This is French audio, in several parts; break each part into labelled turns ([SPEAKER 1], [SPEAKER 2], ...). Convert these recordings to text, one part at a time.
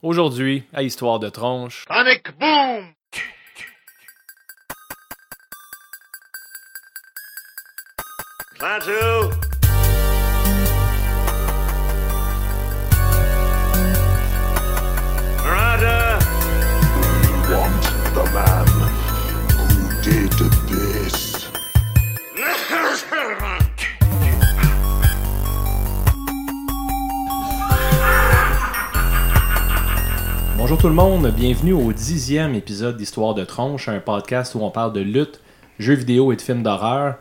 [SPEAKER 1] Aujourd'hui, à Histoire de tronche.
[SPEAKER 2] Panic Boom!
[SPEAKER 1] Bonjour tout le monde, bienvenue au dixième épisode d'Histoire de tronche, un podcast où on parle de lutte, jeux vidéo et de films d'horreur.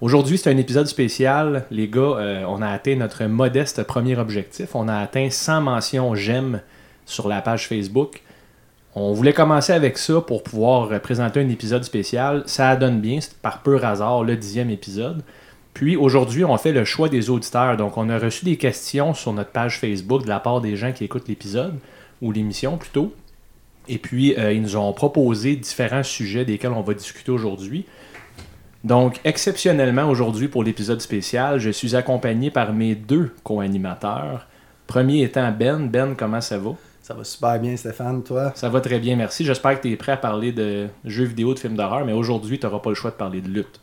[SPEAKER 1] Aujourd'hui, c'est un épisode spécial. Les gars, euh, on a atteint notre modeste premier objectif. On a atteint 100 mentions j'aime sur la page Facebook. On voulait commencer avec ça pour pouvoir présenter un épisode spécial. Ça donne bien, c'est par pur hasard le dixième épisode. Puis aujourd'hui, on fait le choix des auditeurs. Donc, on a reçu des questions sur notre page Facebook de la part des gens qui écoutent l'épisode, ou l'émission plutôt. Et puis, euh, ils nous ont proposé différents sujets desquels on va discuter aujourd'hui. Donc, exceptionnellement, aujourd'hui, pour l'épisode spécial, je suis accompagné par mes deux co-animateurs. Premier étant Ben. Ben, comment ça va?
[SPEAKER 3] Ça va super bien, Stéphane, toi?
[SPEAKER 1] Ça va très bien, merci. J'espère que tu es prêt à parler de jeux vidéo, de films d'horreur, mais aujourd'hui, tu n'auras pas le choix de parler de lutte.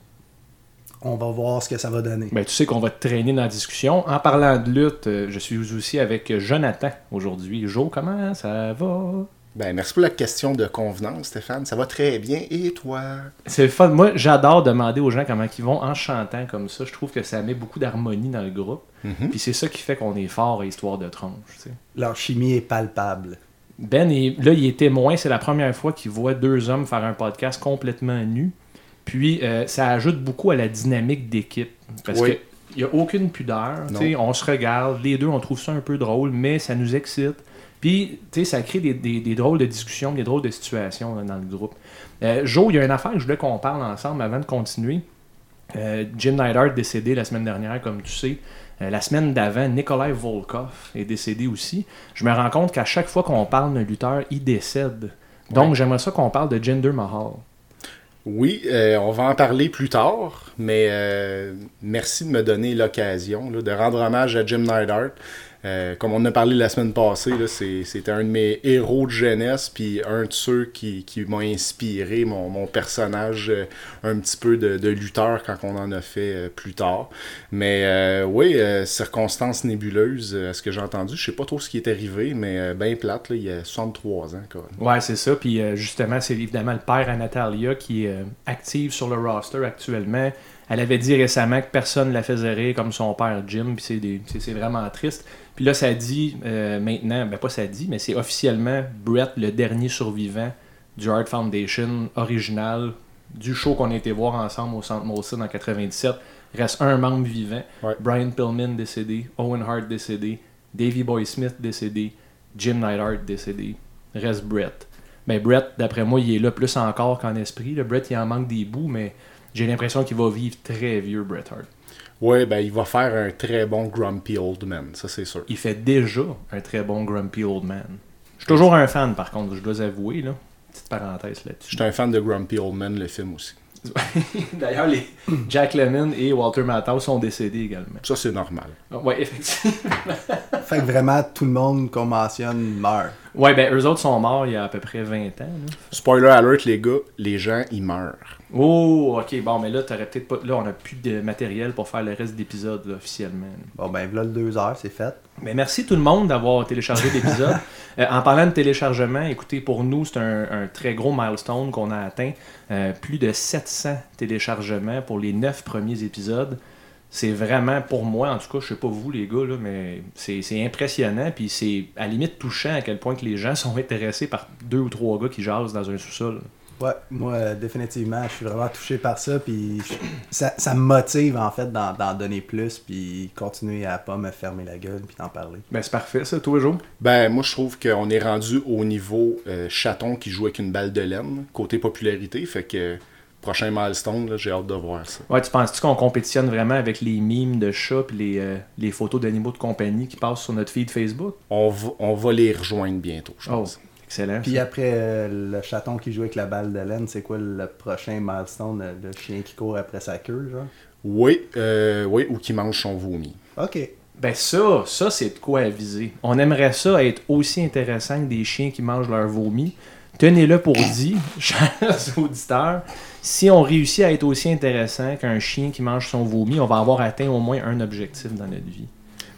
[SPEAKER 3] On va voir ce que ça va donner.
[SPEAKER 1] Ben, tu sais qu'on va te traîner dans la discussion. En parlant de lutte, euh, je suis aussi avec Jonathan aujourd'hui. Jo, comment ça va?
[SPEAKER 4] Ben, merci pour la question de convenance, Stéphane. Ça va très bien. Et toi?
[SPEAKER 1] C'est le fun. Moi, j'adore demander aux gens comment ils vont en chantant comme ça. Je trouve que ça met beaucoup d'harmonie dans le groupe.
[SPEAKER 4] Mhm.
[SPEAKER 1] Puis c'est ça qui fait qu'on est fort à Histoire de tronche. tu sais.
[SPEAKER 3] Leur chimie est palpable.
[SPEAKER 1] Ben, est- là, il est témoin. C'est la première fois qu'il voit deux hommes faire un podcast complètement nus. Puis, euh, ça ajoute beaucoup à la dynamique d'équipe. Parce
[SPEAKER 4] Oui.
[SPEAKER 1] que il n'y a aucune pudeur. On se regarde. Les deux, on trouve ça un peu drôle, mais ça nous excite. Puis, ça crée des, des- des drôles de discussions, des drôles de situations là, dans le groupe. Euh, Joe, il y a une affaire que je voulais qu'on parle ensemble avant de continuer. Euh, Jim Neidhart décédé la semaine dernière, comme tu sais. Euh, la semaine d'avant, Nikolai Volkov est décédé aussi. Je me rends compte qu'à chaque fois qu'on parle d'un lutteur, il décède. Donc,
[SPEAKER 4] Ouais.
[SPEAKER 1] j'aimerais ça qu'on parle de Jinder Mahal.
[SPEAKER 4] Oui, euh, on va en parler plus tard, mais euh, merci de me donner l'occasion de rendre hommage à Jim Neidhart. Euh, comme on en a parlé la semaine passée, c'était un de mes héros de jeunesse, puis un de ceux qui, m'ont inspiré mon, personnage euh, un petit peu de, lutteur quand on en a fait euh, plus tard. Mais oui, circonstances nébuleuses, à ce que j'ai entendu, je sais pas trop ce qui est arrivé, mais bien plate, là, il y a 63 ans. Quoi.
[SPEAKER 1] Ouais, c'est ça. Puis justement, c'est évidemment le père à qui est active sur le roster actuellement. Elle avait dit récemment que personne ne la faisait rire comme son père Jim. Puis c'est vraiment triste. Puis là, ça dit euh, maintenant, ben pas ça dit, mais c'est officiellement Brett, le dernier survivant du Heart Foundation original, du show qu'on a été voir ensemble au Centre Molson en 97. Reste un membre vivant.
[SPEAKER 4] Ouais.
[SPEAKER 1] Brian Pillman décédé, Owen Hart décédé, Davey Boy Smith décédé, Jim Neidhart décédé. Reste Brett. Mais Brett, d'après moi, il est là plus encore qu'en esprit. Le Brett, il en manque des bouts, mais j'ai l'impression qu'il va vivre très vieux, Bret Hart.
[SPEAKER 4] Ouais, ben il va faire un très bon Grumpy Old Man, ça c'est sûr.
[SPEAKER 1] Il fait déjà un très bon Grumpy Old Man. Je suis toujours un fan, par contre, je dois avouer. Là. Petite parenthèse là-dessus.
[SPEAKER 4] J'étais un fan de Grumpy Old Man, le film aussi.
[SPEAKER 1] D'ailleurs, les Jack Lemmon et Walter Matthau sont décédés également.
[SPEAKER 4] Ça c'est normal.
[SPEAKER 1] Ouais, effectivement.
[SPEAKER 3] Fait que vraiment, tout le monde qu'on mentionne meurt.
[SPEAKER 1] Ouais, ben, eux autres sont morts il y a à peu près 20 ans. là.
[SPEAKER 4] Spoiler alert les gars, les gens ils meurent.
[SPEAKER 1] Oh, ok, bon, mais là, t'aurais peut-être pas. Là, on a plus de matériel pour faire le reste d'épisode officiellement.
[SPEAKER 3] Bon, ben, voilà le deux heures, c'est fait.
[SPEAKER 1] Mais merci tout le monde d'avoir téléchargé l'épisode. Euh, en parlant de téléchargement, écoutez, pour nous, c'est un, un très gros milestone qu'on a atteint. Euh, plus de 700 téléchargements pour les 9 premiers épisodes. C'est vraiment, pour moi, en tout cas, je sais pas vous les gars, là, mais c'est c'est impressionnant. Puis c'est à la limite touchant à quel point que les gens sont intéressés par deux ou trois gars qui jasent dans un sous-sol.
[SPEAKER 3] Ouais, moi, euh, définitivement, je suis vraiment touché par ça. Puis je- ça, ça me motive, en fait, d'en donner plus. Puis continuer à pas me fermer la gueule. Puis d'en parler.
[SPEAKER 1] Ben, c'est parfait, ça, tous les jours.
[SPEAKER 4] Ben moi je trouve qu'on est rendu au niveau euh, chaton qui joue avec une balle de laine, côté popularité, fait que prochain milestone, là, j'ai hâte de voir ça.
[SPEAKER 1] Ouais, tu penses-tu qu'on compétitionne vraiment avec les mimes de chats et les, euh, les photos d'animaux de compagnie qui passent sur notre feed Facebook?
[SPEAKER 4] On va, on va les rejoindre bientôt, je
[SPEAKER 1] Oh,
[SPEAKER 4] pense.
[SPEAKER 1] Excellent.
[SPEAKER 3] Puis
[SPEAKER 1] ça.
[SPEAKER 3] après euh, le chaton qui joue avec la balle de laine, c'est quoi le prochain milestone Le chien qui court après sa queue, genre?
[SPEAKER 4] Oui, euh, oui, ou qui mange son vomi.
[SPEAKER 3] Ok.
[SPEAKER 1] Ben ça, ça c'est de quoi aviser. On aimerait ça être aussi intéressant que des chiens qui mangent leur vomi. Tenez-le pour dit, chers auditeurs, si on réussit à être aussi intéressant qu'un chien qui mange son vomi, on va avoir atteint au moins un objectif dans notre vie.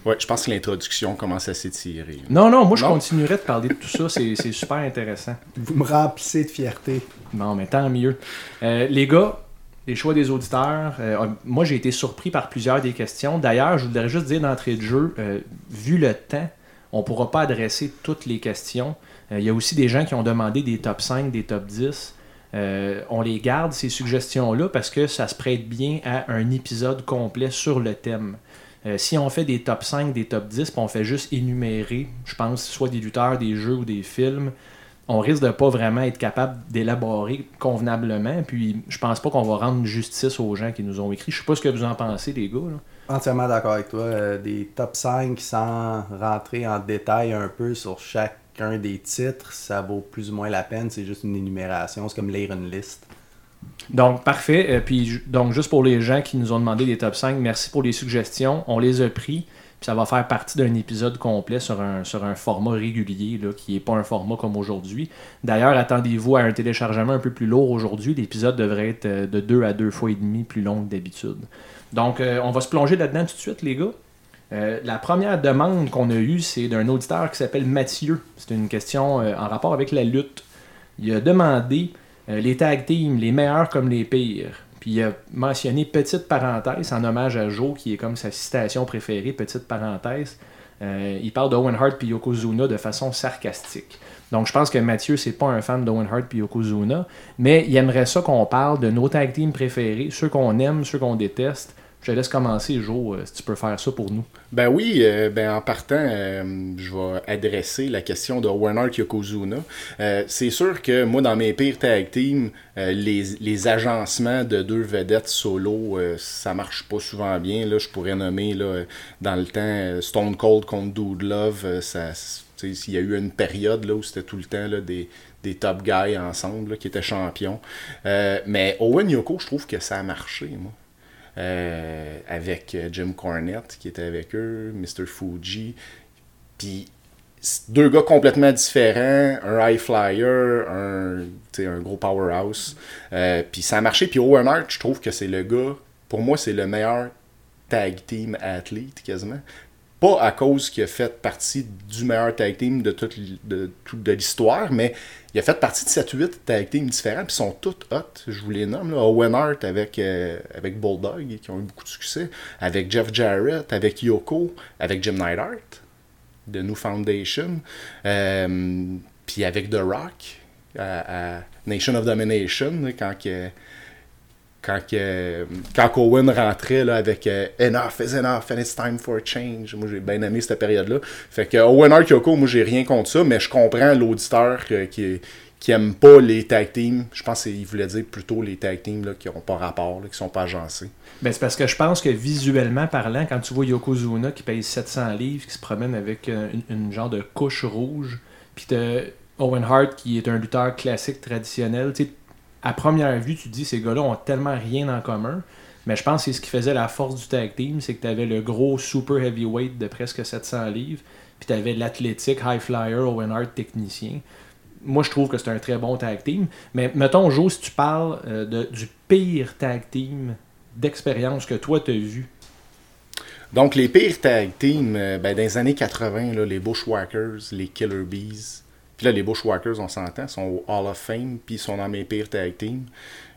[SPEAKER 4] Ouais, je pense que l'introduction commence à s'étirer.
[SPEAKER 1] Non, non, moi je
[SPEAKER 4] Non?
[SPEAKER 1] continuerai de parler de tout ça, c'est c'est super intéressant.
[SPEAKER 3] Vous me remplissez de fierté.
[SPEAKER 1] Non, mais tant mieux. Euh, les gars, les choix des auditeurs, euh, moi j'ai été surpris par plusieurs des questions. D'ailleurs, je voudrais juste dire d'entrée de jeu, euh, vu le temps, on ne pourra pas adresser toutes les questions. Euh, Il y a aussi des gens qui ont demandé des top 5, des top 10. Euh, on les garde, ces suggestions-là, parce que ça se prête bien à un épisode complet sur le thème. Euh, si on fait des top 5, des top 10, puis on fait juste énumérer, je pense, soit des lutteurs, des jeux ou des films, on risque de pas vraiment être capable d'élaborer convenablement. Puis je pense pas qu'on va rendre justice aux gens qui nous ont écrit. Je sais pas ce que vous en pensez, les gars. là.
[SPEAKER 3] Entièrement d'accord avec toi. Euh, des top 5 sans rentrer en détail un peu sur chacun des titres, ça vaut plus ou moins la peine. C'est juste une énumération. C'est comme lire une liste.
[SPEAKER 1] Donc, parfait. Euh, puis, donc, juste pour les gens qui nous ont demandé des top 5, merci pour les suggestions. On les a pris. Puis ça va faire partie d'un épisode complet sur un, format régulier, qui n'est pas un format comme aujourd'hui. D'ailleurs, attendez-vous à un téléchargement un peu plus lourd aujourd'hui. L'épisode devrait être euh, de deux à deux fois et demi plus long que d'habitude. Donc, euh, on va se plonger là-dedans tout de suite, les gars. La première demande qu'on a eue, c'est d'un auditeur qui s'appelle Mathieu. C'est une question en rapport avec la lutte. Il a demandé les tag teams, les meilleurs comme les pires. Puis il a mentionné petite parenthèse en hommage à Joe, qui est comme sa citation préférée, petite parenthèse. Euh, il parle d'Owen Hart et Yokozuna de façon sarcastique. Donc je pense que Mathieu, c'est pas un fan d'Owen Hart et Yokozuna, mais il aimerait ça qu'on parle de nos tag teams préférés, ceux qu'on aime, ceux qu'on déteste. Je te laisse commencer, Joe, euh, si tu peux faire ça pour nous.
[SPEAKER 4] Ben oui, euh, ben en partant, euh, je vais adresser la question de Warner Yokozuna. C'est sûr que moi, dans mes pires tag teams, les, agencements de deux vedettes solo, ça marche pas souvent bien. Là, je pourrais nommer là, dans le temps Stone Cold contre Dude Love. il y a eu une période là, où c'était tout le temps là, des, des top guys ensemble qui étaient champions. Mais Owen Yoko, je trouve que ça a marché, moi. Euh, avec euh, Jim Cornette qui était avec eux, Mr. Fuji. Puis deux gars complètement différents, un high flyer, un, un gros powerhouse. Euh, puis ça a marché. Puis Owen Hart, je trouve que c'est le gars, pour moi, c'est le meilleur tag team athlète quasiment. Pas à cause qu'il a fait partie du meilleur tag team de toute de, de l'histoire, mais il a fait partie de 7-8 tag teams différents, puis sont tous hot, je vous les nomme. Là. Owen Hart avec, euh, avec Bulldog, qui ont eu beaucoup de succès, avec Jeff Jarrett, avec Yoko, avec Jim Neidhart, de New Foundation, euh, puis avec The Rock, à, Nation of Domination, quand que, quand, Owen rentrait là, avec euh, Enough is enough and it's time for a change. Moi, j'ai bien aimé cette période-là. Fait que Owen Hart Yoko, moi, j'ai rien contre ça, mais je comprends l'auditeur qui, qui aime pas les tag teams. Je pense qu'il voulait dire plutôt les tag teams là, qui ont pas rapport, là, qui sont pas agencés.
[SPEAKER 1] Ben, c'est parce que je pense que visuellement parlant, quand tu vois Yokozuna qui paye 700 livres, qui se promène avec euh, une, genre de couche rouge, puis Owen Hart qui est un lutteur classique traditionnel, tu sais, à première vue, tu te dis ces gars-là ont tellement rien en commun. Mais je pense que c'est ce qui faisait la force du tag team, c'est que tu avais le gros super heavyweight de presque 700 livres, puis tu avais l'athlétique high flyer Owen Hart technicien. Moi, je trouve que c'est un très bon tag team. Mais mettons, Joe, si tu parles euh, du pire tag team d'expérience que toi t'as vu.
[SPEAKER 4] Donc, les pires tag teams, euh, ben, dans les années 80, là, les Bushwhackers, les Killer Bees. Puis là, les Bushwhackers, on s'entend, sont au Hall of Fame, puis ils sont dans mes pires tag teams.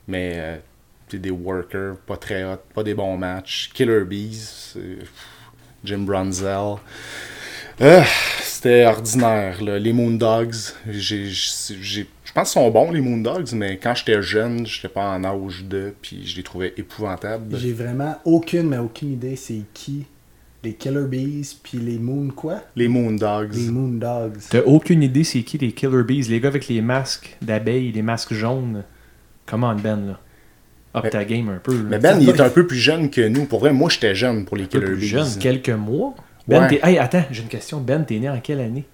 [SPEAKER 4] Mais euh, des workers, pas très hot, pas des bons matchs. Killer Bees, Jim Brunzel. Ah, C'était ordinaire. Les Moondogs, je pense qu'ils sont bons, les Moondogs, mais quand j'étais jeune, j'étais pas en âge de, puis je les trouvais épouvantables.
[SPEAKER 3] J'ai vraiment aucune, mais aucune idée c'est qui les Killer Bees puis les Moon quoi?
[SPEAKER 4] Les Moondogs.
[SPEAKER 3] Les Moon Dogs.
[SPEAKER 1] T'as aucune idée c'est qui les Killer Bees, les gars avec les masques d'abeilles, les masques jaunes. Comment Ben là Up
[SPEAKER 4] Mais-
[SPEAKER 1] ta game un peu. là.
[SPEAKER 4] Mais Ben, il est un peu plus jeune que nous. Pour vrai, moi, j'étais jeune pour les
[SPEAKER 1] un peu
[SPEAKER 4] Killer
[SPEAKER 1] plus
[SPEAKER 4] Bees.
[SPEAKER 1] jeune, quelques mois. Ben,
[SPEAKER 4] Ouais.
[SPEAKER 1] t'es. Hey, attends, j'ai une question. Ben, t'es né en quelle année?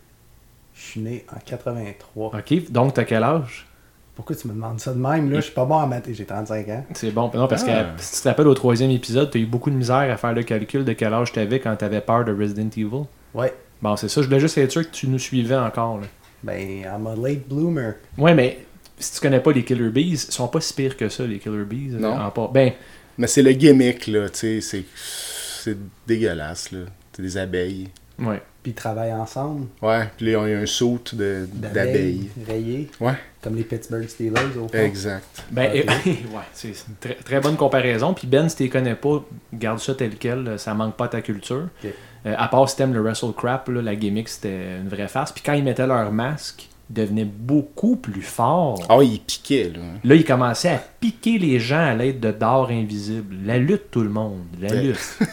[SPEAKER 3] Je suis né en 83.
[SPEAKER 1] Ok, donc t'as quel âge?
[SPEAKER 3] Pourquoi tu me demandes ça de même? Là, je suis pas bon à maths, j'ai 35 ans.
[SPEAKER 1] C'est bon. Non, parce
[SPEAKER 4] Ah.
[SPEAKER 1] que si tu te rappelles au troisième épisode, tu as eu beaucoup de misère à faire le calcul de quel âge tu avais quand tu avais peur de Resident Evil.
[SPEAKER 3] Ouais.
[SPEAKER 1] Bon, c'est ça. Je voulais juste être sûr que tu nous suivais encore. Là.
[SPEAKER 3] Ben, I'm a late bloomer.
[SPEAKER 1] Ouais, mais si tu connais pas les Killer Bees, ils sont pas si pires que ça, les Killer Bees.
[SPEAKER 4] Non.
[SPEAKER 1] En part- Ben,
[SPEAKER 4] Mais c'est le gimmick, là, tu sais, c'est, c'est dégueulasse, là. C'est des abeilles.
[SPEAKER 1] ouais.
[SPEAKER 3] Puis ils travaillent ensemble.
[SPEAKER 4] Ouais, puis là, il y a un saut de, d'abeilles.
[SPEAKER 3] Rayées.
[SPEAKER 4] Ouais,
[SPEAKER 3] Comme les Pittsburgh Steelers, au fond.
[SPEAKER 4] exact.
[SPEAKER 1] Ben, et- ouais, c'est une très, très bonne comparaison. Puis Ben, si tu les connais pas, garde ça tel quel, ça manque pas à ta culture. Euh, à part si t'aimes le wrestle crap, là, la gimmick c'était une vraie farce. Puis quand ils mettaient leur masque, ils devenaient beaucoup plus forts.
[SPEAKER 4] Ah, il piquait, là.
[SPEAKER 1] Là, ils commençaient à piquer les gens à l'aide de dards invisibles. La lutte, tout le monde. La
[SPEAKER 4] Ouais.
[SPEAKER 1] lutte.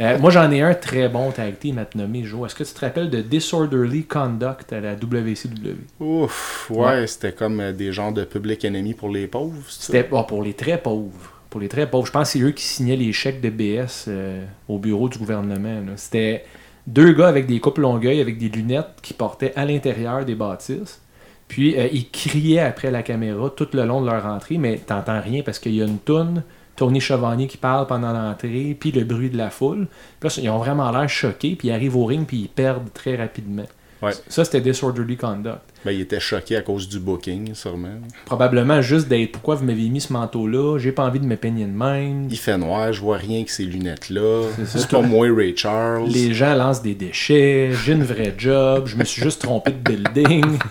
[SPEAKER 1] Euh, moi, j'en ai un très bon tag team à te nommer, Joe. Est-ce que tu te rappelles de Disorderly Conduct à la WCW?
[SPEAKER 4] Ouf, ouais, c'était comme euh, des genres de public enemy pour les pauvres?
[SPEAKER 1] C'était bon, pour les très pauvres. Pour les très pauvres. Je pense que c'est eux qui signaient les chèques de BS euh, au bureau du gouvernement. C'était deux gars avec des coupes longueuil, avec des lunettes, qui portaient à l'intérieur des bâtisses. Puis euh, ils criaient après la caméra tout le long de leur entrée, mais t'entends rien parce qu'il y a une toune, Tony Chevanier qui parle pendant l'entrée, puis le bruit de la foule. Puis là, ils ont vraiment l'air choqués, puis ils arrivent au ring, puis ils perdent très rapidement.
[SPEAKER 4] Ouais.
[SPEAKER 1] Ça, c'était Disorderly Conduct.
[SPEAKER 4] Ben, il était choqué à cause du booking, sûrement.
[SPEAKER 1] Probablement juste d'être pourquoi vous m'avez mis ce manteau-là, j'ai pas envie de me peigner de même.
[SPEAKER 4] Il fait noir, je vois rien que ces lunettes-là.
[SPEAKER 1] C'est
[SPEAKER 4] pas moi, Ray Charles.
[SPEAKER 1] Les gens lancent des déchets, j'ai une vraie job, je me suis juste trompé de building.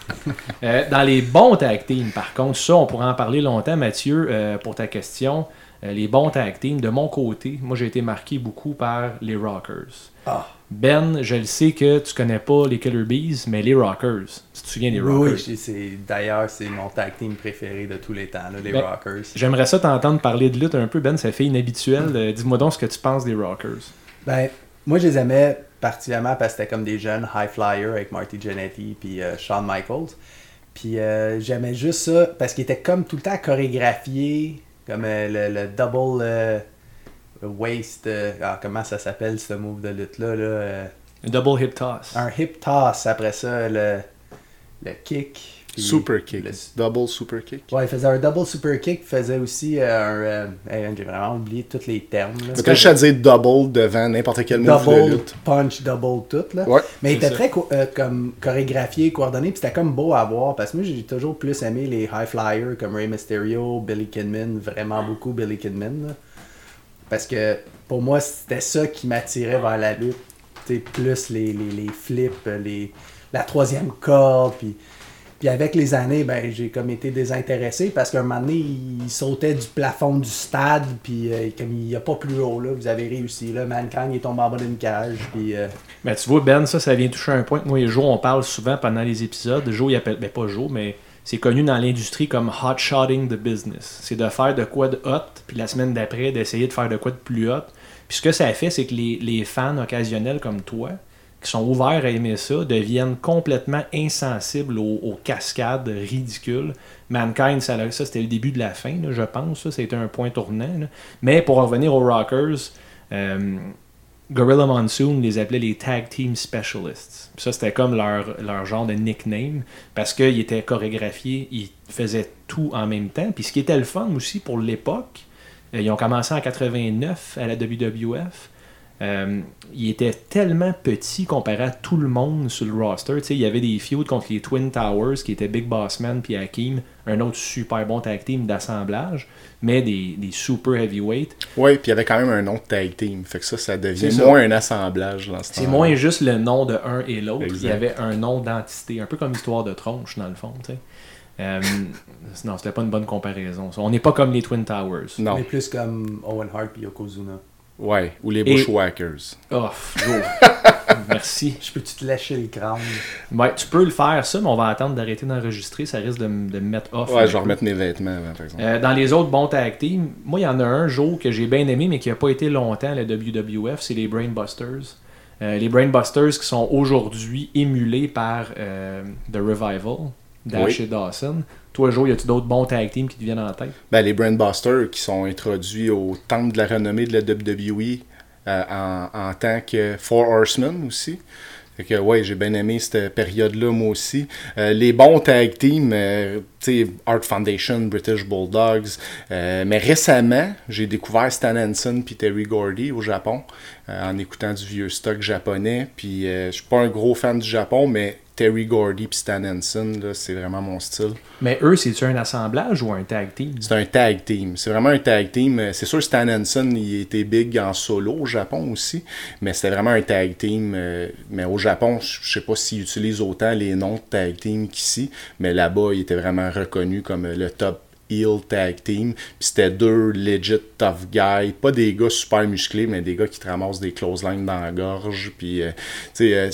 [SPEAKER 1] Euh, dans les bons tag teams, par contre, ça, on pourrait en parler longtemps, Mathieu, euh, pour ta question. Euh, les bons tag teams, de mon côté, moi j'ai été marqué beaucoup par les Rockers.
[SPEAKER 3] Ah.
[SPEAKER 1] Ben, je le sais que tu connais pas les Killer Bees, mais les Rockers. Tu te souviens des
[SPEAKER 3] Oui,
[SPEAKER 1] Rockers?
[SPEAKER 3] oui, c'est- d'ailleurs, c'est mon tag team préféré de tous les temps, là, les
[SPEAKER 1] Ben,
[SPEAKER 3] Rockers.
[SPEAKER 1] J'aimerais ça t'entendre parler de lutte un peu, Ben, ça fait inhabituel. Euh, Dis-moi donc ce que tu penses des Rockers.
[SPEAKER 3] Ben, moi, je les aimais particulièrement parce que c'était comme des jeunes high flyers avec Marty Jannetty puis euh, Shawn Michaels. Puis euh, j'aimais juste ça parce qu'ils étaient comme tout le temps chorégraphiés, comme le, le double waist. euh, ah, comment ça s'appelle ce move de lutte-là? Là, euh,
[SPEAKER 1] Un double hip toss.
[SPEAKER 3] un hip toss, après ça, le, le kick.
[SPEAKER 4] Super kick.
[SPEAKER 3] le-
[SPEAKER 4] Double super kick.
[SPEAKER 3] Ouais, il faisait un double super kick, il faisait aussi euh, un. euh, hey, J'ai vraiment oublié tous les termes. là.
[SPEAKER 4] Mais quand je te dire double devant n'importe quel move de
[SPEAKER 3] double
[SPEAKER 4] lutte.
[SPEAKER 3] punch, double tout. Là.
[SPEAKER 4] Ouais.
[SPEAKER 3] Mais il était
[SPEAKER 1] ça.
[SPEAKER 3] très co- euh, comme chorégraphié, coordonné, puis c'était comme beau à voir. Parce que moi, j'ai toujours plus aimé les high flyers comme Rey Mysterio, Billy Kidman, vraiment beaucoup Billy Kidman. là. Parce que pour moi, c'était ça qui m'attirait vers la lutte. Plus les, les, les flips, les, la troisième corde, puis. Puis avec les années, ben, j'ai comme été désintéressé parce qu'à un moment donné, il sautait du plafond du stade, puis euh, comme il n'y a pas plus haut, là, vous avez réussi. Là, est tombé en bas d'une cage, puis...
[SPEAKER 1] Ben, tu vois, Ben, ça, ça vient toucher un point que moi et Joe, on parle souvent pendant les épisodes. Joe, il appelle, ben pas Joe, mais c'est connu dans l'industrie comme hot shotting the business. C'est de faire de quoi de hot, puis la semaine d'après, d'essayer de faire de quoi de plus hot. Puis ce que ça fait, c'est que les, les fans occasionnels comme toi, qui sont ouverts à aimer ça, deviennent complètement insensibles aux, cascades ridicules. Mankind, ça, ça, c'était le début de la fin, je pense. Ça, c'était un point tournant. Mais pour en revenir aux Rockers, euh, Gorilla Monsoon les appelait les Tag Team Specialists. Ça, c'était comme leur, leur genre de nickname parce qu'ils étaient chorégraphiés, ils faisaient tout en même temps. Puis ce qui était le fun aussi pour l'époque, euh, ils ont commencé en 89 à la WWF. Euh, ils étaient tellement petits comparé à tout le monde sur le roster. Tu sais, il y avait des feuds contre les Twin Towers qui étaient Big Boss Man puis Hakim, un autre super bon tag team d'assemblage, mais des, des super heavyweight.
[SPEAKER 4] Ouais, puis il y avait quand même un nom de tag team. Fait que ça, ça devient
[SPEAKER 1] ça.
[SPEAKER 4] moins un assemblage dans ce
[SPEAKER 1] C'est moins juste le nom de un et l'autre. Il y avait un nom d'entité, un peu comme histoire de tronche dans le fond. tu sais. Euh, non, c'était pas une bonne comparaison. On n'est pas comme les Twin Towers.
[SPEAKER 4] Non.
[SPEAKER 3] Mais plus comme Owen Hart et Yokozuna.
[SPEAKER 4] Ouais, ou les
[SPEAKER 1] Et-
[SPEAKER 4] Bushwhackers.
[SPEAKER 1] Oh, Joe. Merci.
[SPEAKER 3] Je peux-tu te lâcher le crâne?
[SPEAKER 1] Ouais, tu peux le faire ça, mais on va attendre d'arrêter d'enregistrer. Ça risque de, me mettre off.
[SPEAKER 4] Ouais, je vais remettre mes vêtements avant, par exemple.
[SPEAKER 1] Euh, dans les autres bons tag teams, moi, il y en a un jour que j'ai bien aimé, mais qui n'a pas été longtemps à la WWF, c'est les Brainbusters. Euh, les Brainbusters qui sont aujourd'hui émulés par euh, The Revival, Dash
[SPEAKER 4] Oui.
[SPEAKER 1] et Dawson. Toi, Joe, y a-tu d'autres bons tag teams qui te viennent en tête?
[SPEAKER 4] Ben, les Brandbusters qui sont introduits au temple de la renommée de la WWE euh, en, tant que Four Horsemen aussi. Fait que ouais, j'ai bien aimé cette période-là, moi aussi. Euh, les bons tag teams, euh, tu sais, Art Foundation, British Bulldogs. Mais récemment, j'ai découvert Stan Hansen puis Terry Gordy au Japon en écoutant du vieux stock japonais. Puis je suis pas un gros fan du Japon, mais Terry Gordy puis Stan Hansen, là, c'est vraiment mon style.
[SPEAKER 1] Mais eux, c'est-tu un assemblage ou un tag team?
[SPEAKER 4] C'est un tag team. C'est vraiment un tag team. Euh, C'est sûr Stan Hansen, il était big en solo au Japon aussi, mais c'était vraiment un tag team. euh, Mais au Japon, je sais pas s'ils utilisent autant les noms de tag team qu'ici, mais là-bas, il était vraiment reconnu comme le top heel tag team. Puis c'était deux legit tough guys. Pas des gars super musclés, mais des gars qui te ramassent des clotheslines dans la gorge. Puis, euh, tu sais,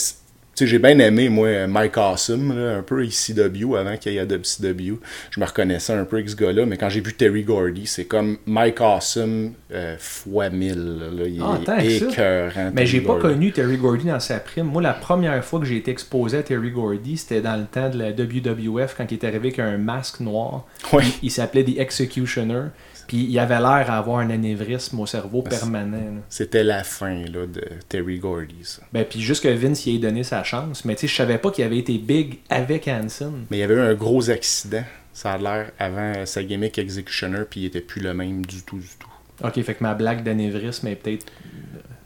[SPEAKER 4] sais, j'ai bien aimé, moi, Mike Awesome, là, un peu ECW avant qu'il y ait WCW. Je me reconnaissais un peu avec ce gars-là, mais quand j'ai vu Terry Gordy, c'est comme Mike Awesome euh, fois 1000. là. Il
[SPEAKER 1] Ah,
[SPEAKER 4] est écœurant,
[SPEAKER 1] Mais j'ai pas connu Terry Gordy dans sa prime. Moi, la première fois que j'ai été exposé à Terry Gordy, c'était dans le temps de la WWF quand il est arrivé avec un masque noir.
[SPEAKER 4] Ouais.
[SPEAKER 1] Il, il s'appelait The Executioner. Puis il avait l'air d'avoir un anévrisme au cerveau
[SPEAKER 4] Ben,
[SPEAKER 1] permanent.
[SPEAKER 4] C'était la fin là, de Terry Gordy, ça.
[SPEAKER 1] Ben, puis juste que Vince y ait donné sa chance. Mais tu sais, je savais pas qu'il avait été big avec Hanson.
[SPEAKER 4] Mais il y avait eu un gros accident. Ça a l'air avant euh, sa gimmick Executioner, puis il était plus le même du tout, du tout.
[SPEAKER 1] Ok, fait que ma blague d'anévrisme est peut-être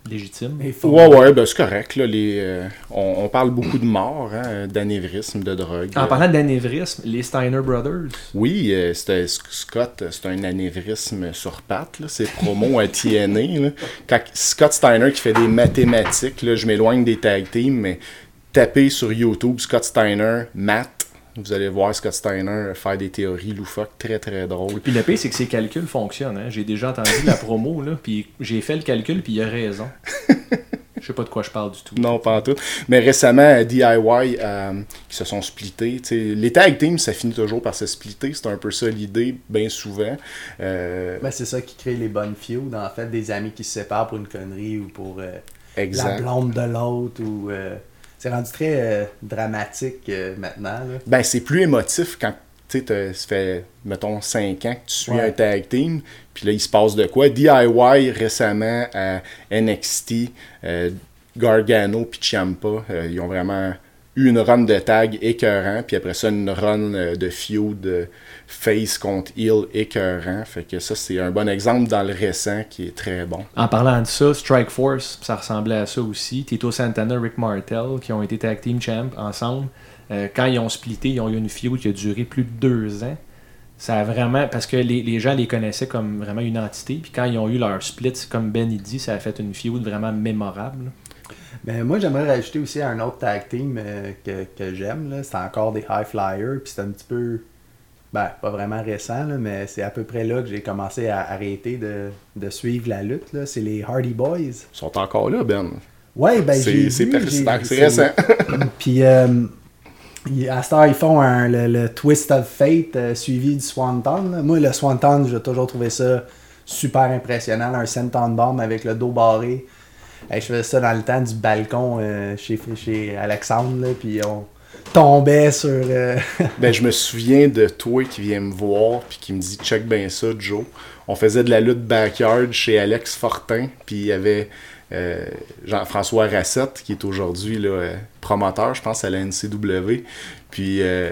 [SPEAKER 1] légitime.
[SPEAKER 4] Ouais, ouais, ben c'est correct. Là, les, euh, on, on parle beaucoup de morts, hein, d'anévrisme, de drogue.
[SPEAKER 1] En parlant d'anévrisme, les Steiner Brothers.
[SPEAKER 4] Oui, euh, c'était Scott, c'est un anévrisme sur pattes, là, c'est promo à TNA. là. Quand Scott Steiner qui fait des mathématiques, là, je m'éloigne des tag teams, mais tapez sur YouTube Scott Steiner, math, vous allez voir Scott Steiner faire des théories loufoques très très drôles.
[SPEAKER 1] Puis le pire, c'est que ces calculs fonctionnent. hein. J'ai déjà entendu la promo, là, puis j'ai fait le calcul, puis il a raison. Je sais pas de quoi je parle du tout.
[SPEAKER 4] Non, pas en tout. Mais récemment, à DIY, euh, qui se sont splittés. tu sais, Les tag teams, ça finit toujours par se splitter. C'est un peu ça l'idée, bien souvent. Euh,
[SPEAKER 3] Ben, c'est ça qui crée les bonnes feuds, en fait, des amis qui se séparent pour une connerie ou pour euh, la blonde de l'autre. ou euh, C'est rendu très euh, dramatique euh, maintenant. Là.
[SPEAKER 4] Ben, c'est plus émotif quand tu sais, ça fait, mettons, 5 ans que tu suis
[SPEAKER 3] Ouais.
[SPEAKER 4] un tag team, puis là, il se passe de quoi? DIY, récemment, à NXT, euh, Gargano puis Ciampa, ils ont vraiment une run de tag écœurant, puis après ça, une run euh, de feud euh, face contre heel écœurant. Fait que ça, c'est un bon exemple dans le récent qui est très bon.
[SPEAKER 1] En parlant de ça, Strike Force, ça ressemblait à ça aussi. Tito Santana, Rick Martel, qui ont été tag team champ ensemble. Euh, quand ils ont splitté, ils ont eu une feud qui a duré plus de deux ans. Ça a vraiment. Parce que les, gens les connaissaient comme vraiment une entité. Puis quand ils ont eu leur split, comme Ben dit, ça a fait une feud vraiment mémorable.
[SPEAKER 3] Mais moi, j'aimerais rajouter aussi un autre tag team euh, que, que j'aime. C'est encore des High Flyers. Puis c'est un petit peu. Ben, pas vraiment récent, là, mais c'est à peu près là que j'ai commencé à arrêter de, de suivre la lutte. C'est les Hardy Boys.
[SPEAKER 4] Ils sont encore là, Ben.
[SPEAKER 3] Ouais, ben j'ai
[SPEAKER 4] C'est c'est persistant, récent.
[SPEAKER 3] Puis euh, à cette heure, ils font un- le, le Twist of Fate euh, suivi du Swanton. là. Moi, le Swanton, j'ai toujours trouvé ça super impressionnant. Un senton bomb avec le dos barré. Hey, je faisais ça dans le temps du balcon euh, chez, chez Alexandre. là, Puis on tombait sur. euh,
[SPEAKER 4] Ben, je me souviens de toi qui vient me voir puis qui me dit check bien ça, Joe. On faisait de la lutte backyard chez Alex Fortin, puis il y avait euh, Jean-François Rassette qui est aujourd'hui promoteur, je pense, à la NCW. Puis euh,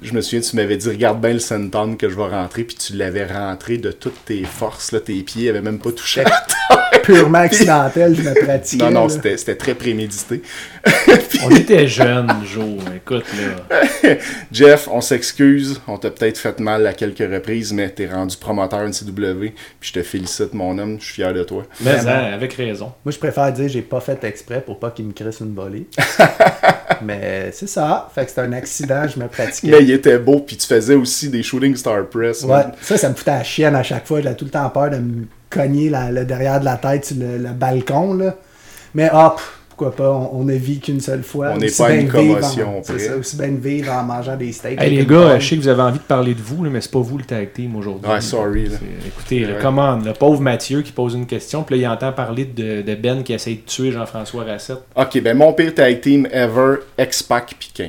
[SPEAKER 4] je me souviens, tu m'avais dit regarde bien le senton que je vais rentrer, puis tu l'avais rentré de toutes tes forces, là, tes pieds avaient même pas touché. à
[SPEAKER 3] purement accidentel, je me pratiquais.
[SPEAKER 4] Non, non, c'était c'était très prémédité.
[SPEAKER 1] On était jeunes, Joe. Écoute, là.
[SPEAKER 4] Jeff, on s'excuse, on t'a peut-être fait mal à quelques reprises, mais t'es rendu promoteur NCW, puis je te félicite, mon homme, je suis fier de toi.
[SPEAKER 1] Mais hein, avec raison.
[SPEAKER 3] Moi, je préfère dire j'ai pas fait exprès pour pas qu'il me crisse une volée. Mais c'est ça. Fait que c'est un accident, je me pratiquais.
[SPEAKER 4] Mais il était beau, puis tu faisais aussi des Shooting Star Press.
[SPEAKER 3] Ouais, ça, ça me foutait la chienne à chaque fois. J'avais tout le temps peur de me cogner la- le derrière de la tête sur le, le balcon. Là. Mais hop, pourquoi pas, on, on ne vit qu'une seule fois.
[SPEAKER 4] On n'est pas
[SPEAKER 3] bien
[SPEAKER 4] une commotion
[SPEAKER 3] C'est ça, aussi bien de vivre en mangeant des steaks.
[SPEAKER 1] Hey, les gars,
[SPEAKER 3] pomme.
[SPEAKER 1] je sais que vous avez envie de parler de vous, là, mais c'est pas vous le tag team aujourd'hui.
[SPEAKER 4] Ouais, sorry, là.
[SPEAKER 1] Écoutez,
[SPEAKER 4] Ouais.
[SPEAKER 1] comment le pauvre Mathieu qui pose une question, puis là, il entend parler de, de Ben qui essaie de tuer Jean-François Rassette.
[SPEAKER 4] Ok, ben mon pire tag team ever, X-Pac puis Kane.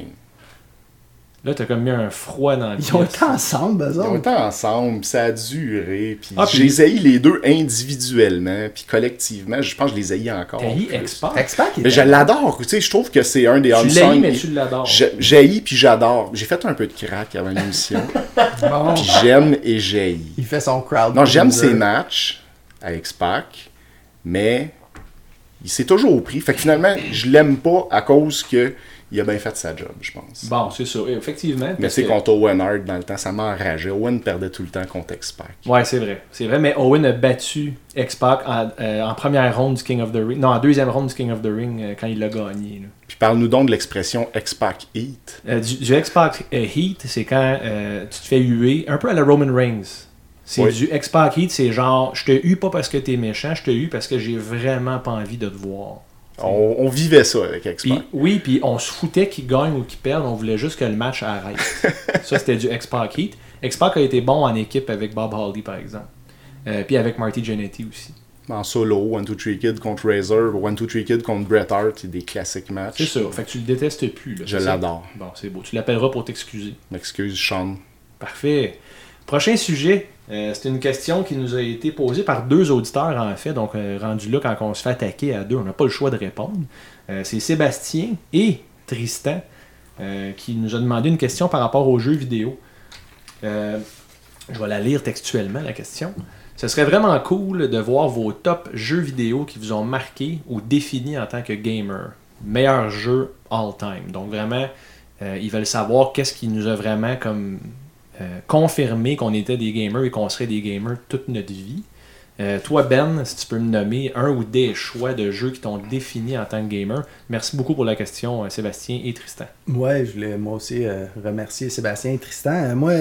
[SPEAKER 1] Là, t'as comme mis un froid dans le
[SPEAKER 3] Ils ont été ensemble, eux
[SPEAKER 4] Ils ont été ensemble, ça a duré, puis
[SPEAKER 1] Ah, puis-
[SPEAKER 4] je les deux individuellement, puis collectivement, je pense que je les haïs encore.
[SPEAKER 1] T'as. X-Pac,
[SPEAKER 3] il
[SPEAKER 4] Mais je l'adore, tu sais, je trouve que c'est un des
[SPEAKER 1] Tu
[SPEAKER 4] unsung-
[SPEAKER 1] mais tu l'adores.
[SPEAKER 4] J'ai- puis j'adore. J'ai fait un peu de crack avant l'émission.
[SPEAKER 3] Bon,
[SPEAKER 4] puis j'aime et j'haïs.
[SPEAKER 3] il fait son crowd.
[SPEAKER 4] Non, j'aime ses matchs à X-Pac, mais il s'est toujours pris. Fait que finalement, je l'aime pas à cause que il a bien fait sa job, je pense.
[SPEAKER 1] Bon, c'est sûr, effectivement.
[SPEAKER 4] mais c'est
[SPEAKER 1] que-
[SPEAKER 4] contre Owen Hart dans le temps, ça m'a enragé. Owen perdait tout le temps contre X-Pac.
[SPEAKER 1] Ouais, c'est vrai. C'est vrai, mais Owen a battu X-Pac en, euh, en première ronde du King of the Ring. Non, en deuxième ronde du King of the Ring euh, quand il l'a gagné. là.
[SPEAKER 4] Puis parle-nous donc de l'expression X-Pac Heat.
[SPEAKER 1] Euh, du, du X-Pac Heat, c'est quand tu te fais huer, un peu à la Roman Reigns. C'est
[SPEAKER 4] Oui.
[SPEAKER 1] du X-Pac Heat, c'est genre, je te hue pas parce que t'es méchant, je te hue parce que j'ai vraiment pas envie de te voir.
[SPEAKER 4] On, on vivait ça avec X-Pac.
[SPEAKER 1] oui, puis on se foutait qu'il gagne ou qu'il perde, on voulait juste que le match arrête. ça, c'était du X-Pac Heat. X-Pac a été bon en équipe avec Bob Hardy, par exemple. Euh, puis avec Marty Jannetty aussi.
[SPEAKER 4] En solo, 1, 2, 3 Kid contre Razor, 1, 2, 3 Kid contre Bret Hart, c'est des classiques matchs.
[SPEAKER 1] C'est ça. Fait que tu le détestes plus. Là,
[SPEAKER 4] Je l'adore.
[SPEAKER 1] Bon, c'est beau. Tu l'appelleras pour t'excuser.
[SPEAKER 4] M'excuse, Sean.
[SPEAKER 1] Parfait. Prochain sujet, euh, c'est une question qui nous a été posée par deux auditeurs en fait. Donc, euh, rendu là, quand on se fait attaquer à deux, on n'a pas le choix de répondre. Euh, c'est Sébastien et Tristan qui nous a demandé une question par rapport aux jeux vidéo. Je vais la lire textuellement, la question. Ce serait vraiment cool de voir vos top jeux vidéo qui vous ont marqué ou défini en tant que gamer. Meilleur jeu all time. Donc vraiment, ils veulent savoir qu'est-ce qui nous a vraiment comme euh, confirmé qu'on était des gamers et qu'on serait des gamers toute notre vie. Euh, toi, Ben, si tu peux me nommer un ou des choix de jeux qui t'ont défini en tant que gamer. Merci beaucoup pour la question, euh, Sébastien et Tristan.
[SPEAKER 3] Ouais, je voulais moi aussi remercier Sébastien et Tristan. Moi,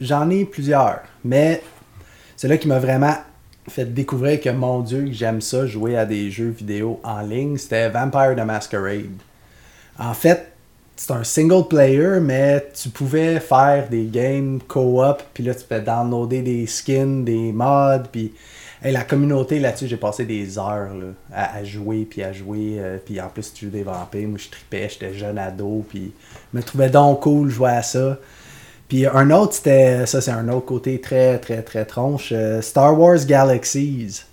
[SPEAKER 3] j'en ai plusieurs, mais c'est là qui m'a vraiment fait découvrir que mon Dieu, j'aime ça, jouer à des jeux vidéo en ligne, c'était Vampire the Masquerade. En fait, c'est un single player, mais tu pouvais faire des games co-op, puis là, tu peux downloader des skins, des mods, puis la communauté là-dessus, j'ai passé des heures à jouer, puis à jouer, euh, puis en plus, tu joues des vampires, moi je tripais, j'étais jeune ado, puis je me trouvais donc cool jouer à ça. Puis un autre, c'était, ça c'est un autre côté très, très, très tronche, euh, Star Wars Galaxies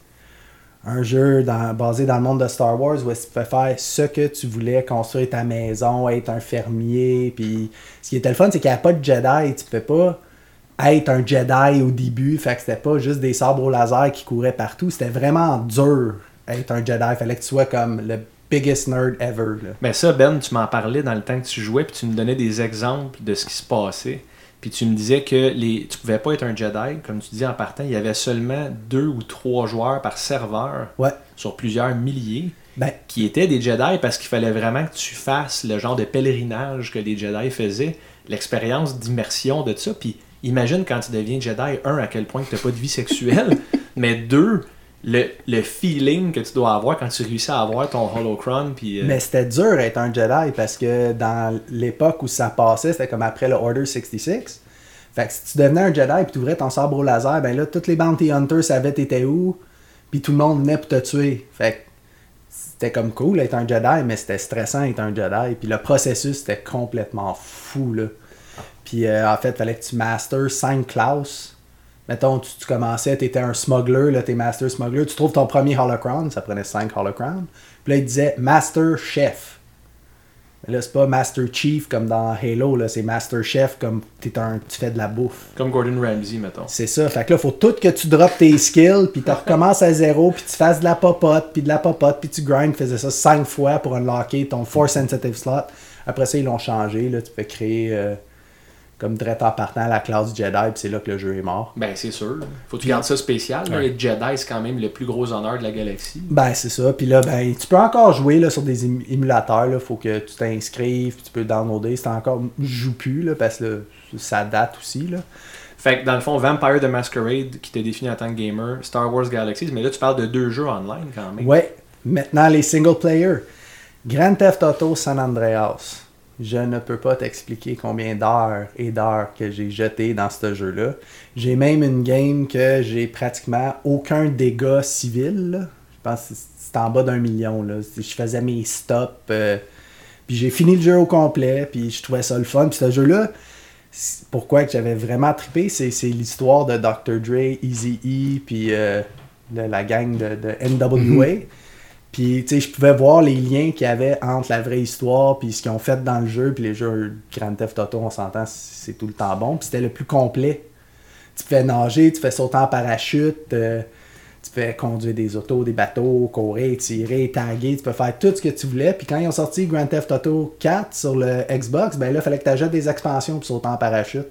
[SPEAKER 3] un jeu basé dans le monde de Star Wars où tu peux faire ce que tu voulais, construire ta maison, être un fermier. Puis ce qui était le fun, c'est qu'il n'y a pas de Jedi. Tu peux pas être un Jedi au début. Fait que c'était pas juste des sabres au laser qui couraient partout. C'était vraiment dur être un Jedi. Fallait que tu sois comme le biggest nerd ever.
[SPEAKER 1] Mais ça, Ben, tu m'en parlais dans le temps que tu jouais, puis tu me donnais des exemples de ce qui se passait. Puis tu me disais que les, tu pouvais pas être un Jedi, comme tu dis en partant, il y avait seulement deux ou trois joueurs par serveur
[SPEAKER 3] Ouais.
[SPEAKER 1] sur plusieurs milliers
[SPEAKER 3] Ben,
[SPEAKER 1] qui étaient des Jedi parce qu'il fallait vraiment que tu fasses le genre de pèlerinage que les Jedi faisaient, l'expérience d'immersion de ça. Puis imagine quand tu deviens Jedi, un, à quel point tu n'as pas de vie sexuelle, mais deux, le, le feeling que tu dois avoir quand tu réussis à avoir ton holocron. Puis, euh,
[SPEAKER 3] Mais c'était dur d'être un Jedi parce que dans l'époque où ça passait, c'était comme après le Order 66. Fait que si tu devenais un Jedi et tu ouvrais ton sabre au laser, ben là, tous les Bounty Hunters savaient t'étais où, puis tout le monde venait pour te tuer. Fait c'était comme cool d'être un Jedi, mais c'était stressant d'être un Jedi. Puis le processus, c'était complètement fou, là. Puis euh, en fait, il fallait que tu masters 5 classes. Mettons, tu, tu commençais, tu étais un smuggler, là, t'es master smuggler, tu trouves ton premier holocron, ça prenait 5 holocrons. Puis là, il disait master chef. Mais là, c'est pas master chief comme dans Halo, là, c'est master chef comme t'es un, tu fais de la bouffe.
[SPEAKER 1] Comme Gordon Ramsay, mettons.
[SPEAKER 3] C'est ça. Fait que là, faut tout que tu droppes tes skills, puis tu recommences à zéro, puis tu fasses de la popote, puis de la popote, puis tu grind. faisais ça cinq fois pour unlocker ton force sensitive slot. Après ça, ils l'ont changé. Là, tu peux créer euh, comme direct en partant la classe Jedi, puis c'est là que le jeu est mort.
[SPEAKER 1] Ben, c'est sûr. Faut que tu gardes ça spécial. là.
[SPEAKER 4] Ouais.
[SPEAKER 1] Être Jedi, c'est quand même le plus gros honneur de la galaxie.
[SPEAKER 3] Ben, c'est ça. Puis là, ben, tu peux encore jouer là, sur des ém- émulateurs. Là. Faut que tu t'inscrives, puis tu peux downloader. C'est encore. Je joue plus, là, parce que là, ça date aussi. Là.
[SPEAKER 1] Fait que dans le fond, Vampire the Masquerade, qui t'est défini en tant que gamer, Star Wars Galaxies, mais là, tu parles de deux jeux online quand même.
[SPEAKER 3] Ouais. Maintenant, les single player. Grand Theft Auto San Andreas. Je ne peux pas t'expliquer combien d'heures et d'heures que j'ai jeté dans ce jeu-là. J'ai même une game que j'ai pratiquement aucun dégât civil. Je pense que c'est en bas d'un million. Là. Je faisais mes stops. euh, Puis j'ai fini le jeu au complet, puis je trouvais ça le fun. Puis ce jeu-là, pourquoi que j'avais vraiment trippé, c'est l'histoire de Dr. Dre, Eazy-E, puis euh, la gang de, de NWA. Puis, tu sais, je pouvais voir les liens qu'il y avait entre la vraie histoire, puis ce qu'ils ont fait dans le jeu, puis les jeux Grand Theft Auto, on s'entend, c'est tout le temps bon. Puis c'était le plus complet. Tu fais nager, tu fais sauter en parachute, euh, tu peux conduire des autos, des bateaux, courir, tirer, taguer, tu peux faire tout ce que tu voulais. Puis quand ils ont sorti Grand Theft Auto 4 sur le Xbox, ben là, il fallait que tu achètes des expansions pour sauter en parachute.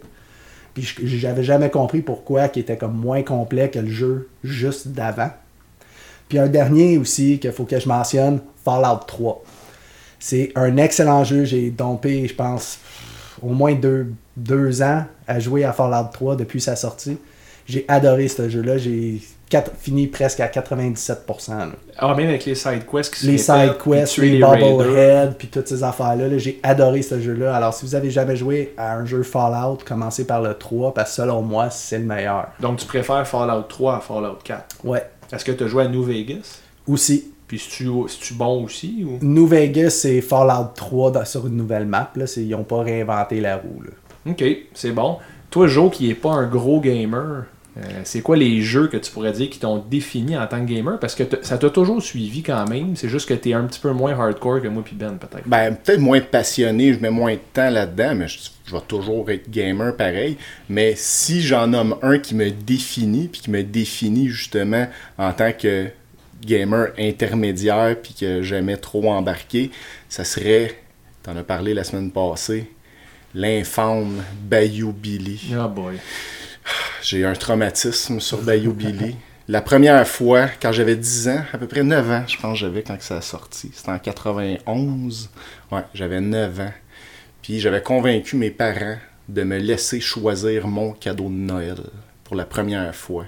[SPEAKER 3] Puis j'avais jamais compris pourquoi qui était comme moins complet que le jeu juste d'avant. Puis un dernier aussi qu'il faut que je mentionne, Fallout 3. C'est un excellent jeu. J'ai dompé, je pense, au moins deux, deux ans à jouer à Fallout 3 depuis sa sortie. J'ai adoré ce jeu-là. J'ai fini presque à 97%. là.
[SPEAKER 1] Ah, même avec les side quests qui
[SPEAKER 3] Les side quests, les
[SPEAKER 1] raiders.
[SPEAKER 3] Bubblehead, puis toutes ces affaires-là. là, j'ai adoré ce jeu-là. Alors, si vous avez jamais joué à un jeu Fallout, commencez par le 3, parce que selon moi, c'est le meilleur.
[SPEAKER 1] Donc, tu préfères Fallout 3 à Fallout 4.
[SPEAKER 3] Ouais.
[SPEAKER 1] Est-ce que tu as joué à New Vegas?
[SPEAKER 3] Aussi,
[SPEAKER 1] Puis, si tu bon aussi? Ou...
[SPEAKER 3] New Vegas, c'est Fallout 3 dans- sur une nouvelle map. Là. Ils n'ont pas réinventé la roue. Là.
[SPEAKER 1] Ok, c'est bon. Toi, Joe, qui est pas un gros gamer, c'est quoi les jeux que tu pourrais dire qui t'ont défini en tant que gamer? Parce que ça t'a toujours suivi quand même. C'est juste que t'es un petit peu moins hardcore que moi puis Ben, peut-être.
[SPEAKER 4] Ben, peut-être moins passionné, je mets moins de temps là-dedans, mais je, je vais toujours être gamer pareil. Mais si j'en nomme un qui me définit, puis qui me définit justement en tant que gamer intermédiaire, puis que j'aimais trop embarquer, ça serait, t'en as parlé la semaine passée, l'infâme Bayou Billy.
[SPEAKER 1] Ah boy.
[SPEAKER 4] J'ai un traumatisme sur Bayou Billy. La première fois, quand j'avais 10 ans, à peu près 9 ans, je pense que j'avais quand ça a sorti. C'était en 91. Ouais, j'avais 9 ans. Puis j'avais convaincu mes parents de me laisser choisir mon cadeau de Noël pour la première fois.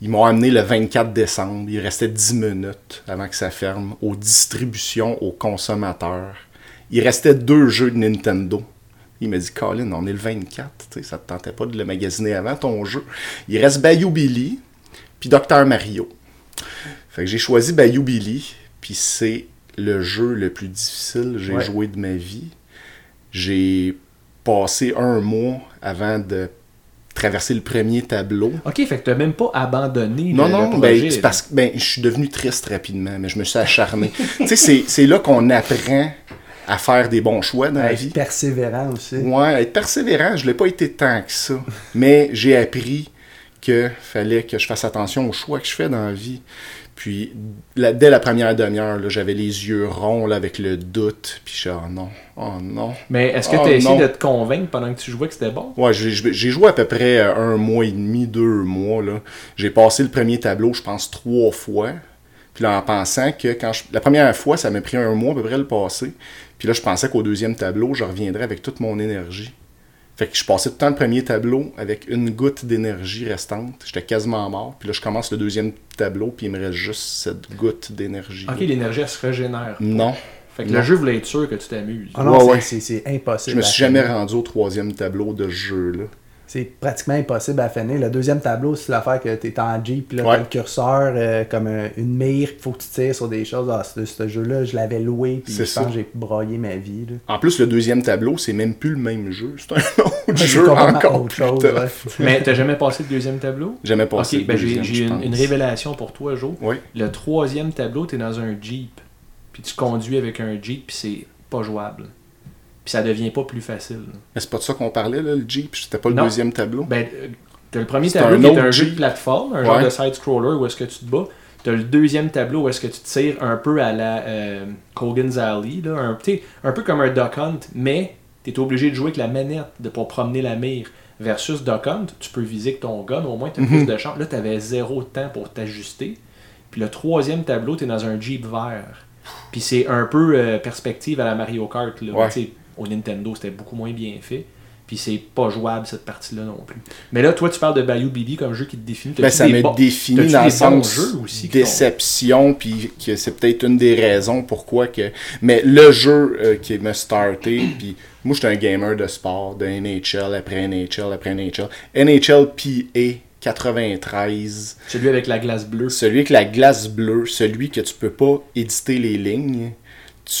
[SPEAKER 4] Ils m'ont amené le 24 décembre. Il restait 10 minutes avant que ça ferme aux distributions aux consommateurs. Il restait deux jeux de Nintendo. Il m'a dit, Colin, on est le 24, tu sais, ça te tentait pas de le magasiner avant ton jeu. Il reste Bayou Billy, puis Dr Mario. Fait que j'ai choisi Bayou Billy, puis c'est le jeu le plus difficile que j'ai
[SPEAKER 3] Ouais.
[SPEAKER 4] joué de ma vie. J'ai passé un mois avant de traverser le premier tableau.
[SPEAKER 1] Ok, fait que t'as même pas abandonné
[SPEAKER 4] Non,
[SPEAKER 1] le,
[SPEAKER 4] non,
[SPEAKER 1] le
[SPEAKER 4] ben, c'est parce que ben, je suis devenu triste rapidement, mais je me suis acharné. tu sais, c'est là qu'on apprend à faire des bons choix dans la
[SPEAKER 3] Être
[SPEAKER 4] vie.
[SPEAKER 3] persévérant aussi.
[SPEAKER 4] Ouais, être persévérant, je l'ai pas été tant que ça. Mais j'ai appris que fallait que je fasse attention aux choix que je fais dans la vie. Puis, dès la première demi-heure, j'avais les yeux ronds là, avec le doute. Puis, je suis, oh non, oh non.
[SPEAKER 1] Mais est-ce que
[SPEAKER 4] Oh,
[SPEAKER 1] t'as essayé
[SPEAKER 4] non.
[SPEAKER 1] de te convaincre pendant que tu jouais que c'était bon?
[SPEAKER 4] Ouais, j'ai- joué à peu près euh, un mois et demi, deux mois. J'ai passé le premier tableau, je pense, trois fois. Puis là, en pensant que quand je- la première fois, ça m'a pris un mois à peu près le passer. Puis là, je pensais qu'au deuxième tableau, je reviendrais avec toute mon énergie. Fait que je passais tout le temps le premier tableau avec une goutte d'énergie restante. J'étais quasiment mort. Puis là, je commence le deuxième tableau, puis il me reste juste cette goutte d'énergie.
[SPEAKER 1] Ok, l'énergie, elle se régénère.
[SPEAKER 4] Non.
[SPEAKER 1] Fait que
[SPEAKER 4] Non.
[SPEAKER 1] le jeu voulait être sûr que tu t'amuses.
[SPEAKER 3] Ah non,
[SPEAKER 4] Ouais,
[SPEAKER 3] c'est-
[SPEAKER 4] ouais.
[SPEAKER 3] c'est c'est impossible.
[SPEAKER 4] Je me suis jamais rendu au troisième tableau de ce jeu-là.
[SPEAKER 3] C'est pratiquement impossible à finir. Le deuxième tableau, c'est l'affaire que tu es en Jeep, là,
[SPEAKER 4] Ouais.
[SPEAKER 3] t'as le curseur euh, comme un- une mire, il faut que tu tires sur des choses. Ah, ce, ce jeu-là, je l'avais loué, puis je
[SPEAKER 4] C'est
[SPEAKER 3] pense
[SPEAKER 4] ça.
[SPEAKER 3] que j'ai broyé ma vie. là.
[SPEAKER 4] En plus, le deuxième tableau, c'est même plus le même jeu. C'est un autre jeu
[SPEAKER 3] complètement
[SPEAKER 4] encore
[SPEAKER 3] autre chose. ouais.
[SPEAKER 1] Mais t'as jamais passé le deuxième tableau?
[SPEAKER 4] Jamais passé
[SPEAKER 1] Ok,
[SPEAKER 4] le
[SPEAKER 1] ben j'ai
[SPEAKER 4] deuxième,
[SPEAKER 1] j'ai
[SPEAKER 4] je
[SPEAKER 1] une, une révélation pour toi, Joe.
[SPEAKER 4] Oui.
[SPEAKER 1] Le troisième tableau, t'es dans un Jeep. Puis tu conduis avec un Jeep, puis c'est pas jouable. Puis ça devient pas plus facile.
[SPEAKER 4] Mais c'est pas de ça qu'on parlait, là, le Jeep. C'était pas le
[SPEAKER 1] Non.
[SPEAKER 4] deuxième tableau?
[SPEAKER 1] Ben, euh, t'as le premier tableau
[SPEAKER 4] un
[SPEAKER 1] qui est un jeu de
[SPEAKER 4] Jeep.
[SPEAKER 1] plateforme, un genre de side-scroller où est-ce que tu te bats. T'as le deuxième tableau où est-ce que tu tires un peu à la euh, Kogan's Alley, là, un, un peu comme un Duck Hunt, mais t'es obligé de jouer avec la manette de pour promener la mire. Versus Duck Hunt, tu peux viser avec ton gun, au moins t'as
[SPEAKER 4] Mhm.
[SPEAKER 1] plus de chance. Là, t'avais zéro temps pour t'ajuster. Puis le troisième tableau, t'es dans un Jeep vert. Puis c'est un peu euh, perspective à la Mario Kart. Là.
[SPEAKER 4] Ouais.
[SPEAKER 1] Au Nintendo, c'était beaucoup moins bien fait. Puis c'est pas jouable cette partie-là non plus. Mais là, toi, tu parles de Bayou Billy comme jeu qui te définit.
[SPEAKER 4] Ben, ça me définit dans le sens
[SPEAKER 1] aussi
[SPEAKER 4] déception, puis que c'est peut-être une des raisons pourquoi que... Mais le jeu euh, qui m'a starté, puis moi, j'étais un gamer de sport, de NHL après NHL après NHL. NHL PA 93,
[SPEAKER 1] Celui avec la glace bleue.
[SPEAKER 4] celui avec la glace bleue, celui que tu peux pas éditer les lignes.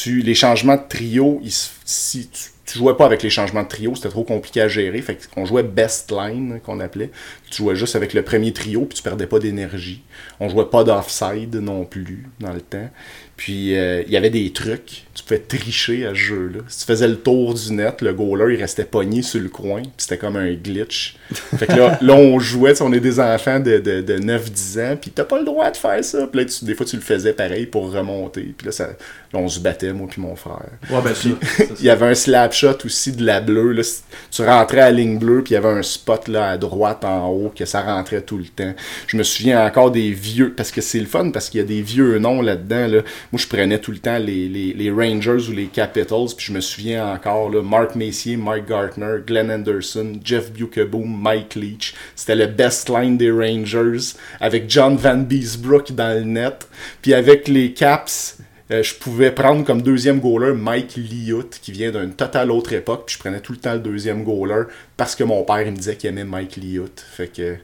[SPEAKER 4] Les changements de trio, ils si tu, tu jouais pas avec les changements de trio, c'était trop compliqué à gérer. Fait qu'on jouait best line, qu'on appelait. Tu jouais juste avec le premier trio, puis tu perdais pas d'énergie. On jouait pas d'offside non plus dans le temps. Puis euh, il y avait des trucs. Tu pouvais tricher à ce jeu-là. Si tu faisais le tour du net, le goaler il restait pogné sur le coin. Puis c'était comme un glitch. Fait que là, là on jouait, tu sais, on est des enfants de, de, de 9-10 ans. Puis t'as pas le droit de faire ça. Puis là, tu- des fois, tu le faisais pareil pour remonter. Puis là, ça, là, on se battait, moi puis mon frère.
[SPEAKER 1] Ouais, ben, ça, ça,
[SPEAKER 4] Il y avait un slap shot aussi de la bleue. Là. Tu rentrais à la ligne bleue, puis il y avait un spot là, à droite en haut que ça rentrait tout le temps. Je me souviens encore des vieux, parce que c'est le fun, parce qu'il y a des vieux noms là-dedans. Là. Moi, je prenais tout le temps les, les, les Ou les Capitals, puis je me souviens encore là, Mark Messier, Mike Gartner, Glenn Anderson, Jeff Bukeboom, Mike Leach. C'était le best line des Rangers, avec John Van Beesbrook dans le net, puis avec les Caps. Euh, je pouvais prendre comme deuxième goaler Mike Liout, qui vient d'une totale autre époque, puis je prenais tout le temps le deuxième goaler parce que mon père me disait qu'il aimait Mike Liout. Fait que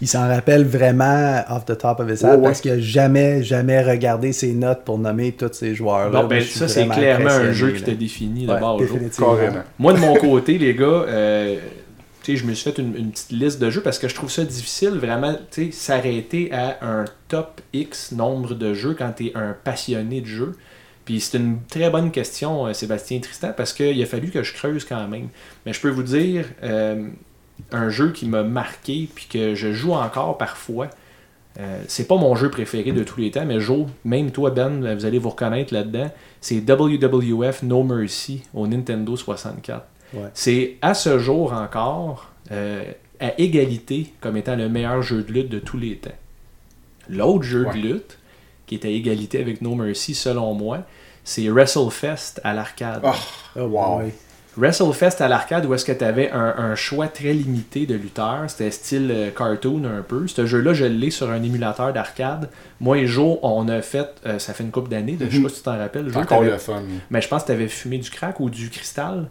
[SPEAKER 3] Il s'en rappelle vraiment off the top of his head
[SPEAKER 4] Ouais, ouais.
[SPEAKER 3] parce qu'il a jamais, jamais regardé ses notes pour nommer tous ces joueurs-là.
[SPEAKER 1] Bon, ben, ça, c'est clairement un jeu qui t'a défini
[SPEAKER 3] Ouais,
[SPEAKER 1] d'abord. Joe.
[SPEAKER 3] définitivement.
[SPEAKER 4] carrément.
[SPEAKER 1] Moi, de mon côté, les gars, euh, tu sais, je me suis fait une, une petite liste de jeux parce que je trouve ça difficile, vraiment, tu sais, s'arrêter à un top X nombre de jeux quand tu es un passionné de jeu. Puis c'est une très bonne question, euh, Sébastien Tristan, parce qu'il a fallu que je creuse quand même. Mais je peux vous dire, euh, un jeu qui m'a marqué, puis que je joue encore parfois, euh, c'est pas mon jeu préféré de tous les temps, mais Joe, même toi Ben, vous allez vous reconnaître là-dedans, c'est WWF No Mercy au Nintendo 64.
[SPEAKER 3] Ouais.
[SPEAKER 1] C'est à ce jour encore euh, à égalité comme étant le meilleur jeu de lutte de tous les temps. L'autre jeu
[SPEAKER 4] Ouais.
[SPEAKER 1] de lutte, qui est à égalité avec No Mercy selon moi, c'est WrestleFest à l'arcade.
[SPEAKER 4] Ah,
[SPEAKER 3] Oh,
[SPEAKER 4] Wow.
[SPEAKER 3] ouais.
[SPEAKER 1] WrestleFest à l'arcade où est-ce que tu avais un, un choix très limité de lutteurs. C'était style euh, cartoon un peu. Ce jeu-là, je l'ai sur un émulateur d'arcade. Moi et Joe, on a fait, euh, ça fait une couple d'années, là, je sais pas si tu t'en rappelles. Joe,
[SPEAKER 4] encore le fun.
[SPEAKER 1] Mais je pense que tu avais fumé du crack ou du cristal.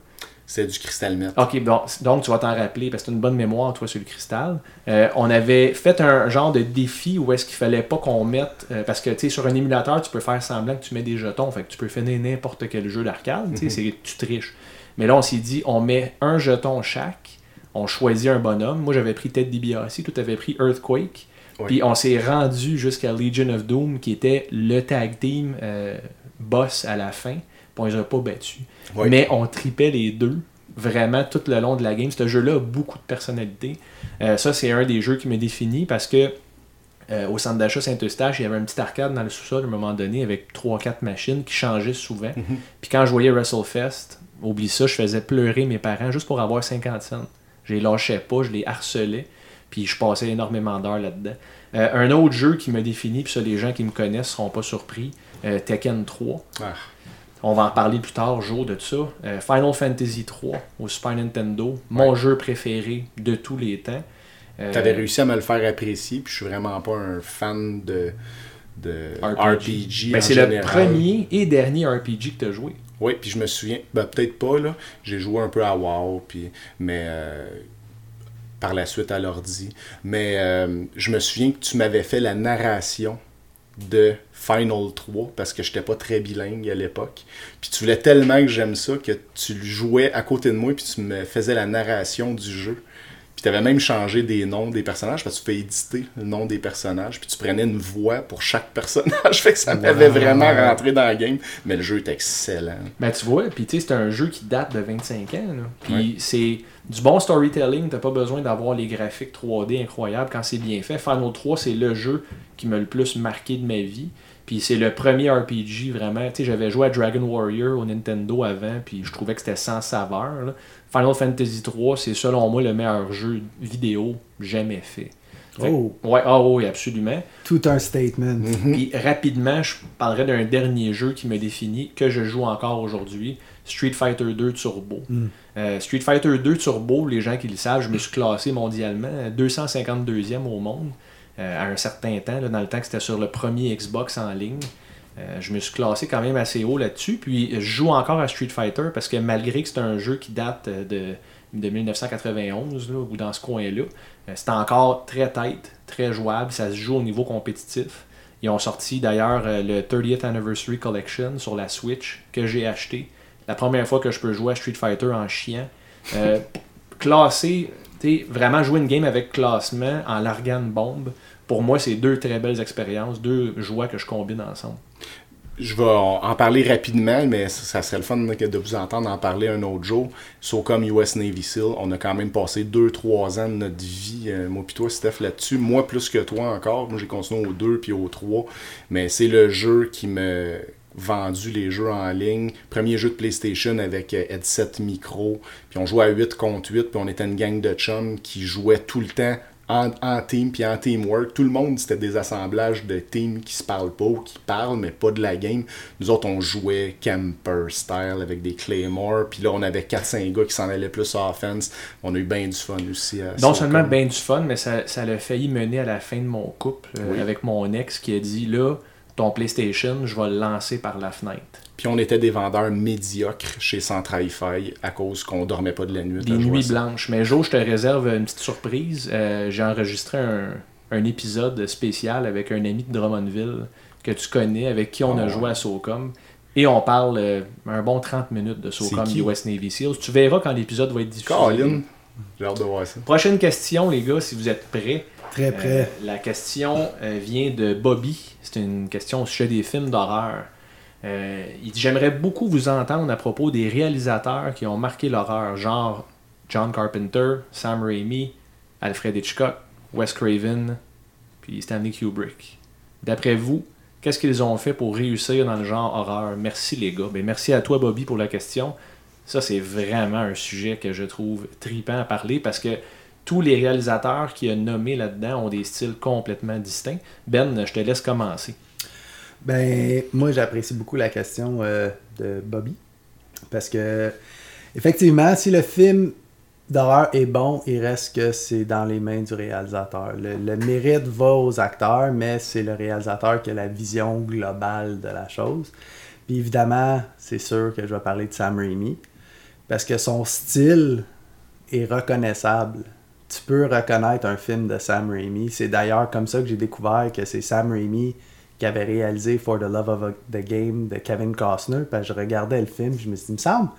[SPEAKER 4] C'est du cristal net.
[SPEAKER 1] Ok, bon, donc tu vas t'en rappeler parce que tu as une bonne mémoire, toi, sur le cristal. Euh, on avait fait un genre de défi où est-ce qu'il fallait pas qu'on mette. euh, parce que, tu sais, sur un émulateur, tu peux faire semblant que tu mets des jetons. Fait que tu peux finir n'importe quel jeu d'arcade. Tu sais, c'est- tu triches. Mais là, on s'est dit, on met un jeton chaque. On choisit un bonhomme. Moi, j'avais pris Ted DiBiase. Tout avait pris Earthquake. Puis on s'est rendu jusqu'à Legion of Doom, qui était le tag team euh, boss à la fin. Puis on les a pas battus. Mais on tripait les deux vraiment tout le long de la game. Ce jeu-là a beaucoup de personnalité. Euh, ça, c'est un des jeux qui me définit parce que euh, au centre d'achat Saint-Eustache, il y avait un petit arcade dans le sous-sol à un moment donné avec 3-4 machines qui changeaient souvent. Puis quand je voyais WrestleFest, oublie ça, je faisais pleurer mes parents juste pour avoir 50 cents. Je les lâchais pas, je les harcelais. Puis je passais énormément d'heures là-dedans. Euh, un autre jeu qui me définit, puis ça, les gens qui me connaissent seront pas surpris, euh, Tekken 3.
[SPEAKER 4] Ah.
[SPEAKER 1] On va en parler plus tard, jour de ça. Euh, Final Fantasy 3 au Super Nintendo, mon jeu préféré de tous les temps.
[SPEAKER 4] T'avais réussi à me le faire apprécier, puis je suis vraiment pas un fan de, de RPG.
[SPEAKER 1] Ben,
[SPEAKER 4] en
[SPEAKER 1] c'est le premier et dernier RPG que tu as joué.
[SPEAKER 4] Oui, puis je me souviens, ben, peut-être pas, là. J'ai joué un peu à WoW, puis, mais euh, par la suite à l'ordi. Mais euh, je me souviens que tu m'avais fait la narration de Final 3 parce que j'étais pas très bilingue à l'époque. Puis tu voulais tellement que j'aime ça que tu jouais à côté de moi puis tu me faisais la narration du jeu. Tu avais même changé des noms des personnages parce que tu fais éditer le nom des personnages puis tu prenais une voix pour chaque personnage. fait que ça m'avait vraiment rentré dans la game. Mais le jeu est excellent.
[SPEAKER 1] Ben, tu vois, puis tu sais, c'est un jeu qui date de 25 ans. Puis
[SPEAKER 4] Ouais.
[SPEAKER 1] c'est du bon storytelling, t'as pas besoin d'avoir les graphiques 3D incroyables quand c'est bien fait. Final 3, c'est le jeu qui m'a le plus marqué de ma vie. Puis c'est le premier RPG vraiment. Tu sais, j'avais joué à Dragon Warrior au Nintendo avant, puis je trouvais que c'était sans saveur. là. Final Fantasy 3, c'est selon moi le meilleur jeu vidéo jamais fait.
[SPEAKER 3] Oh.
[SPEAKER 1] Ouais, ah oui, absolument.
[SPEAKER 3] Tout un statement.
[SPEAKER 1] Puis rapidement, je parlerai d'un dernier jeu qui me définit, que je joue encore aujourd'hui, Street Fighter 2 Turbo. Euh, Street Fighter 2 Turbo, les gens qui le savent, je me suis classé mondialement, euh, 252e au monde, euh, à un certain temps, là, dans le temps que c'était sur le premier Xbox en ligne. Euh, je me suis classé quand même assez haut là-dessus. Puis je joue encore à Street Fighter parce que malgré que c'est un jeu qui date euh, de, de 1991 là, ou dans ce coin-là, c'est encore très tête, très jouable. Ça se joue au niveau compétitif. Ils ont sorti d'ailleurs le 30th Anniversary Collection sur la Switch que j'ai acheté. La première fois que je peux jouer à Street Fighter en chien. Euh, classé, vraiment jouer une game avec classement en largant une bombe. Pour moi, c'est deux très belles expériences, deux joies que je combine ensemble.
[SPEAKER 4] Je vais en parler rapidement, mais ça, serait le fun de vous entendre en parler un autre jour. SOCOM US Navy SEAL, on a quand même passé 2-3 ans de notre vie, euh, moi puis toi, Steph, là-dessus. Moi, plus que toi encore. Moi, j'ai continué au 2 puis au 3. Mais c'est le jeu qui me vendu les jeux en ligne. Premier jeu de PlayStation avec euh, headset micro. Puis on jouait à 8 contre 8. Puis on était une gang de chums qui jouait tout le temps en, en team puis en teamwork. Tout le monde, c'était des assemblages de teams qui se parlent pas ou qui parlent, mais pas de la game. Nous autres, on jouait camper style avec des claymore. Puis là, on avait 4-5 gars qui s'en allaient plus offense. On a eu bien du fun aussi. à
[SPEAKER 1] Non seulement bien du fun, mais ça, ça l'a failli mener à la fin de mon couple euh, avec mon ex qui a dit là, ton PlayStation, je vais le lancer par la fenêtre.
[SPEAKER 4] Puis on était des vendeurs médiocres chez Centrify à cause qu'on dormait pas de la nuit.
[SPEAKER 1] Des nuits blanches. Mais Jo, je te réserve une petite surprise. Euh, J'ai enregistré un, un épisode spécial avec un ami de Drummondville que tu connais, avec qui on
[SPEAKER 4] Ah
[SPEAKER 1] a
[SPEAKER 4] ouais.
[SPEAKER 1] joué à SOCOM. Et on parle euh, un bon 30 minutes de SOCOM? US Navy SEALs. Tu verras quand l'épisode va être diffusé.
[SPEAKER 4] Colin, j'ai hâte de voir ça.
[SPEAKER 1] Prochaine question, les gars, si vous êtes prêts.
[SPEAKER 3] Très près.
[SPEAKER 1] Euh, la question euh, vient de Bobby. C'est une question au sujet des films d'horreur. Euh, J'aimerais beaucoup vous entendre à propos des réalisateurs qui ont marqué l'horreur, genre John Carpenter, Sam Raimi, Alfred Hitchcock, Wes Craven, puis Stanley Kubrick. D'après vous, qu'est-ce qu'ils ont fait pour réussir dans le genre horreur? Merci les gars. Ben, merci à toi, Bobby, pour la question. Ça, c'est vraiment un sujet que je trouve tripant à parler parce que tous les réalisateurs qu'il a nommés là-dedans ont des styles complètement distincts. Ben, je te laisse commencer.
[SPEAKER 3] Ben, moi, j'apprécie beaucoup la question euh, de Bobby. Parce que, effectivement, si le film d'horreur est bon, il reste que c'est dans les mains du réalisateur. Le, le mérite va aux acteurs, mais c'est le réalisateur qui a la vision globale de la chose. Puis évidemment, c'est sûr que je vais parler de Sam Raimi. Parce que son style est reconnaissable. Tu peux reconnaître un film de Sam Raimi. C'est d'ailleurs comme ça que j'ai découvert que c'est Sam Raimi qui avait réalisé For the Love of the Game de Kevin Costner. Que je regardais le film, je me suis dit, il me semble,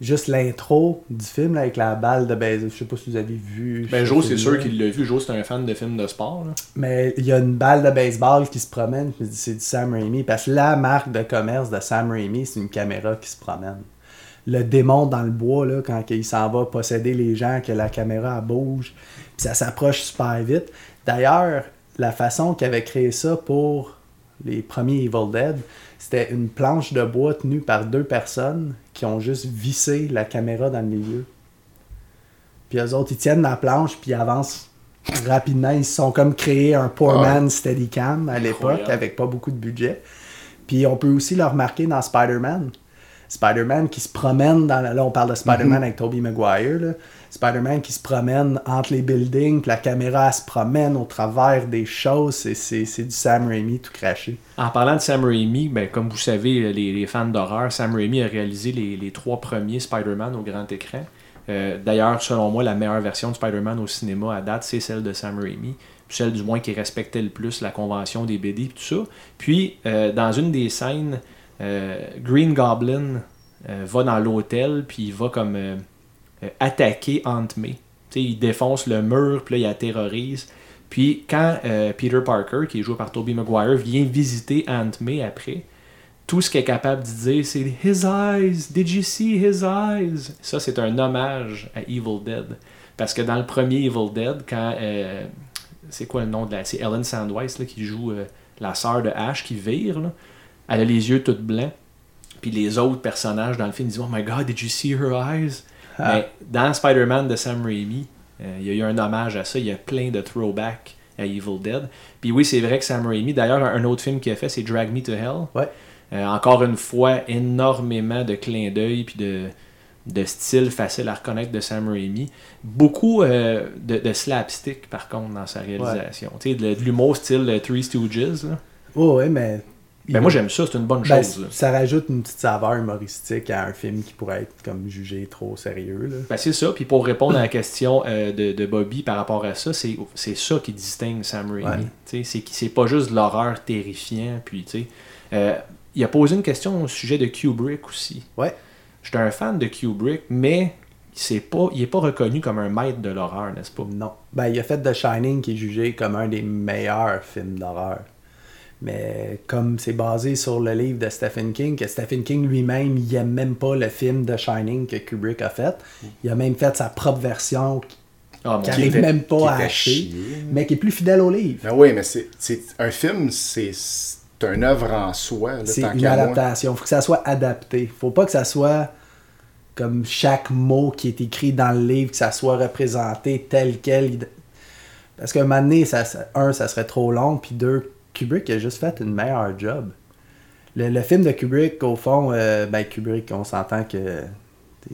[SPEAKER 3] juste l'intro du film là, avec la balle de baseball. Je sais pas si vous avez vu.
[SPEAKER 1] Ben,
[SPEAKER 3] ce
[SPEAKER 1] Jo, c'est sûr qu'il l'a vu. Jo, c'est un fan de films de sport. là.
[SPEAKER 3] Mais il y a une balle de baseball qui se promène. Je me dis, c'est du Sam Raimi. Parce que la marque de commerce de Sam Raimi, c'est une caméra qui se promène. Le démon dans le bois, là, quand il s'en va posséder les gens, que la caméra elle bouge, puis ça s'approche super vite. D'ailleurs, la façon qu'il avait créé ça pour les premiers Evil Dead, c'était une planche de bois tenue par deux personnes qui ont juste vissé la caméra dans le milieu. Puis eux autres, ils tiennent la planche, puis ils avancent rapidement. Ils se sont comme créé un poor
[SPEAKER 4] Ouais.
[SPEAKER 3] man Steadicam à l'époque, avec pas beaucoup de budget. Puis on peut aussi le remarquer dans Spider-Man. Spider-Man qui se promène dans la- Là, on parle de Spider-Man avec Tobey Maguire. là. Spider-Man qui se promène entre les buildings, puis la caméra se promène au travers des choses. C'est- du Sam Raimi tout craché.
[SPEAKER 1] En parlant de Sam Raimi, ben, comme vous savez, les, les fans d'horreur, Sam Raimi a réalisé les, trois premiers Spider-Man au grand écran. Euh, D'ailleurs, selon moi, la meilleure version de Spider-Man au cinéma à date, c'est celle de Sam Raimi. Celle du moins qui respectait le plus la convention des BD et tout ça. Puis, euh, dans une des scènes, euh, Green Goblin euh, va dans l'hôtel, puis il va comme euh, euh, attaquer Aunt May. Il défonce le mur, puis là, il la terrorise. Puis quand euh, Peter Parker, qui est joué par Tobey Maguire, vient visiter Aunt May après, tout ce qu'il est capable de dire, c'est His eyes, did you see his eyes? Ça, c'est un hommage à Evil Dead. Parce que dans le premier Evil Dead, quand. euh, c'est quoi le nom de la. C'est Ellen Sandweiss là, qui joue euh, la sœur de Ash qui vire. Elle a les yeux tout blancs. Puis les autres personnages dans le film disent Oh my god, did you see her eyes?
[SPEAKER 3] Ah.
[SPEAKER 1] Mais dans Spider-Man de Sam Raimi, euh, il y a eu un hommage à ça. Il y a plein de throwbacks à Evil Dead. Puis oui, c'est vrai que Sam Raimi, d'ailleurs, un autre film qu'il a fait, c'est Drag Me to Hell.
[SPEAKER 3] Ouais.
[SPEAKER 1] Euh, encore une fois, énormément de clins d'œil puis de, de style facile à reconnaître de Sam Raimi. Beaucoup euh, de, de slapstick, par contre, dans sa réalisation. Tu sais, de, de l'humour style Three Stooges. là.
[SPEAKER 3] Oh, ouais, mais
[SPEAKER 1] Ben, moi, j'aime ça, c'est une bonne
[SPEAKER 3] Ben,
[SPEAKER 1] chose.
[SPEAKER 3] ça rajoute une petite saveur humoristique à un film qui pourrait être comme jugé trop sérieux. Là.
[SPEAKER 1] Ben, c'est ça. Puis pour répondre à la question euh, de, de Bobby par rapport à ça, c'est, c'est ça qui distingue Sam Raimi.
[SPEAKER 3] Ouais.
[SPEAKER 1] C'est, c'est pas juste de l'horreur terrifiant. Puis, euh, il a posé une question au sujet de Kubrick aussi.
[SPEAKER 3] Ouais.
[SPEAKER 1] J'étais un fan de Kubrick, mais c'est pas, il est pas reconnu comme un maître de l'horreur, n'est-ce pas?
[SPEAKER 3] Non. Ben, il a fait The Shining qui est jugé comme un des meilleurs films d'horreur. Mais comme c'est basé sur le livre de Stephen King, que Stephen King lui-même, il aime même pas le film The Shining que Kubrick a fait. Il a même fait sa propre version
[SPEAKER 1] Ah,
[SPEAKER 3] qui n'arrive même pas à acheter, mais qui est plus fidèle au livre.
[SPEAKER 4] Ben oui, mais c'est c'est- un film, c'est c'est un œuvre en soi.
[SPEAKER 3] C'est une
[SPEAKER 4] qu'à
[SPEAKER 3] adaptation. faut que ça soit adapté. faut pas que ça soit comme chaque mot qui est écrit dans le livre, que ça soit représenté tel quel. Parce qu'un moment donné, ça, ça- un, ça serait trop long, puis deux, Kubrick a juste fait une meilleure job. Le, le film de Kubrick, au fond, euh, ben Kubrick, on s'entend que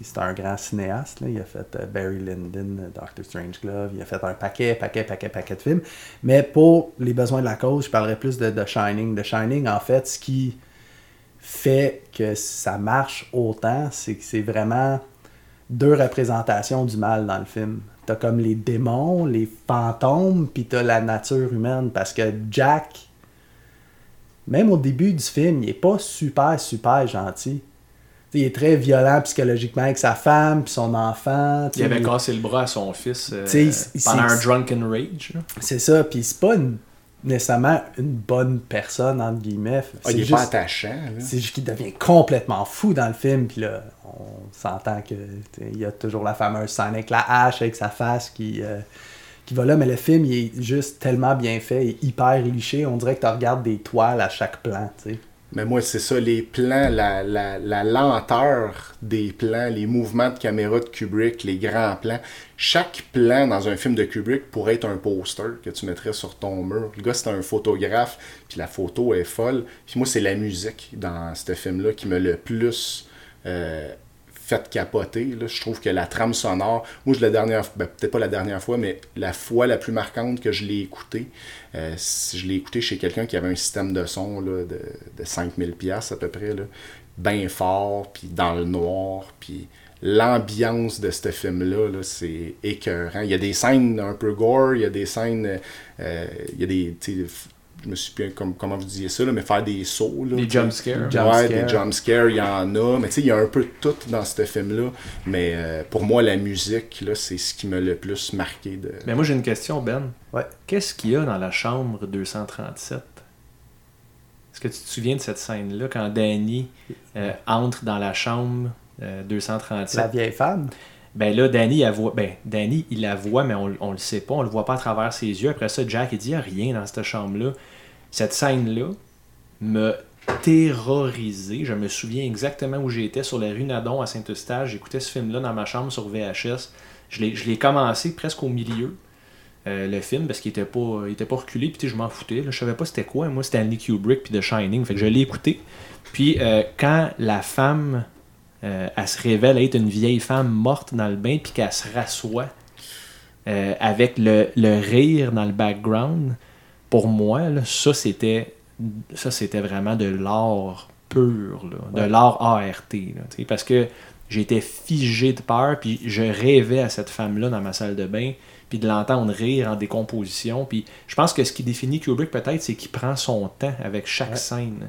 [SPEAKER 3] c'est un grand cinéaste. Il a fait euh, Barry Lyndon, Doctor Strangelove, il a fait un paquet, paquet, paquet, paquet de films. Mais pour les besoins de la cause, je parlerais plus de The Shining. The Shining, en fait, ce qui fait que ça marche autant, c'est que c'est vraiment deux représentations du mal dans le film. T'as comme les démons, les fantômes, puis t'as la nature humaine. Parce que Jack, même au début du film, il est pas super, super gentil. T'sais, il est très violent psychologiquement avec sa femme, puis son enfant.
[SPEAKER 1] Il avait cassé le bras à son fils euh, pendant
[SPEAKER 3] c'est-
[SPEAKER 1] un drunken rage.
[SPEAKER 3] C'est ça, puis c'est pas une- nécessairement une bonne personne, entre guillemets.
[SPEAKER 4] Ah,
[SPEAKER 3] C'est
[SPEAKER 4] il est
[SPEAKER 3] juste-
[SPEAKER 4] pas attachant.
[SPEAKER 3] c'est juste qu'il devient complètement fou dans le film. Puis là, on s'entend que t'sais, il y a toujours la fameuse scène avec la hache, avec sa face qui, euh, qui va là. Mais le film, il est juste tellement bien fait et hyper liché. On dirait que tu regardes des toiles à chaque plan. t'sais.
[SPEAKER 4] Mais moi, c'est ça, les plans, la, la, la lenteur des plans, les mouvements de caméra de Kubrick, les grands plans. Chaque plan dans un film de Kubrick pourrait être un poster que tu mettrais sur ton mur. Le gars, c'est un photographe, puis la photo est folle. Puis moi, c'est la musique dans ce film-là qui me le plus euh, fait capoter. là. Je trouve que la trame sonore, moi, je la dernière ben, peut-être pas la dernière fois, mais la fois la plus marquante que je l'ai écouté, euh, je l'ai écouté chez quelqu'un qui avait un système de son là, de, de 5000 pièces à peu près, bien fort, puis dans le noir, puis l'ambiance de ce film-là, là, c'est écœurant. Il y a des scènes un peu gore, il y a des scènes, euh, il y a des, je me suis plus comme, comment vous disiez ça, là, mais faire des sauts. Là,
[SPEAKER 1] Des
[SPEAKER 4] sais.
[SPEAKER 1] jump scares.
[SPEAKER 3] Jump
[SPEAKER 4] ouais,
[SPEAKER 3] scare.
[SPEAKER 4] des jump scares, il y en a. Mais tu sais, il y a un peu de tout dans ce film-là. Mais euh, pour moi, la musique, là, c'est ce qui m'a le plus marqué. De...
[SPEAKER 1] Mais moi, j'ai une question, Ben.
[SPEAKER 3] Ouais.
[SPEAKER 1] Qu'est-ce qu'il y a dans la chambre 237 Est-ce que tu te souviens de cette scène-là quand Danny euh, entre dans la chambre euh, 237
[SPEAKER 3] La vieille femme?
[SPEAKER 1] Ben là, Danny, voit, ben, Danny, il la voit, mais on, on le sait pas, on le voit pas à travers ses yeux. Après ça, Jack, il dit, a rien dans cette chambre-là. Cette scène-là m'a terrorisé. Je me souviens exactement où j'étais, sur la rue Nadon à Saint-Eustache. J'écoutais ce film-là dans ma chambre sur VHS. Je l'ai commencé presque au milieu, euh, le film, parce qu'il était pas, était pas reculé, puis je m'en foutais. Là. Je savais pas c'était quoi. Moi, c'était Stanley Kubrick, puis The Shining. Fait que je l'ai écouté. Puis euh, quand la femme euh, elle se révèle être une vieille femme morte dans le bain, puis qu'elle se rassoit euh, avec le, le rire dans le background, pour moi, là, ça c'était ça c'était vraiment de l'art pur, là, de l'art ART. là, parce que j'étais figé de peur, puis je rêvais à cette femme-là dans ma salle de bain, puis de l'entendre rire en décomposition. Puis je pense que ce qui définit Kubrick peut-être, c'est qu'il prend son temps avec chaque
[SPEAKER 3] Ouais.
[SPEAKER 1] scène.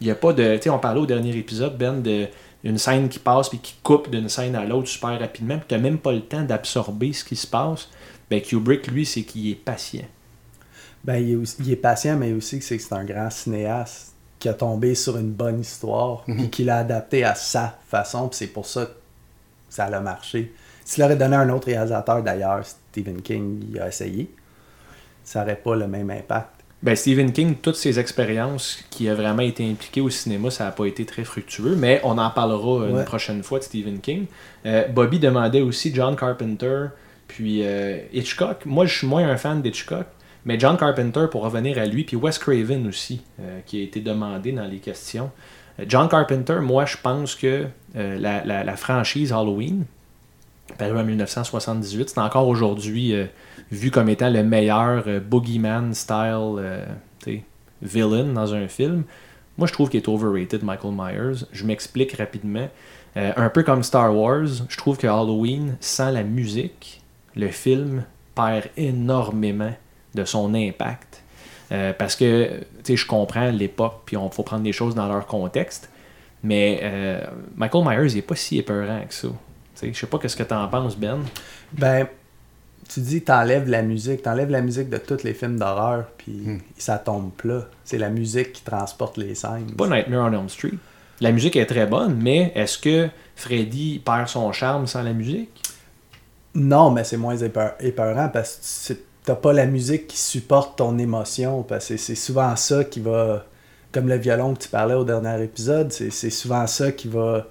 [SPEAKER 1] Il n'y a pas de. Tu sais, on parlait au dernier épisode, Ben, de une scène qui passe puis qui coupe d'une scène à l'autre super rapidement, puis tu n'as même pas le temps d'absorber ce qui se passe. Ben, Kubrick, lui, c'est qu'il est patient.
[SPEAKER 3] Ben, il, est aussi- il est patient, mais aussi que c'est que c'est un grand cinéaste qui a tombé sur une bonne histoire
[SPEAKER 4] Mhm.
[SPEAKER 3] puis qui l'a adapté à sa façon. puis c'est pour ça que ça a marché. S'il aurait donné à un autre réalisateur, d'ailleurs, Stephen King, il a essayé, ça n'aurait pas le même impact.
[SPEAKER 1] Ben, Stephen King, toutes ses expériences qui a vraiment été impliqué au cinéma, ça n'a pas été très fructueux, mais on en parlera
[SPEAKER 3] Ouais.
[SPEAKER 1] une prochaine fois de Stephen King. Euh, Bobby demandait aussi John Carpenter, puis euh, Hitchcock. Moi, je suis moins un fan d'Hitchcock, mais John Carpenter, pour revenir à lui, puis Wes Craven aussi, euh, qui a été demandé dans les questions. Euh, John Carpenter, moi, je pense que la, la- la franchise Halloween, paru en 1978, c'est encore aujourd'hui vu comme étant le meilleur euh, boogeyman style euh, tu villain dans un film. Moi, je trouve qu'il est overrated, Michael Myers. Je m'explique rapidement. Euh, un peu comme Star Wars, je trouve que Halloween, sans la musique, le film perd énormément de son impact. Euh, parce que, tu sais, je comprends l'époque, puis on faut prendre les choses dans leur contexte. Mais Michael Myers, il est pas si épeurant que ça. Tu Je sais pas qu'est-ce que t'en penses, Ben.
[SPEAKER 3] Ben, tu dis, t'enlèves la musique, t'enlèves la musique de tous les films d'horreur, puis
[SPEAKER 4] Hmm.
[SPEAKER 3] ça tombe plat. C'est la musique qui transporte les scènes.
[SPEAKER 1] Pas Nightmare on Elm Street. La musique est très bonne, mais est-ce que Freddy perd son charme sans la musique?
[SPEAKER 3] Non, mais c'est moins épeur- épeurant parce que c'est- t'as pas la musique qui supporte ton émotion. Parce que c'est souvent ça qui va. Comme le violon que tu parlais au dernier épisode, c'est souvent ça qui va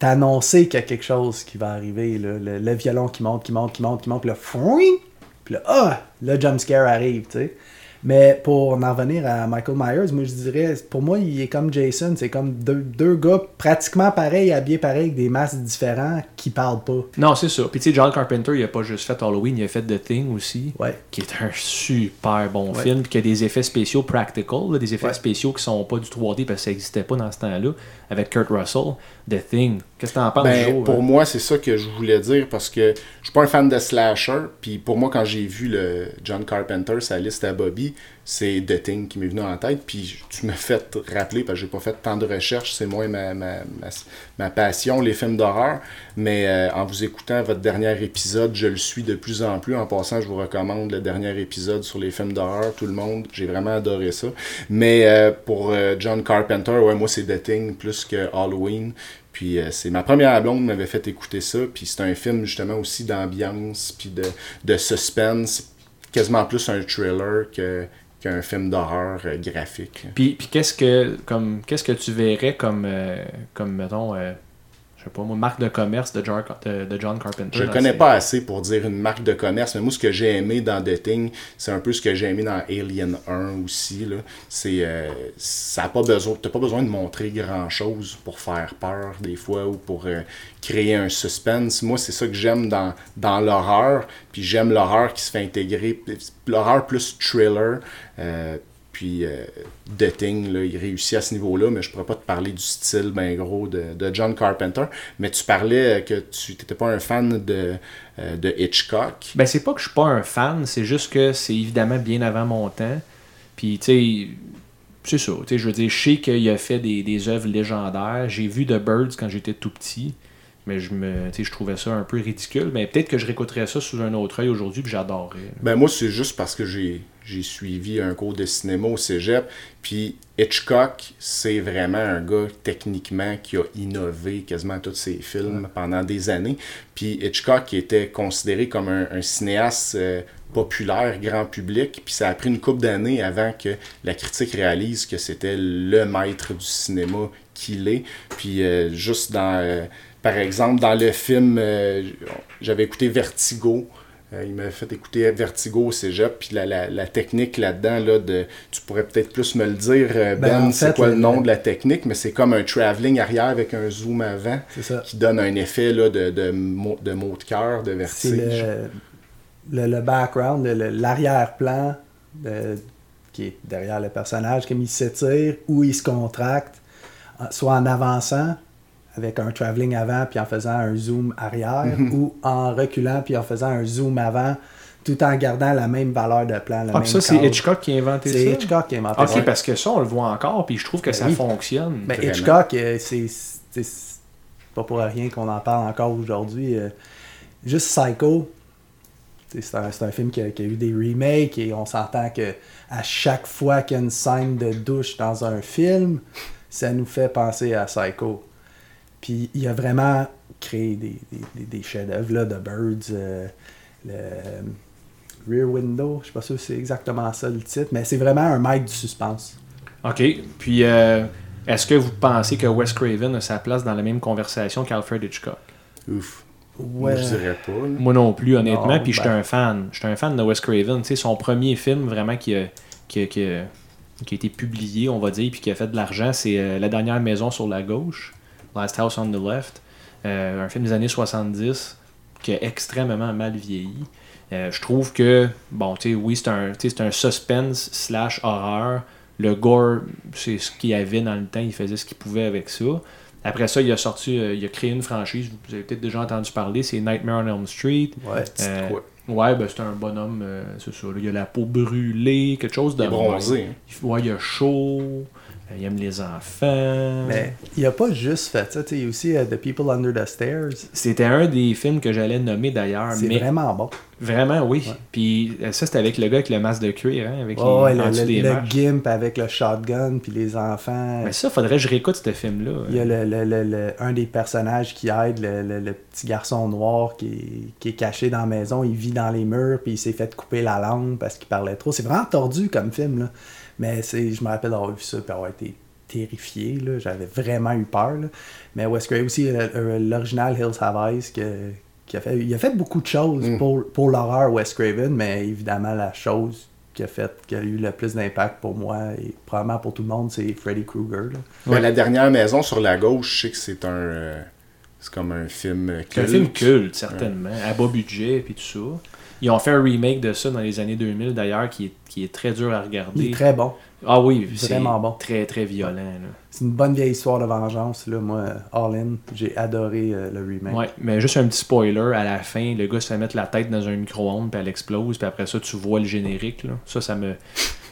[SPEAKER 3] t'annoncer qu'il y a quelque chose qui va arriver. là. Le, le violon qui monte, qui monte, qui monte, qui monte, puis là, fouing! Puis là, ah! Le jumpscare arrive, tu sais. Mais pour en revenir à Michael Myers, moi je dirais, pour moi, il est comme Jason, c'est comme deux, deux gars pratiquement pareils, habillés pareils, avec des masques différents, qui parlent pas.
[SPEAKER 1] Non, c'est ça. Puis tu sais, John Carpenter, il a pas juste fait Halloween, il a fait The Thing aussi.
[SPEAKER 3] Ouais.
[SPEAKER 1] Qui est un super bon
[SPEAKER 3] Ouais.
[SPEAKER 1] film, puis qui a des effets spéciaux practical, là, des effets
[SPEAKER 3] Ouais.
[SPEAKER 1] spéciaux qui sont pas du 3D parce que ça n'existait pas dans ce temps-là, avec Kurt Russell. The Thing. Qu'est-ce que t'en penses,
[SPEAKER 4] Ben,
[SPEAKER 1] Joe,
[SPEAKER 4] pour
[SPEAKER 1] hein?
[SPEAKER 4] moi, c'est ça que je voulais dire parce que je suis pas un fan de slasher. Puis pour moi, quand j'ai vu le John Carpenter, sa liste à Bobby, c'est The Thing qui m'est venu en tête. Puis tu m'as fait rappeler parce que j'ai pas fait tant de recherches. C'est ma, ma, ma, ma passion, les films d'horreur. Mais euh, en vous écoutant votre dernier épisode, je le suis de plus en plus. En passant, je vous recommande le dernier épisode sur les films d'horreur. Tout le monde, j'ai vraiment adoré ça. Mais euh, pour euh, John Carpenter, ouais, moi c'est The Thing plus que Halloween. Puis euh, c'est ma première blonde qui m'avait fait écouter ça. Puis c'est un film justement aussi d'ambiance, puis de, de suspense. Quasiment plus un thriller qu'un film d'horreur euh, graphique.
[SPEAKER 1] Puis, puis qu'est-ce que comme qu'est-ce que tu verrais comme euh, comme mettons je sais pas moi marque de commerce de John, de, de John Carpenter
[SPEAKER 4] Je ne connais pas assez pour dire une marque de commerce, mais moi, ce que j'ai aimé dans The Thing, c'est un peu ce que j'ai aimé dans Alien 1 aussi. Là. C'est, euh, ça a pas besoin, t'as pas besoin de montrer grand-chose pour faire peur des fois ou pour euh, créer un suspense. Moi, c'est ça que j'aime dans, dans l'horreur. Puis j'aime l'horreur qui se fait intégrer, l'horreur plus thriller. euh, puis euh, The Thing, là, il réussit à ce niveau-là, mais je pourrais pas te parler du style ben gros de, de John Carpenter. Mais tu parlais euh, que tu n'étais pas un fan de, euh, de Hitchcock.
[SPEAKER 1] Ben, c'est pas que je suis pas un fan, c'est juste que c'est évidemment bien avant mon temps. Puis, tu sais, c'est ça. Tu sais, je veux dire, je sais qu'il a fait des, des œuvres légendaires. J'ai vu The Birds quand j'étais tout petit. Mais je me je trouvais ça un peu ridicule. Mais peut-être que je réécouterais ça sous un autre œil aujourd'hui, puis j'adorerais.
[SPEAKER 4] Ben moi, c'est juste parce que j'ai j'ai suivi un cours de cinéma au cégep. Puis Hitchcock, c'est vraiment un gars techniquement qui a innové quasiment tous ses films pendant des années. Puis Hitchcock était considéré comme un, un cinéaste euh, populaire, grand public. Puis ça a pris une couple d'années avant que la critique réalise que c'était le maître du cinéma qu'il est. Puis euh, juste dans, euh, par exemple, dans le film, j'avais écouté Vertigo. Euh, il m'a fait écouter Vertigo au cégep, puis la, la, la technique là-dedans, là, de, tu pourrais peut-être plus me le dire, euh, Ben,
[SPEAKER 3] Ben, en
[SPEAKER 4] c'est quoi le, nom de la technique, mais c'est comme un travelling arrière avec un zoom avant,
[SPEAKER 3] C'est ça.
[SPEAKER 4] qui donne un effet là, de, de, mot, de mot de cœur, de
[SPEAKER 3] C'est
[SPEAKER 4] vertige.
[SPEAKER 3] le, le, background, l'arrière-plan de- qui est derrière le personnage, comme il s'étire ou il se contracte, euh, soit en avançant avec un travelling avant puis en faisant un zoom arrière ou en reculant puis en faisant un zoom avant tout en gardant la même valeur de plan. le
[SPEAKER 1] Ah,
[SPEAKER 3] même
[SPEAKER 1] ça, c'est. Hitchcock qui a inventé
[SPEAKER 3] C'est
[SPEAKER 1] ça?
[SPEAKER 3] Hitchcock qui a inventé
[SPEAKER 1] Ok,
[SPEAKER 3] ça.
[SPEAKER 1] parce que ça, on le voit encore, puis je trouve que
[SPEAKER 3] Ben
[SPEAKER 1] ça
[SPEAKER 3] oui.
[SPEAKER 1] fonctionne.
[SPEAKER 3] Mais
[SPEAKER 4] Vraiment.
[SPEAKER 3] Hitchcock, euh, c'est c'est- c'est pas pour rien qu'on en parle encore aujourd'hui. euh, Juste Psycho, c'est un, c'est un film qui a, qui a eu des remakes et on s'entend que à chaque fois qu'il y a une scène de douche dans un film, ça nous fait penser à Psycho. Puis il a vraiment créé des, des, des- des chefs-d'œuvre, là, The Birds, euh, le Rear Window, je sais pas sûr si c'est exactement ça le titre, mais c'est vraiment un maître du suspense.
[SPEAKER 1] OK. Puis, euh, est-ce que vous pensez que Wes Craven a sa place dans la même conversation qu'Alfred Hitchcock?
[SPEAKER 4] Ouf.
[SPEAKER 3] Ouais.
[SPEAKER 4] Moi, je dirais pas. là.
[SPEAKER 1] Moi non plus, honnêtement.
[SPEAKER 3] Non,
[SPEAKER 1] puis, j'étais
[SPEAKER 3] ben-
[SPEAKER 1] un fan. J'étais un fan de Wes Craven. Tu sais, son premier film, vraiment, qui a, qui a- qui a- qui a été publié, on va dire, puis qui a fait de l'argent, c'est euh, La dernière maison sur la gauche, Last House on the Left. Euh, un film des années 70 qui a extrêmement mal vieilli. Euh, je trouve que, bon, tu sais, oui, c'est un, un suspense slash horreur, Le gore, c'est ce qu'il y avait dans le temps, il faisait ce qu'il pouvait avec ça. Après ça, il a sorti, euh, il a créé une franchise, vous avez peut-être déjà entendu parler, c'est Nightmare on Elm Street.
[SPEAKER 3] Ouais.
[SPEAKER 1] Euh,
[SPEAKER 4] quoi?
[SPEAKER 1] ouais, ben c'est un bonhomme, euh, c'est ça. là, Il a la peau brûlée, quelque chose de
[SPEAKER 4] Il est bronzé. hein.
[SPEAKER 1] Ouais, il a chaud, il aime les enfants.
[SPEAKER 3] Mais il a pas juste fait ça, il y a aussi euh, The People Under the Stairs.
[SPEAKER 1] C'était un des films que j'allais nommer d'ailleurs.
[SPEAKER 3] C'est
[SPEAKER 1] mais
[SPEAKER 3] vraiment bon.
[SPEAKER 1] Vraiment, oui.
[SPEAKER 3] Ouais.
[SPEAKER 1] Puis euh, ça, c'était avec le gars avec le masque de cuir, hein, avec
[SPEAKER 3] Oh,
[SPEAKER 1] les,
[SPEAKER 3] le, le-
[SPEAKER 1] des
[SPEAKER 3] le gimp avec le shotgun puis les enfants.
[SPEAKER 1] Mais ça, faudrait que je réécoute ce film-là.
[SPEAKER 3] Il y a le, le- le- le- un des personnages qui aide, le, le- le petit garçon noir qui est, qui est caché dans la maison. Il vit dans les murs, puis il s'est fait couper la langue parce qu'il parlait trop. C'est vraiment tordu comme film, là. Mais c'est, je me rappelle d'avoir vu ça et avoir été terrifié. là. J'avais vraiment eu peur. là. Mais Wes Craven aussi, euh, euh, l'original Hills Have Eyes, que- qui a fait, il a fait beaucoup de choses
[SPEAKER 4] Mm.
[SPEAKER 3] pour, pour l'horreur Wes Craven, mais évidemment, la chose qui a, fait, qui a eu le plus d'impact pour moi et probablement pour tout le monde, c'est Freddy Krueger.
[SPEAKER 4] la dernière maison sur la gauche, je sais que c'est un. euh, c'est comme un film
[SPEAKER 1] C'est un
[SPEAKER 4] culte.
[SPEAKER 1] film culte, certainement, à bas budget puis tout ça. Ils ont fait un remake de ça dans les années 2000 d'ailleurs qui est, qui est très dur à
[SPEAKER 3] Il
[SPEAKER 1] regarder.
[SPEAKER 3] est très bon.
[SPEAKER 1] Ah oui, c'est
[SPEAKER 3] Vraiment bon.
[SPEAKER 1] très très violent. là.
[SPEAKER 3] C'est une bonne vieille histoire de vengeance. Là. Moi, All In, j'ai adoré euh, le remake.
[SPEAKER 1] Ouais, mais juste un petit spoiler, à la fin, le gars se fait mettre la tête dans un micro-ondes, puis elle explose, puis après ça, tu vois le générique. Là. Ça, ça me.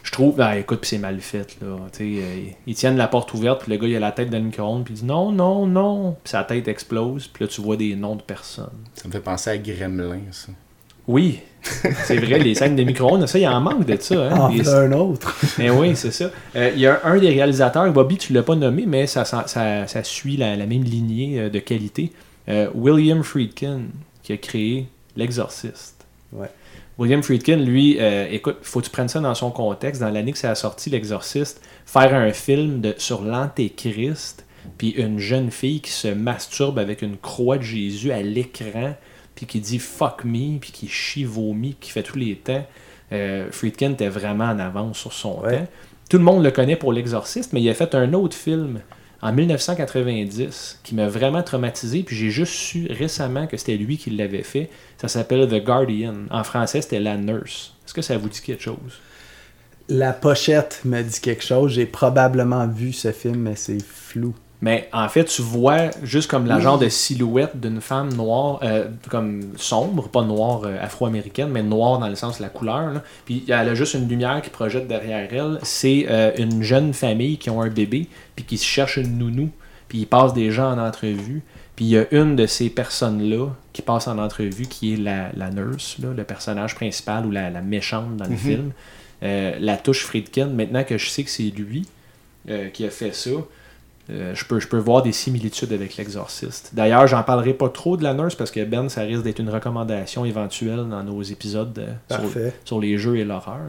[SPEAKER 1] Je trouve. Ah, écoute, puis c'est mal fait. Là. Tu sais, euh, ils tiennent la porte ouverte, puis le gars, il a la tête dans le micro-ondes, puis il dit non, non, non. Puis sa tête explose, puis là, tu vois des noms de personnes.
[SPEAKER 4] Ça me fait penser à Gremlin, ça.
[SPEAKER 1] Oui, c'est vrai, les scènes de micro-ondes, ça, il en manque de ça. Hein?
[SPEAKER 3] En
[SPEAKER 1] Les-
[SPEAKER 3] voilà un autre.
[SPEAKER 1] Mais oui, c'est ça. Euh, Il y a un des réalisateurs, Bobby, tu l'as pas nommé, mais ça, ça, ça- ça suit la, la même lignée euh, de qualité. Euh, William Friedkin, qui a créé L'Exorciste.
[SPEAKER 3] Ouais.
[SPEAKER 1] William Friedkin, lui, euh, écoute, faut que tu prennes ça dans son contexte. Dans l'année que ça a sorti, L'Exorciste, faire un film de, sur l'Antéchrist, puis une jeune fille qui se masturbe avec une croix de Jésus à l'écran, puis qui dit fuck me, puis qui chie, vomit, qui fait tous les temps. Euh, Friedkin était vraiment en avance sur son
[SPEAKER 3] Ouais.
[SPEAKER 1] temps. Tout le monde le connaît pour L'Exorciste, mais il a fait un autre film en 1990 qui m'a vraiment traumatisé, puis j'ai juste su récemment que c'était lui qui l'avait fait. Ça s'appelle The Guardian. En français, c'était La Nurse. Est-ce que ça vous dit quelque chose?
[SPEAKER 3] La pochette me dit quelque chose. J'ai probablement vu ce film, mais c'est flou.
[SPEAKER 1] Mais en fait, tu vois juste comme la genre de silhouette d'une femme noire, euh, comme sombre, pas noire euh, afro-américaine, mais noire dans le sens de la couleur. là. Puis elle a juste une lumière qui projette derrière elle. C'est euh, une jeune famille qui ont un bébé, puis qui se cherche une nounou, puis ils passent des gens en entrevue. Puis il y a une de ces personnes-là qui passe en entrevue, qui est la, la nurse, là, le personnage principal ou la, la méchante dans le film. Euh, la touche Friedkin, maintenant que je sais que c'est lui qui a fait ça, euh, je, peux, je peux voir des similitudes avec l'exorciste. D'ailleurs, j'en parlerai pas trop de la nurse parce que Ben, ça risque d'être une recommandation éventuelle dans nos épisodes euh, sur, les jeux et l'horreur.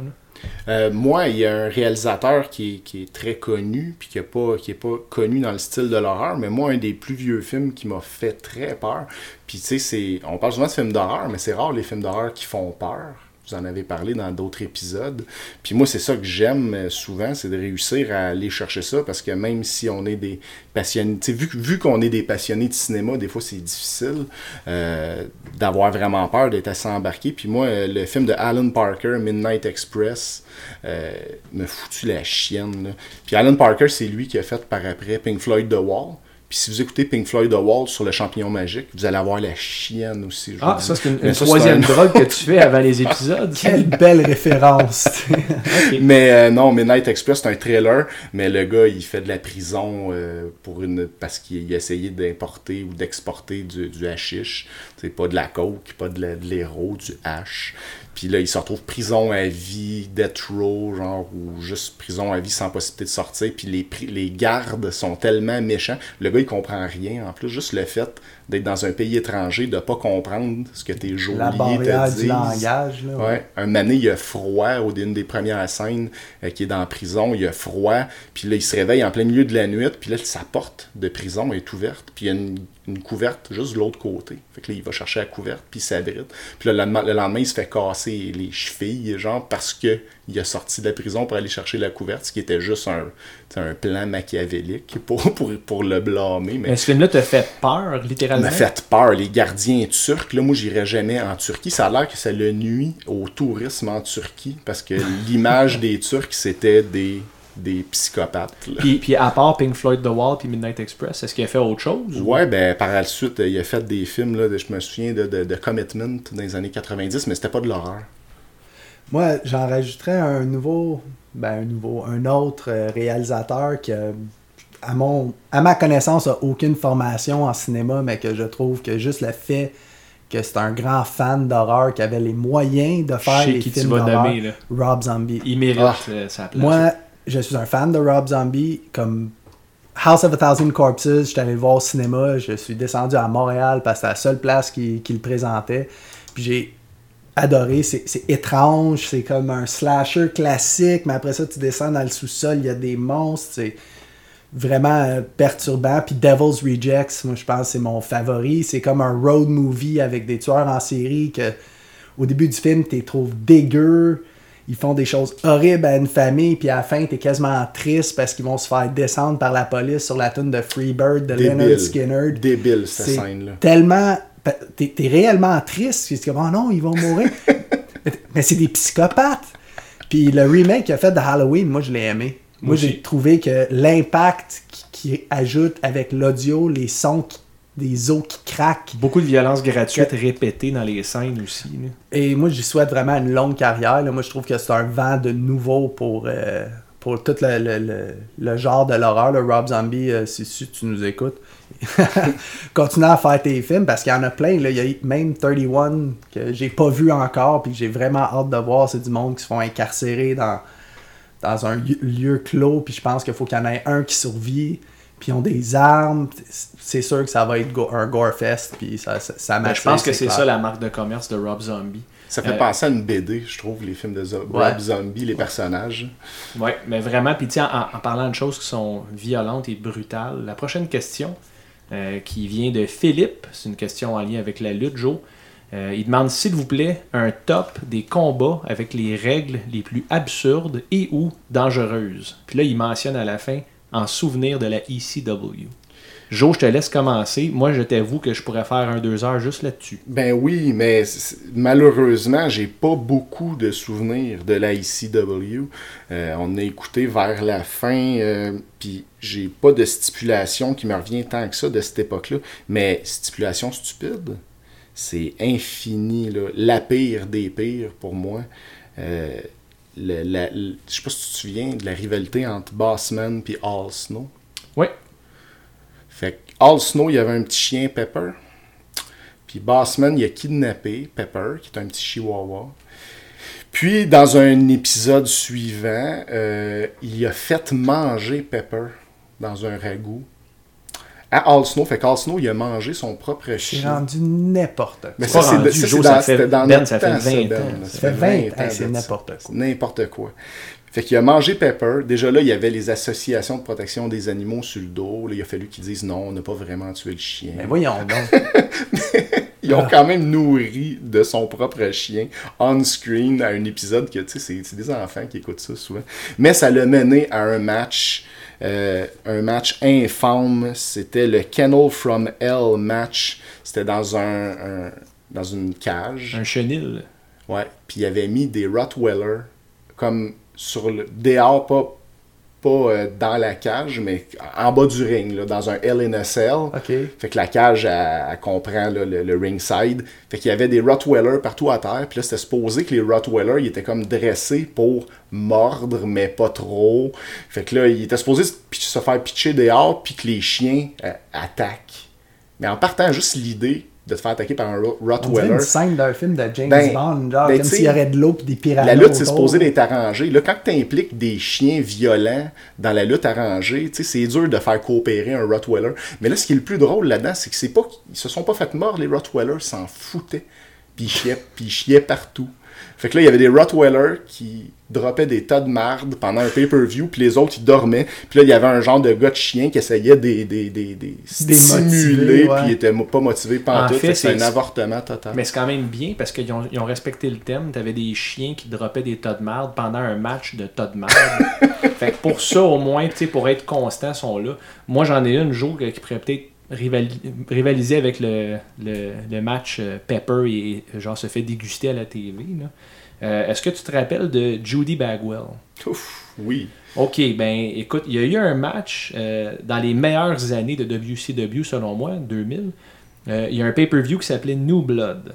[SPEAKER 4] Euh, moi, il y a un réalisateur qui est, qui est très connu, puis qui n'est pas, qui est pas connu dans le style de l'horreur, mais moi, un des plus vieux films qui m'a fait très peur. Puis, tu sais, c'est- on parle souvent de films d'horreur, mais c'est rare les films d'horreur qui font peur. Vous en avez parlé dans d'autres épisodes. Puis moi, c'est ça que j'aime euh, souvent, c'est de réussir à aller chercher ça, parce que même si on est des passionnés, vu, qu'on est des passionnés de cinéma, des fois c'est difficile euh, d'avoir vraiment peur, d'être assez embarqué. Puis moi, euh, le film de Alan Parker, Midnight Express, euh, me foutu la chienne. Puis Alan Parker, c'est lui qui a fait par après Pink Floyd The Wall. Puis si vous écoutez Pink Floyd The Wall sur le champignon magique, vous allez avoir la chienne aussi.
[SPEAKER 1] Ah, ça, c'est une,
[SPEAKER 4] ça,
[SPEAKER 1] troisième
[SPEAKER 4] un-
[SPEAKER 1] drogue que tu fais avant les épisodes.
[SPEAKER 3] Quelle belle référence.
[SPEAKER 4] Mais euh, non, Midnight Express, c'est un trailer, mais le gars, il fait de la prison euh, pour une parce qu'il a essayé d'importer ou d'exporter du, du hashish. C'est pas de la coke, pas de l'héros, du hash. Puis là, il se retrouve prison à vie, death row, genre, ou juste prison à vie sans possibilité de sortir. Puis les, les gardes sont tellement méchants. Le gars, il comprend rien. En plus, juste le fait d'être dans un pays étranger, de pas comprendre ce que tes geôliers te
[SPEAKER 3] du
[SPEAKER 4] disent.
[SPEAKER 3] langage. Là,
[SPEAKER 4] Ouais. Un donné, il a froid au d'une des premières scènes euh, qui est dans la prison. Il a froid. Puis là, il se réveille en plein milieu de la nuit. Puis là, sa porte de prison est ouverte. Puis il y a une, une couverte juste de l'autre côté. Fait que là, il va chercher la couverte. Puis il s'abrite. Puis là, le lendemain, le lendemain, il se fait casser les chevilles, genre, parce que il a sorti de la prison pour aller chercher la couverte. Ce qui était juste un, un plan machiavélique pour, pour, pour le blâmer. Mais
[SPEAKER 1] Mais ce film-là te fait peur, littéralement?
[SPEAKER 4] m'a fait peur. Les gardiens turcs, là, moi, j'irais jamais en Turquie. Ça a l'air que ça le nuit au tourisme en Turquie parce que l'image des Turcs, c'était des, des psychopathes.
[SPEAKER 1] Puis, puis à part Pink Floyd The Wall puis Midnight Express, est-ce qu'il a fait autre chose? ou-
[SPEAKER 4] Ouais, ben par la suite, il a fait des films, là, de- je me souviens de, de, de Commitment dans les années 90, mais c'était pas de l'horreur.
[SPEAKER 3] Moi, j'en rajouterais un nouveau, ben un nouveau, un autre euh, réalisateur qui, à, mon, à ma connaissance, a aucune formation en cinéma, mais que je trouve que juste le fait que c'est un grand fan d'horreur, qui avait les moyens de
[SPEAKER 1] Je
[SPEAKER 3] faire
[SPEAKER 1] sais
[SPEAKER 3] les
[SPEAKER 1] qui
[SPEAKER 3] films d'horreur. Rob Zombie.
[SPEAKER 1] Il mérite
[SPEAKER 4] Ah.
[SPEAKER 1] euh, sa place.
[SPEAKER 3] Moi, je suis un fan de Rob Zombie. Comme House of a Thousand Corpses, j'étais allé le voir au cinéma. Je suis descendu à Montréal parce que c'était la seule place qui, qui le présentait. Puis j'ai adoré. C'est étrange. C'est comme un slasher classique. Mais après ça, tu descends dans le sous-sol. Il y a des monstres. C'est vraiment euh, perturbant. Puis Devil's Rejects, moi, je pense que c'est mon favori. C'est comme un road movie avec des tueurs en série que au début du film, tu les trouves dégueux. Ils font des choses horribles à une famille, puis à la fin, t'es quasiment triste parce qu'ils vont se faire descendre par la police sur la tune de Freebird de Leonard
[SPEAKER 4] Débile.
[SPEAKER 3] Skinner.
[SPEAKER 4] Débile, cette scène-là.
[SPEAKER 3] tellement. T'es réellement triste. C'est comme, oh non, ils vont mourir. Mais c'est des psychopathes. Puis le remake qu'il a fait de Halloween, moi, je l'ai aimé. Moi, j'ai trouvé que l'impact qui, qui ajoute avec l'audio, les sons, qui- des os qui craquent,
[SPEAKER 1] Beaucoup de violence gratuite répétée dans les scènes aussi. là.
[SPEAKER 3] et moi, j'y souhaite vraiment une longue carrière. là. Moi, je trouve que c'est un vent de nouveau pour, euh, pour tout le, le- le- le genre de l'horreur. là. Rob Zombie, euh, si, si tu nous écoutes, continue à faire tes films parce qu'il y en a plein. Là. Il y a même 31 que j'ai pas vu encore puis que j'ai vraiment hâte de voir. C'est du monde qui se font incarcérer dans, dans un lieu- clos. Puis je pense qu'il faut qu'il y en ait un qui survit. Puis ils ont des armes. C'est sûr que ça va être go- un gore fest. Puis ça, ça, ça
[SPEAKER 1] Ben, je pense que c'est ça la marque de commerce de Rob Zombie.
[SPEAKER 4] Ça fait
[SPEAKER 1] Euh,
[SPEAKER 4] penser à une BD, je trouve, les films de Zo-
[SPEAKER 3] Ouais.
[SPEAKER 4] Rob Zombie, les personnages.
[SPEAKER 1] Oui, mais vraiment, puis tiens, en, en parlant de choses qui sont violentes et brutales, la prochaine question euh, qui vient de Philippe, c'est une question en lien avec la lutte, Joe. Euh, il demande s'il vous plaît un top des combats avec les règles les plus absurdes et ou dangereuses. Puis là, il mentionne à la fin en souvenir de la ECW. Joe, je te laisse commencer. Moi, je t'avoue que je pourrais faire un deux heures juste là-dessus.
[SPEAKER 4] Ben oui, mais malheureusement, j'ai pas beaucoup de souvenirs de la ICW. Euh, on a écouté vers la fin, euh, puis j'ai pas de stipulation qui me revient tant que ça de cette époque-là. Mais stipulation stupide, c'est infini, là. la pire des pires pour moi. Euh, le- la- le- je sais pas si tu te souviens de la rivalité entre Bossman et All Snow.
[SPEAKER 1] Oui.
[SPEAKER 4] Fait que All Snow, il y avait un petit chien Pepper. Puis Bossman, il a kidnappé Pepper, qui est un petit chihuahua. Puis, dans un épisode suivant, euh, il a fait manger Pepper dans un ragoût. À All Snow, fait qu'All Snow, il a mangé son propre
[SPEAKER 3] C'est
[SPEAKER 4] chien.
[SPEAKER 3] rendu n'importe quoi.
[SPEAKER 4] Mais
[SPEAKER 1] C'est
[SPEAKER 4] ça,
[SPEAKER 1] pas
[SPEAKER 4] c'est
[SPEAKER 1] rendu,
[SPEAKER 4] ça, c'est
[SPEAKER 1] Joe,
[SPEAKER 4] dans,
[SPEAKER 1] ça fait-
[SPEAKER 4] c'était dans
[SPEAKER 1] Ben,
[SPEAKER 4] notre
[SPEAKER 1] ça fait
[SPEAKER 4] temps,
[SPEAKER 1] 20
[SPEAKER 4] Ben.
[SPEAKER 1] ans.
[SPEAKER 4] Ça
[SPEAKER 3] Ça fait 20
[SPEAKER 4] ans
[SPEAKER 3] ans, c'est n'importe quoi.
[SPEAKER 4] C'est N'importe quoi. Fait qu'il a mangé Pepper. Déjà là, il y avait les associations de protection des animaux sur le dos. Là, il a fallu qu'ils disent non, on n'a pas vraiment tué le chien.
[SPEAKER 3] Mais voyons donc.
[SPEAKER 4] Ils ont quand même nourri de son propre chien on-screen à un épisode que, tu sais, c'est- des enfants qui écoutent ça souvent. Mais ça l'a mené à un match, euh, un match infâme. C'était le Kennel from Hell match. C'était dans un, un- dans une cage.
[SPEAKER 1] Un chenil.
[SPEAKER 4] Ouais. Puis il avait mis des Rottweiler comme sur le dehors, pas, pas euh, dans la cage, mais en bas du ring, là, dans un L in a Cell.
[SPEAKER 3] OK.
[SPEAKER 4] Fait que la cage, elle, elle comprend là, le, le ringside. Fait qu'il y avait des Rottweiler partout à terre. Puis là, c'était supposé que les Rottweiler, ils étaient comme dressés pour mordre, mais pas trop. Fait que là, ils étaient supposés se faire pitcher dehors, puis que les chiens euh, attaquent. Mais en partant juste l'idée de te faire attaquer par un Rottweiler,
[SPEAKER 3] une scène d'un film de James
[SPEAKER 4] Ben,
[SPEAKER 3] Bond, genre
[SPEAKER 4] ben,
[SPEAKER 3] comme s'il y aurait de l'eau et des piranhas.
[SPEAKER 4] la lutte, c'est supposé d'être arrangé. Là, quand tu impliques des chiens violents dans la lutte arrangée, tu sais, c'est dur de faire coopérer un Rottweiler. Mais là, ce qui est le plus drôle là-dedans, c'est que c'est pas qu'ils se sont pas fait mort, les Rottweilers, ils s'en foutaient. Puis ils chiaient, puis ils chiaient partout. Fait que là, il y avait des Rottweilers qui droppaient des tas de marde pendant un pay-per-view, puis les autres, ils dormaient. Puis là, il y avait un genre de gars de chien qui essayait des, des, des, des stimuler, puis il était pas motivé
[SPEAKER 1] En
[SPEAKER 4] par tout.
[SPEAKER 1] fait,
[SPEAKER 4] c'est un avortement total.
[SPEAKER 1] Mais c'est quand même bien parce qu'ils ont, ils ont respecté le thème. T'avais des chiens qui droppaient des tas de merde pendant un match de tas de merde. fait que pour ça, au moins, tu sais, pour être constant, ils sont là. Moi, j'en ai une jour qui pourrait peut-être rivali- rivaliser avec le, le, le match euh, Pepper et genre se fait déguster à la TV. là. Euh, Est-ce que tu te rappelles de Judy Bagwell?
[SPEAKER 4] Ouf, oui.
[SPEAKER 1] Ok, ben écoute, il y a eu un match euh, dans les meilleures années de WCW selon moi, 2000. Euh, il y a un pay-per-view qui s'appelait New Blood.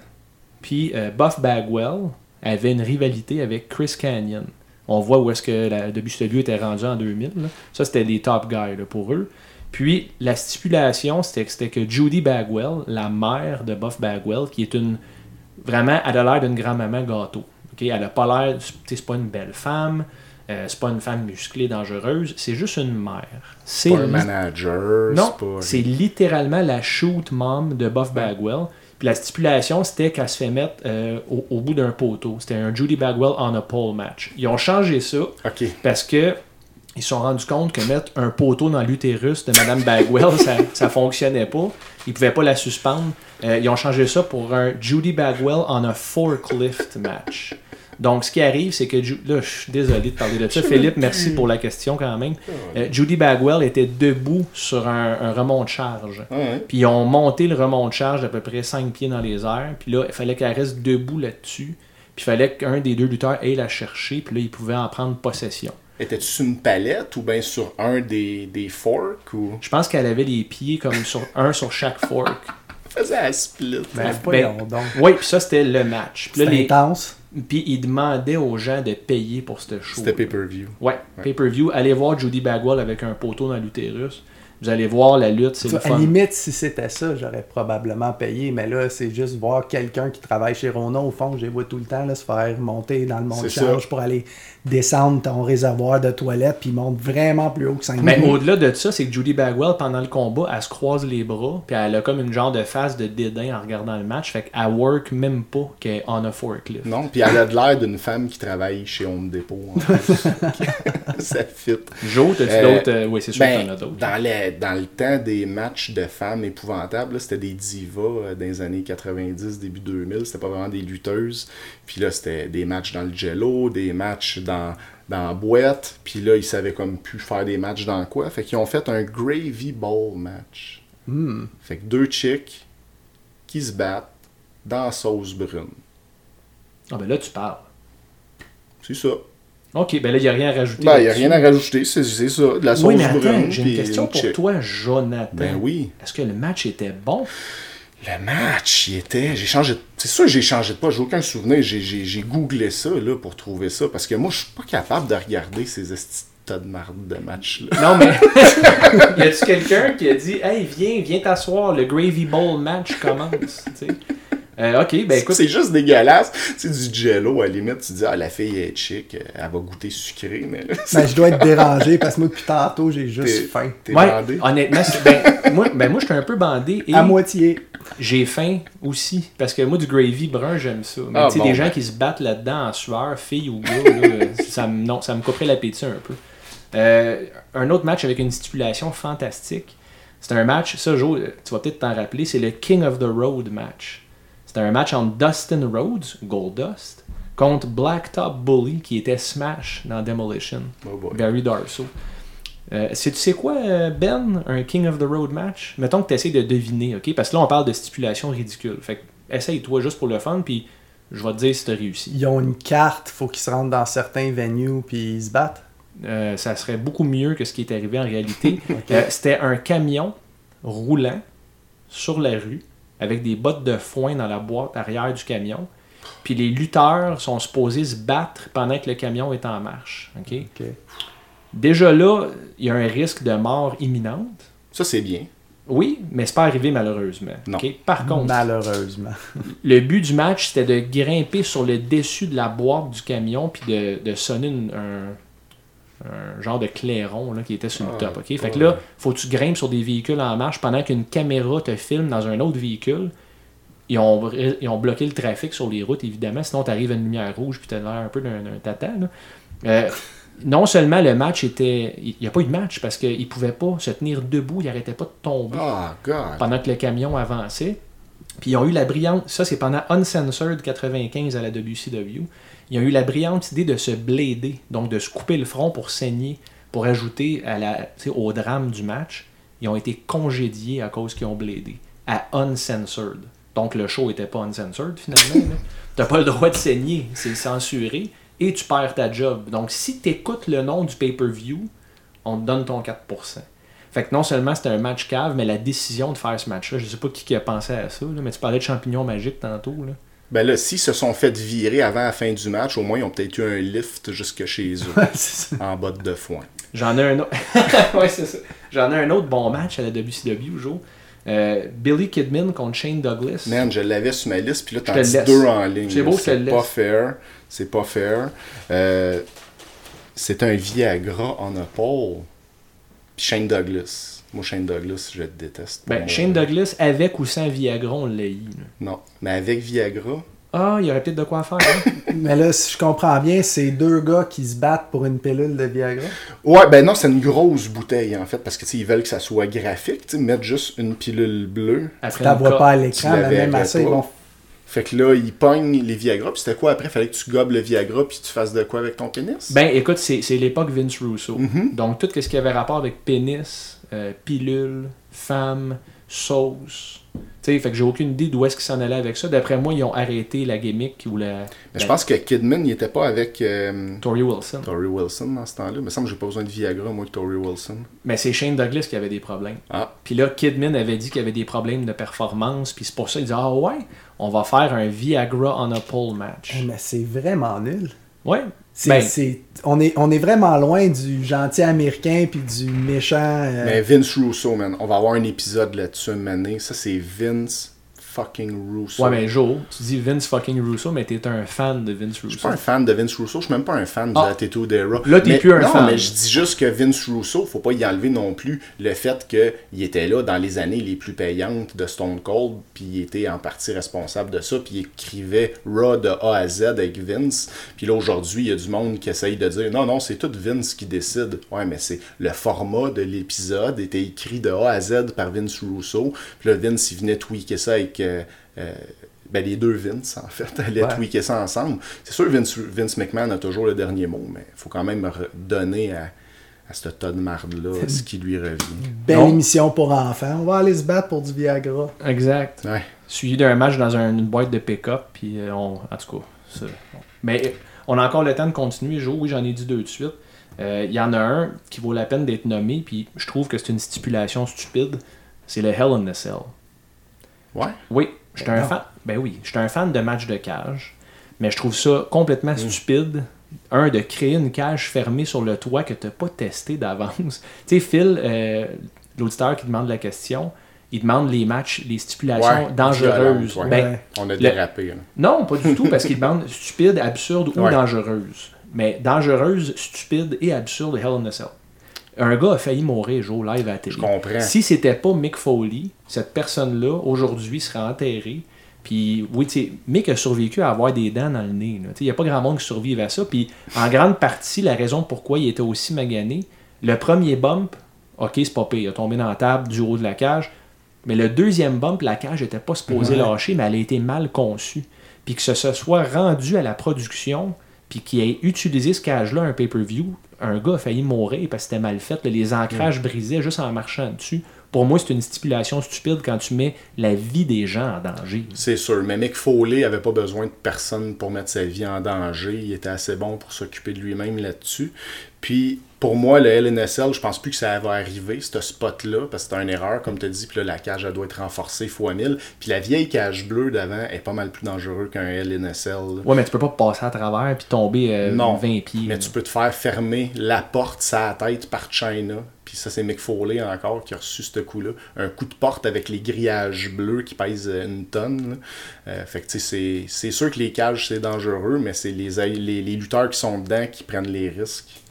[SPEAKER 1] Puis Buff Bagwell avait une rivalité avec Chris Canyon. On voit où est-ce que la WCW était rendue en 2000. là. Ça, c'était les top guys là, pour eux. Puis la stipulation, c'était que, c'était que Judy Bagwell, la mère de Buff Bagwell, qui est une. Vraiment, elle a l'air d'une grand-maman gâteau. Ok, Elle a pas l'air. C'est pas une belle femme. euh, c'est pas une femme musclée, dangereuse. C'est juste une mère. C'est
[SPEAKER 4] Pas un manager.
[SPEAKER 1] non,
[SPEAKER 4] c'est pas.
[SPEAKER 1] littéralement la shoot mom de Buff Bagwell. Puis la stipulation, c'était qu'elle se fait mettre euh, au, au bout d'un poteau. C'était un Judy Bagwell on a pole match. Ils ont changé ça parce que ils se sont rendus compte que mettre un poteau dans l'utérus de Madame Bagwell, ça, ça fonctionnait pas. Ils pouvaient pas la suspendre. Euh, ils ont changé ça pour un Judy Bagwell on a forklift match. Donc, ce qui arrive, c'est que. Ju- Là, je suis désolé de parler de ça. Philippe, merci pour la question quand même. Euh, Judy Bagwell était debout sur un, un remont de charge.
[SPEAKER 4] Ah ouais.
[SPEAKER 1] Puis ils ont monté le remont de charge d'à peu près 5 pieds dans les airs. Puis là, il fallait qu'elle reste debout là-dessus. Puis il fallait qu'un des deux lutteurs aille la chercher. Puis là, il pouvait en prendre possession.
[SPEAKER 4] Étais-tu sur une palette ou bien sur un des, des forks ou?
[SPEAKER 1] Je pense qu'elle avait les pieds comme sur un sur chaque fork.
[SPEAKER 4] Faisait un split.
[SPEAKER 3] Ben,
[SPEAKER 1] Ben,
[SPEAKER 3] donc.
[SPEAKER 1] Oui, puis ça, c'était le match. Puis là, les...
[SPEAKER 3] intense.
[SPEAKER 1] Puis ils demandaient aux gens de payer pour ce show.
[SPEAKER 4] C'était pay-per-view.
[SPEAKER 1] Ouais, pay-per-view. Allez voir Judy Bagwell avec un poteau dans l'utérus. Vous allez voir la lutte, c'est le
[SPEAKER 3] À
[SPEAKER 1] fun.
[SPEAKER 3] limite, si c'était ça, j'aurais probablement payé. Mais là, c'est juste voir quelqu'un qui travaille chez Rona. Au fond, je les vois tout le temps là, se faire monter dans le monde de charge
[SPEAKER 4] ça.
[SPEAKER 3] pour aller descendre ton réservoir de toilette. Puis ils montent vraiment plus haut que 5
[SPEAKER 1] Mais au-delà de ça, c'est que Judy Bagwell, pendant le combat, elle se croise les bras, puis elle a comme une genre de face de dédain en regardant le match, fait qu'elle work même pas qu'elle est on a forklift.
[SPEAKER 4] Non, puis elle a de l'air d'une femme qui travaille chez Home Depot. en plus. ça fit.
[SPEAKER 1] Joe, t'as-tu
[SPEAKER 4] Euh,
[SPEAKER 1] d'autres euh, Oui, c'est sûr qu'il y
[SPEAKER 4] Ben,
[SPEAKER 1] en a d'autres.
[SPEAKER 4] dans, les- dans le temps des matchs de femmes épouvantables, là, c'était des divas euh, dans les années 90, début 2000. C'était pas vraiment des lutteuses. Puis là, c'était des matchs dans le jello, des matchs dans, dans la boîte. Puis là, ils savaient comme plus faire des matchs dans quoi. Fait qu'ils ont fait un Gravy Bowl match.
[SPEAKER 3] Hmm.
[SPEAKER 4] Fait que deux chicks qui se battent dans la sauce brune.
[SPEAKER 1] Ah ben là, tu parles.
[SPEAKER 4] C'est ça.
[SPEAKER 1] Ok, ben là, il n'y a rien à rajouter.
[SPEAKER 4] Ben, il n'y a rien à rajouter, c'est ça. De la sauce
[SPEAKER 1] Oui, mais attends,
[SPEAKER 4] brune.
[SPEAKER 1] j'ai une question
[SPEAKER 4] une
[SPEAKER 1] pour
[SPEAKER 4] chick.
[SPEAKER 1] toi, Jonathan.
[SPEAKER 4] Ben oui.
[SPEAKER 1] Est-ce que le match était bon?
[SPEAKER 4] Le match, il était. J'ai changé. de- C'est sûr que j'ai changé de pas. J'ai aucun souvenir. J'ai- googlé ça là, pour trouver ça. Parce que moi, je suis pas capable de regarder ces estis de tas de marde de match-là.
[SPEAKER 1] Non, mais. y a-tu quelqu'un qui a dit Hey, viens, viens t'asseoir, le Gravy Bowl match commence tu sais? Euh, Ok, ben écoute.
[SPEAKER 4] c'est juste dégueulasse. C'est du jello, à la limite. Tu dis, ah, la fille est chic, elle va goûter sucré, mais là,
[SPEAKER 3] Ben, je dois être dérangé parce que moi, depuis tantôt, j'ai
[SPEAKER 4] t'es
[SPEAKER 3] juste faim.
[SPEAKER 4] t'es
[SPEAKER 1] Ouais,
[SPEAKER 4] bandé.
[SPEAKER 1] honnêtement, ben, moi, ben moi, je suis un peu bandé et
[SPEAKER 3] À moitié.
[SPEAKER 1] j'ai faim aussi. Parce que moi, du gravy brun, j'aime ça. Mais
[SPEAKER 4] Ah,
[SPEAKER 1] tu sais,
[SPEAKER 4] bon,
[SPEAKER 1] des
[SPEAKER 4] ben.
[SPEAKER 1] gens qui se battent là-dedans en sueur, filles ou gars, là, ça, me, non, ça me couperait l'appétit un peu. Euh, un autre match avec une stipulation fantastique. C'est un match, ça, Joe, tu vas peut-être t'en rappeler, c'est le King of the Road match. C'était un match entre Dustin Rhodes, Goldust, contre Blacktop Bully, qui était Smash dans Demolition.
[SPEAKER 4] Oh boy.
[SPEAKER 1] Gary Darso. Euh, c'est- tu sais quoi, euh, Ben, un King of the Road match? Mettons que tu essaies de deviner, ok? Parce que là, on parle de stipulation ridicule. Fait que essaye-toi juste pour le fun, puis je vais te dire si tu as réussi.
[SPEAKER 3] Ils ont une carte, faut qu'ils se rendent dans certains venues puis ils se battent.
[SPEAKER 1] Euh, ça serait beaucoup mieux que ce qui est arrivé en réalité. Euh, C'était un camion roulant sur la rue avec des bottes de foin dans la boîte arrière du camion. Puis les lutteurs sont supposés se battre pendant que le camion est en marche. ok? Déjà là, il y a un risque de mort imminente.
[SPEAKER 4] Ça, c'est bien.
[SPEAKER 1] Oui, mais c'est pas arrivé malheureusement.
[SPEAKER 4] Non.
[SPEAKER 1] Par contre,
[SPEAKER 3] Malheureusement.
[SPEAKER 1] le but du match, c'était de grimper sur le dessus de la boîte du camion puis de, de sonner une- un, un genre de clairon là, qui était sur le
[SPEAKER 4] Ah,
[SPEAKER 1] top. ok? Fait que là, faut que tu grimpes sur des véhicules en marche pendant qu'une caméra te filme dans un autre véhicule. Ils ont, ils ont bloqué le trafic sur les routes, évidemment, sinon tu arrives à une lumière rouge puis tu as l'air un peu d'un tata. là. Euh, non seulement le match était. Il n'y a pas eu de match parce qu'ils ne pouvaient pas se tenir debout, ils n'arrêtaient pas de tomber
[SPEAKER 4] Oh, God.
[SPEAKER 1] pendant que le camion avançait. Puis ils ont eu la brillante, ça c'est pendant Uncensored 95 à la WCW, ils ont eu la brillante idée de se blader, donc de se couper le front pour saigner, pour ajouter à la, tu sais, au drame du match. ils ont été congédiés à cause qu'ils ont blédé. À uncensored. Donc le show était pas uncensored finalement. là. T'as pas le droit de saigner, c'est censuré. Et tu perds ta job. Donc si tu écoutes le nom du pay-per-view, on te donne ton 4%. Fait que non seulement c'était un match cave, mais la décision de faire ce match-là, je sais pas qui, qui a pensé à ça, là, mais tu parlais de champignons magiques tantôt. Là.
[SPEAKER 4] Ben là, s'ils se sont fait virer avant la fin du match, au moins ils ont peut-être eu un lift jusque chez eux, en botte de foin.
[SPEAKER 1] J'en ai un autre. ouais, c'est ça. J'en ai un autre bon match à la WCW, Joe. Euh, Billy Kidman contre Shane Douglas.
[SPEAKER 4] Man, je l'avais sur ma liste, puis là, t'en
[SPEAKER 1] te
[SPEAKER 4] dis deux en ligne.
[SPEAKER 1] C'est beau,
[SPEAKER 4] C'est pas fair. C'est pas fair. Euh, c'est un Viagra en a pole. Puis Shane Douglas. Moi, Shane Douglas, je le déteste.
[SPEAKER 1] Ben,
[SPEAKER 4] moi.
[SPEAKER 1] Shane Douglas, avec ou sans Viagra, on l'a eu. là.
[SPEAKER 4] Non. Mais avec Viagra,
[SPEAKER 1] Ah, il y aurait peut-être de quoi faire. hein?
[SPEAKER 3] Mais là, si je comprends bien, c'est deux gars qui se battent pour une pilule de Viagra.
[SPEAKER 4] Ouais, ben non, c'est une grosse bouteille en fait, parce que tu sais, ils veulent que ça soit graphique, tu sais, mettre juste une pilule bleue.
[SPEAKER 1] Après
[SPEAKER 3] Tu la vois pas à l'écran,
[SPEAKER 4] la
[SPEAKER 3] mais même ça, ils vont.
[SPEAKER 4] Fait que là, ils pognent les Viagra, puis c'était quoi après? Fallait que tu gobes le Viagra, puis tu fasses de quoi avec ton pénis?
[SPEAKER 1] Ben, écoute, c'est l'époque Vince Russo.
[SPEAKER 4] Mhm.
[SPEAKER 1] Donc, tout ce qui avait rapport avec pénis, euh, pilule, femme, sauce. Tu sais, fait que j'ai aucune idée d'où est-ce qu'ils s'en allaient avec ça. D'après moi, ils ont arrêté la gimmick ou la.
[SPEAKER 4] Mais je pense que Kidman, il était pas avec euh,
[SPEAKER 1] Tori Wilson.
[SPEAKER 4] Tori Wilson dans ce temps-là. Il me semble que j'ai pas besoin de Viagra, moi, que Tori Wilson.
[SPEAKER 1] Mais c'est Shane Douglas qui avait des problèmes.
[SPEAKER 4] Ah,
[SPEAKER 1] Puis là, Kidman avait dit qu'il y avait des problèmes de performance. Puis c'est pour ça qu'il dit Ah ouais, on va faire un Viagra on a pole match.
[SPEAKER 3] Mais c'est vraiment nul.
[SPEAKER 1] Ouais.
[SPEAKER 3] C'est,
[SPEAKER 1] Ben-
[SPEAKER 3] c'est- on, est, on est vraiment loin du gentil américain puis du méchant. euh,
[SPEAKER 4] mais Vince Russo, man. On va avoir un épisode là-dessus une année. Ça, c'est Vince fucking Russo.
[SPEAKER 1] Ouais, mais Joe, tu dis Vince fucking Russo, mais t'es un fan de Vince
[SPEAKER 4] Je suis
[SPEAKER 1] Russo.
[SPEAKER 4] pas un fan de Vince Russo, je suis même pas un fan
[SPEAKER 1] Ah.
[SPEAKER 4] de Attitude Era.
[SPEAKER 1] Là, t'es plus un
[SPEAKER 4] non,
[SPEAKER 1] fan.
[SPEAKER 4] mais je dis juste que Vince Russo, faut pas y enlever non plus le fait qu'il était là dans les années les plus payantes de Stone Cold, puis il était en partie responsable de ça, puis il écrivait Raw de A à Z avec Vince. Puis là, aujourd'hui, il y a du monde qui essaye de dire non, non, c'est tout Vince qui décide. Ouais, mais c'est le format de l'épisode était écrit de A à Z par Vince Russo. Puis là, Vince, il venait tweaker ça avec. Euh, ben, les deux Vince, en fait, allaient
[SPEAKER 3] Ouais.
[SPEAKER 4] tweaker ça ensemble. C'est sûr, Vince, Vince McMahon a toujours le dernier mot, mais il faut quand même donner à, à ce tas de marde-là ce qui lui revient.
[SPEAKER 3] Belle émission pour enfants. On va aller se battre pour du Viagra.
[SPEAKER 1] Exact.
[SPEAKER 4] Ouais.
[SPEAKER 1] Suivi d'un match dans un- une boîte de pick-up, puis euh, on. En tout cas, ça. Mais euh, on a encore le temps de continuer, Joe. Oui, j'en ai dit deux de suite. Euh, Il y en a un qui vaut la peine d'être nommé, puis je trouve que c'est une stipulation stupide. C'est le Hell in a Cell.
[SPEAKER 4] Ouais.
[SPEAKER 1] Oui, j'étais un fan. Ben oui, j'étais un fan de match de cage, mais je trouve ça complètement
[SPEAKER 4] Mm.
[SPEAKER 1] stupide. Un, de créer une cage fermée sur le toit que tu n'as pas testé d'avance. tu sais, Phil, euh, l'auditeur qui demande la question, il demande les matchs, les stipulations
[SPEAKER 4] Ouais,
[SPEAKER 1] dangereuses.
[SPEAKER 4] ouais.
[SPEAKER 1] Ben.
[SPEAKER 4] On a dérapé.
[SPEAKER 1] non, pas du tout, parce qu'il demande stupide, absurde ou
[SPEAKER 4] Ouais.
[SPEAKER 1] dangereuse. Mais dangereuse, stupide et absurde, Hell in a Cell. Un gars a failli mourir, jour live à la télé.
[SPEAKER 4] Je comprends.
[SPEAKER 1] Si c'était pas Mick Foley, cette personne-là, aujourd'hui, serait enterrée. Puis, oui, tu sais, Mick a survécu à avoir des dents dans le nez. Il n'y a pas grand monde qui survive à ça. Puis, en grande partie, la raison pourquoi il était aussi magané, le premier bump, ok, c'est pas pire, il a tombé dans la table du haut de la cage. Mais le deuxième bump, la cage n'était pas supposée lâcher, mais elle a été mal conçue. Puis que ce soit rendu à la production, puis qu'il ait utilisé ce cage-là, un pay-per-view, un gars a failli mourir parce que c'était mal fait. là. les ancrages brisaient juste en marchant dessus. Pour moi, c'est une stipulation stupide quand tu mets la vie des gens en danger.
[SPEAKER 4] C'est sûr, mais Mick Foley avait pas besoin de personne pour mettre sa vie en danger. Il était assez bon pour s'occuper de lui-même là-dessus. Puis, pour moi, le LNSL, je pense plus que ça va arriver, ce spot-là, parce que c'est une erreur, comme tu as dit. Puis là, la cage, elle doit être renforcée fois 1000. Puis la vieille cage bleue d'avant est pas mal plus dangereux qu'un LNSL.
[SPEAKER 1] Ouais, mais tu peux pas passer à travers puis tomber euh,
[SPEAKER 4] Non,
[SPEAKER 1] 20 pieds.
[SPEAKER 4] Mais
[SPEAKER 1] là.
[SPEAKER 4] tu peux te faire fermer la porte sa tête par China. Puis ça, c'est Mick Foley encore qui a reçu ce coup-là. Un coup de porte avec les grillages bleus qui pèsent euh, une tonne. Euh, fait que tu sais, c'est- c'est sûr que les cages, c'est dangereux, mais c'est les, les, les lutteurs qui sont dedans qui prennent les risques.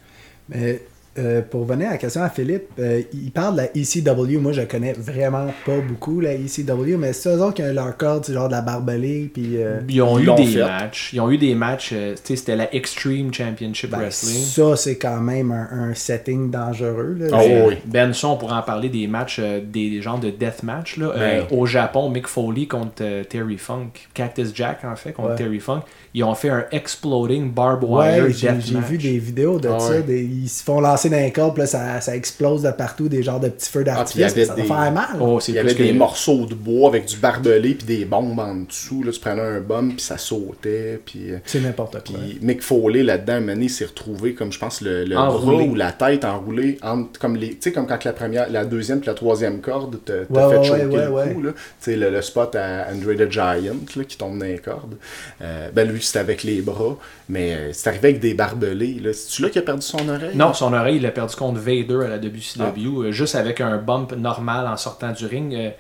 [SPEAKER 3] Mais euh, pour venir à la question à Philippe, euh, il parle de la ECW. Moi, je connais vraiment pas beaucoup la ECW, mais c'est eux autres qui ont leur corde, c'est genre de la barbelée. Puis, euh,
[SPEAKER 1] Ils ont
[SPEAKER 4] Ils
[SPEAKER 1] eu des
[SPEAKER 4] fait.
[SPEAKER 1] matchs. Ils ont eu des matchs. euh, tu sais, c'était la Extreme Championship
[SPEAKER 3] ben,
[SPEAKER 1] Wrestling.
[SPEAKER 3] ça, c'est quand même un, un setting dangereux. Là.
[SPEAKER 4] Oh, oui.
[SPEAKER 1] Ben ça, on pourrait en parler des matchs, euh, des genres de deathmatch. Là. Euh,
[SPEAKER 4] Ben.
[SPEAKER 1] au Japon, Mick Foley contre euh, Terry Funk, Cactus Jack en fait, contre
[SPEAKER 3] Ouais.
[SPEAKER 1] Terry Funk, ils ont fait un exploding barbed wire
[SPEAKER 3] Ouais, j'ai vu des vidéos de
[SPEAKER 4] Ah
[SPEAKER 3] ça.
[SPEAKER 4] ouais.
[SPEAKER 3] des- ils se font lancer dans les cordes, puis là, ça, ça explose de partout, des genres de petits feux
[SPEAKER 4] Ah, puis il y
[SPEAKER 3] d'artifice,
[SPEAKER 4] avait
[SPEAKER 3] puis ça va
[SPEAKER 4] des-
[SPEAKER 3] faire mal.
[SPEAKER 1] Oh, c'est
[SPEAKER 4] Il y avait
[SPEAKER 1] que-
[SPEAKER 4] des morceaux de bois avec du barbelé puis des bombes en dessous. Là, tu prenais un bombe puis ça sautait. Puis, euh,
[SPEAKER 3] C'est n'importe quoi.
[SPEAKER 4] puis Mick Foley là-dedans, un moment donné, s'est retrouvé comme je pense le, le bras ou la tête enroulée entre comme les. Tu sais, comme quand la première, la deuxième puis la troisième corde te, te
[SPEAKER 3] Ouais,
[SPEAKER 4] fait
[SPEAKER 3] ouais,
[SPEAKER 4] choquer
[SPEAKER 3] ouais,
[SPEAKER 4] le
[SPEAKER 3] ouais.
[SPEAKER 4] coup. Là. Tu sais, le, le spot à Andre the Giant là, qui tombe dans les cordes. Euh, ben lui, c'était avec les bras. Mais euh, c'est arrivé avec des barbelés. C'est-tu là qui a perdu son oreille?
[SPEAKER 1] Non, son oreille, il a perdu contre Vader à la WCW,
[SPEAKER 4] Ah.
[SPEAKER 1] euh, juste avec un bump normal en sortant du ring. Euh,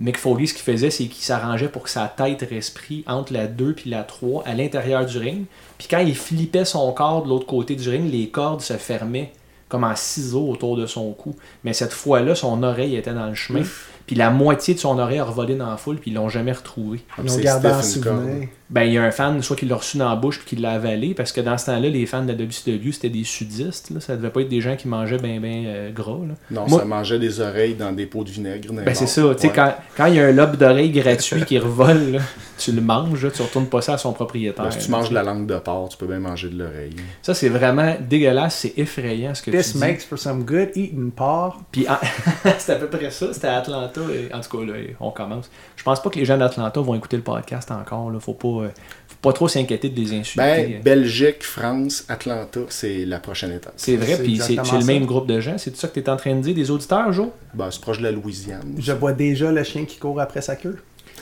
[SPEAKER 1] Mick Foley, ce qu'il faisait, c'est qu'il s'arrangeait pour que sa tête reste pris entre la 2 puis la 3 à l'intérieur du ring. Puis quand il flippait son corps de l'autre côté du ring, les cordes se fermaient comme en ciseaux autour de son cou. Mais cette fois-là, son oreille était dans le chemin. Puis la moitié de son oreille a revolé dans la foule, puis ils l'ont jamais retrouvé.
[SPEAKER 4] Comme
[SPEAKER 3] Ils ont
[SPEAKER 4] c'est
[SPEAKER 3] gardé en souvenir.
[SPEAKER 1] Ben, il y a un fan, soit qui l'a reçu dans la bouche puis qui l'a avalé, parce que dans ce temps-là, les fans de la WCW, c'était des sudistes. Là. Ça devait pas être des gens qui mangeaient ben ben euh, gras. Là.
[SPEAKER 4] Non,
[SPEAKER 1] Moi-
[SPEAKER 4] ça mangeait des oreilles dans des pots de vinaigre.
[SPEAKER 1] Ben, c'est ça. Tu sais,
[SPEAKER 4] Ouais.
[SPEAKER 1] quand, quand il y a un lobe d'oreille gratuit qui revole, là, tu le manges, là, tu retournes pas ça à son propriétaire.
[SPEAKER 4] Ben, si tu
[SPEAKER 1] là,
[SPEAKER 4] manges
[SPEAKER 1] tu
[SPEAKER 4] de la langue de porc, tu peux bien manger de l'oreille.
[SPEAKER 1] Ça, c'est vraiment dégueulasse, c'est effrayant ce que
[SPEAKER 3] This
[SPEAKER 1] tu dis.
[SPEAKER 3] makes for some good eating pork.
[SPEAKER 1] Puis en- c'est à peu près ça, c'était à Atlanta. et- en tout cas, là, on commence. Je pense pas que les gens d'Atlanta vont écouter le podcast encore. Là. Faut pas. Euh, faut pas trop s'inquiéter de les insulter.
[SPEAKER 4] Ben, Belgique, France, Atlanta, c'est la prochaine étape.
[SPEAKER 1] c'est vrai, puis c'est le même groupe de gens. C'est ça que tu es en train de dire, des auditeurs, Jo?
[SPEAKER 4] Ben, c'est proche de la Louisiane.
[SPEAKER 3] Je vois déjà le chien qui court après sa queue.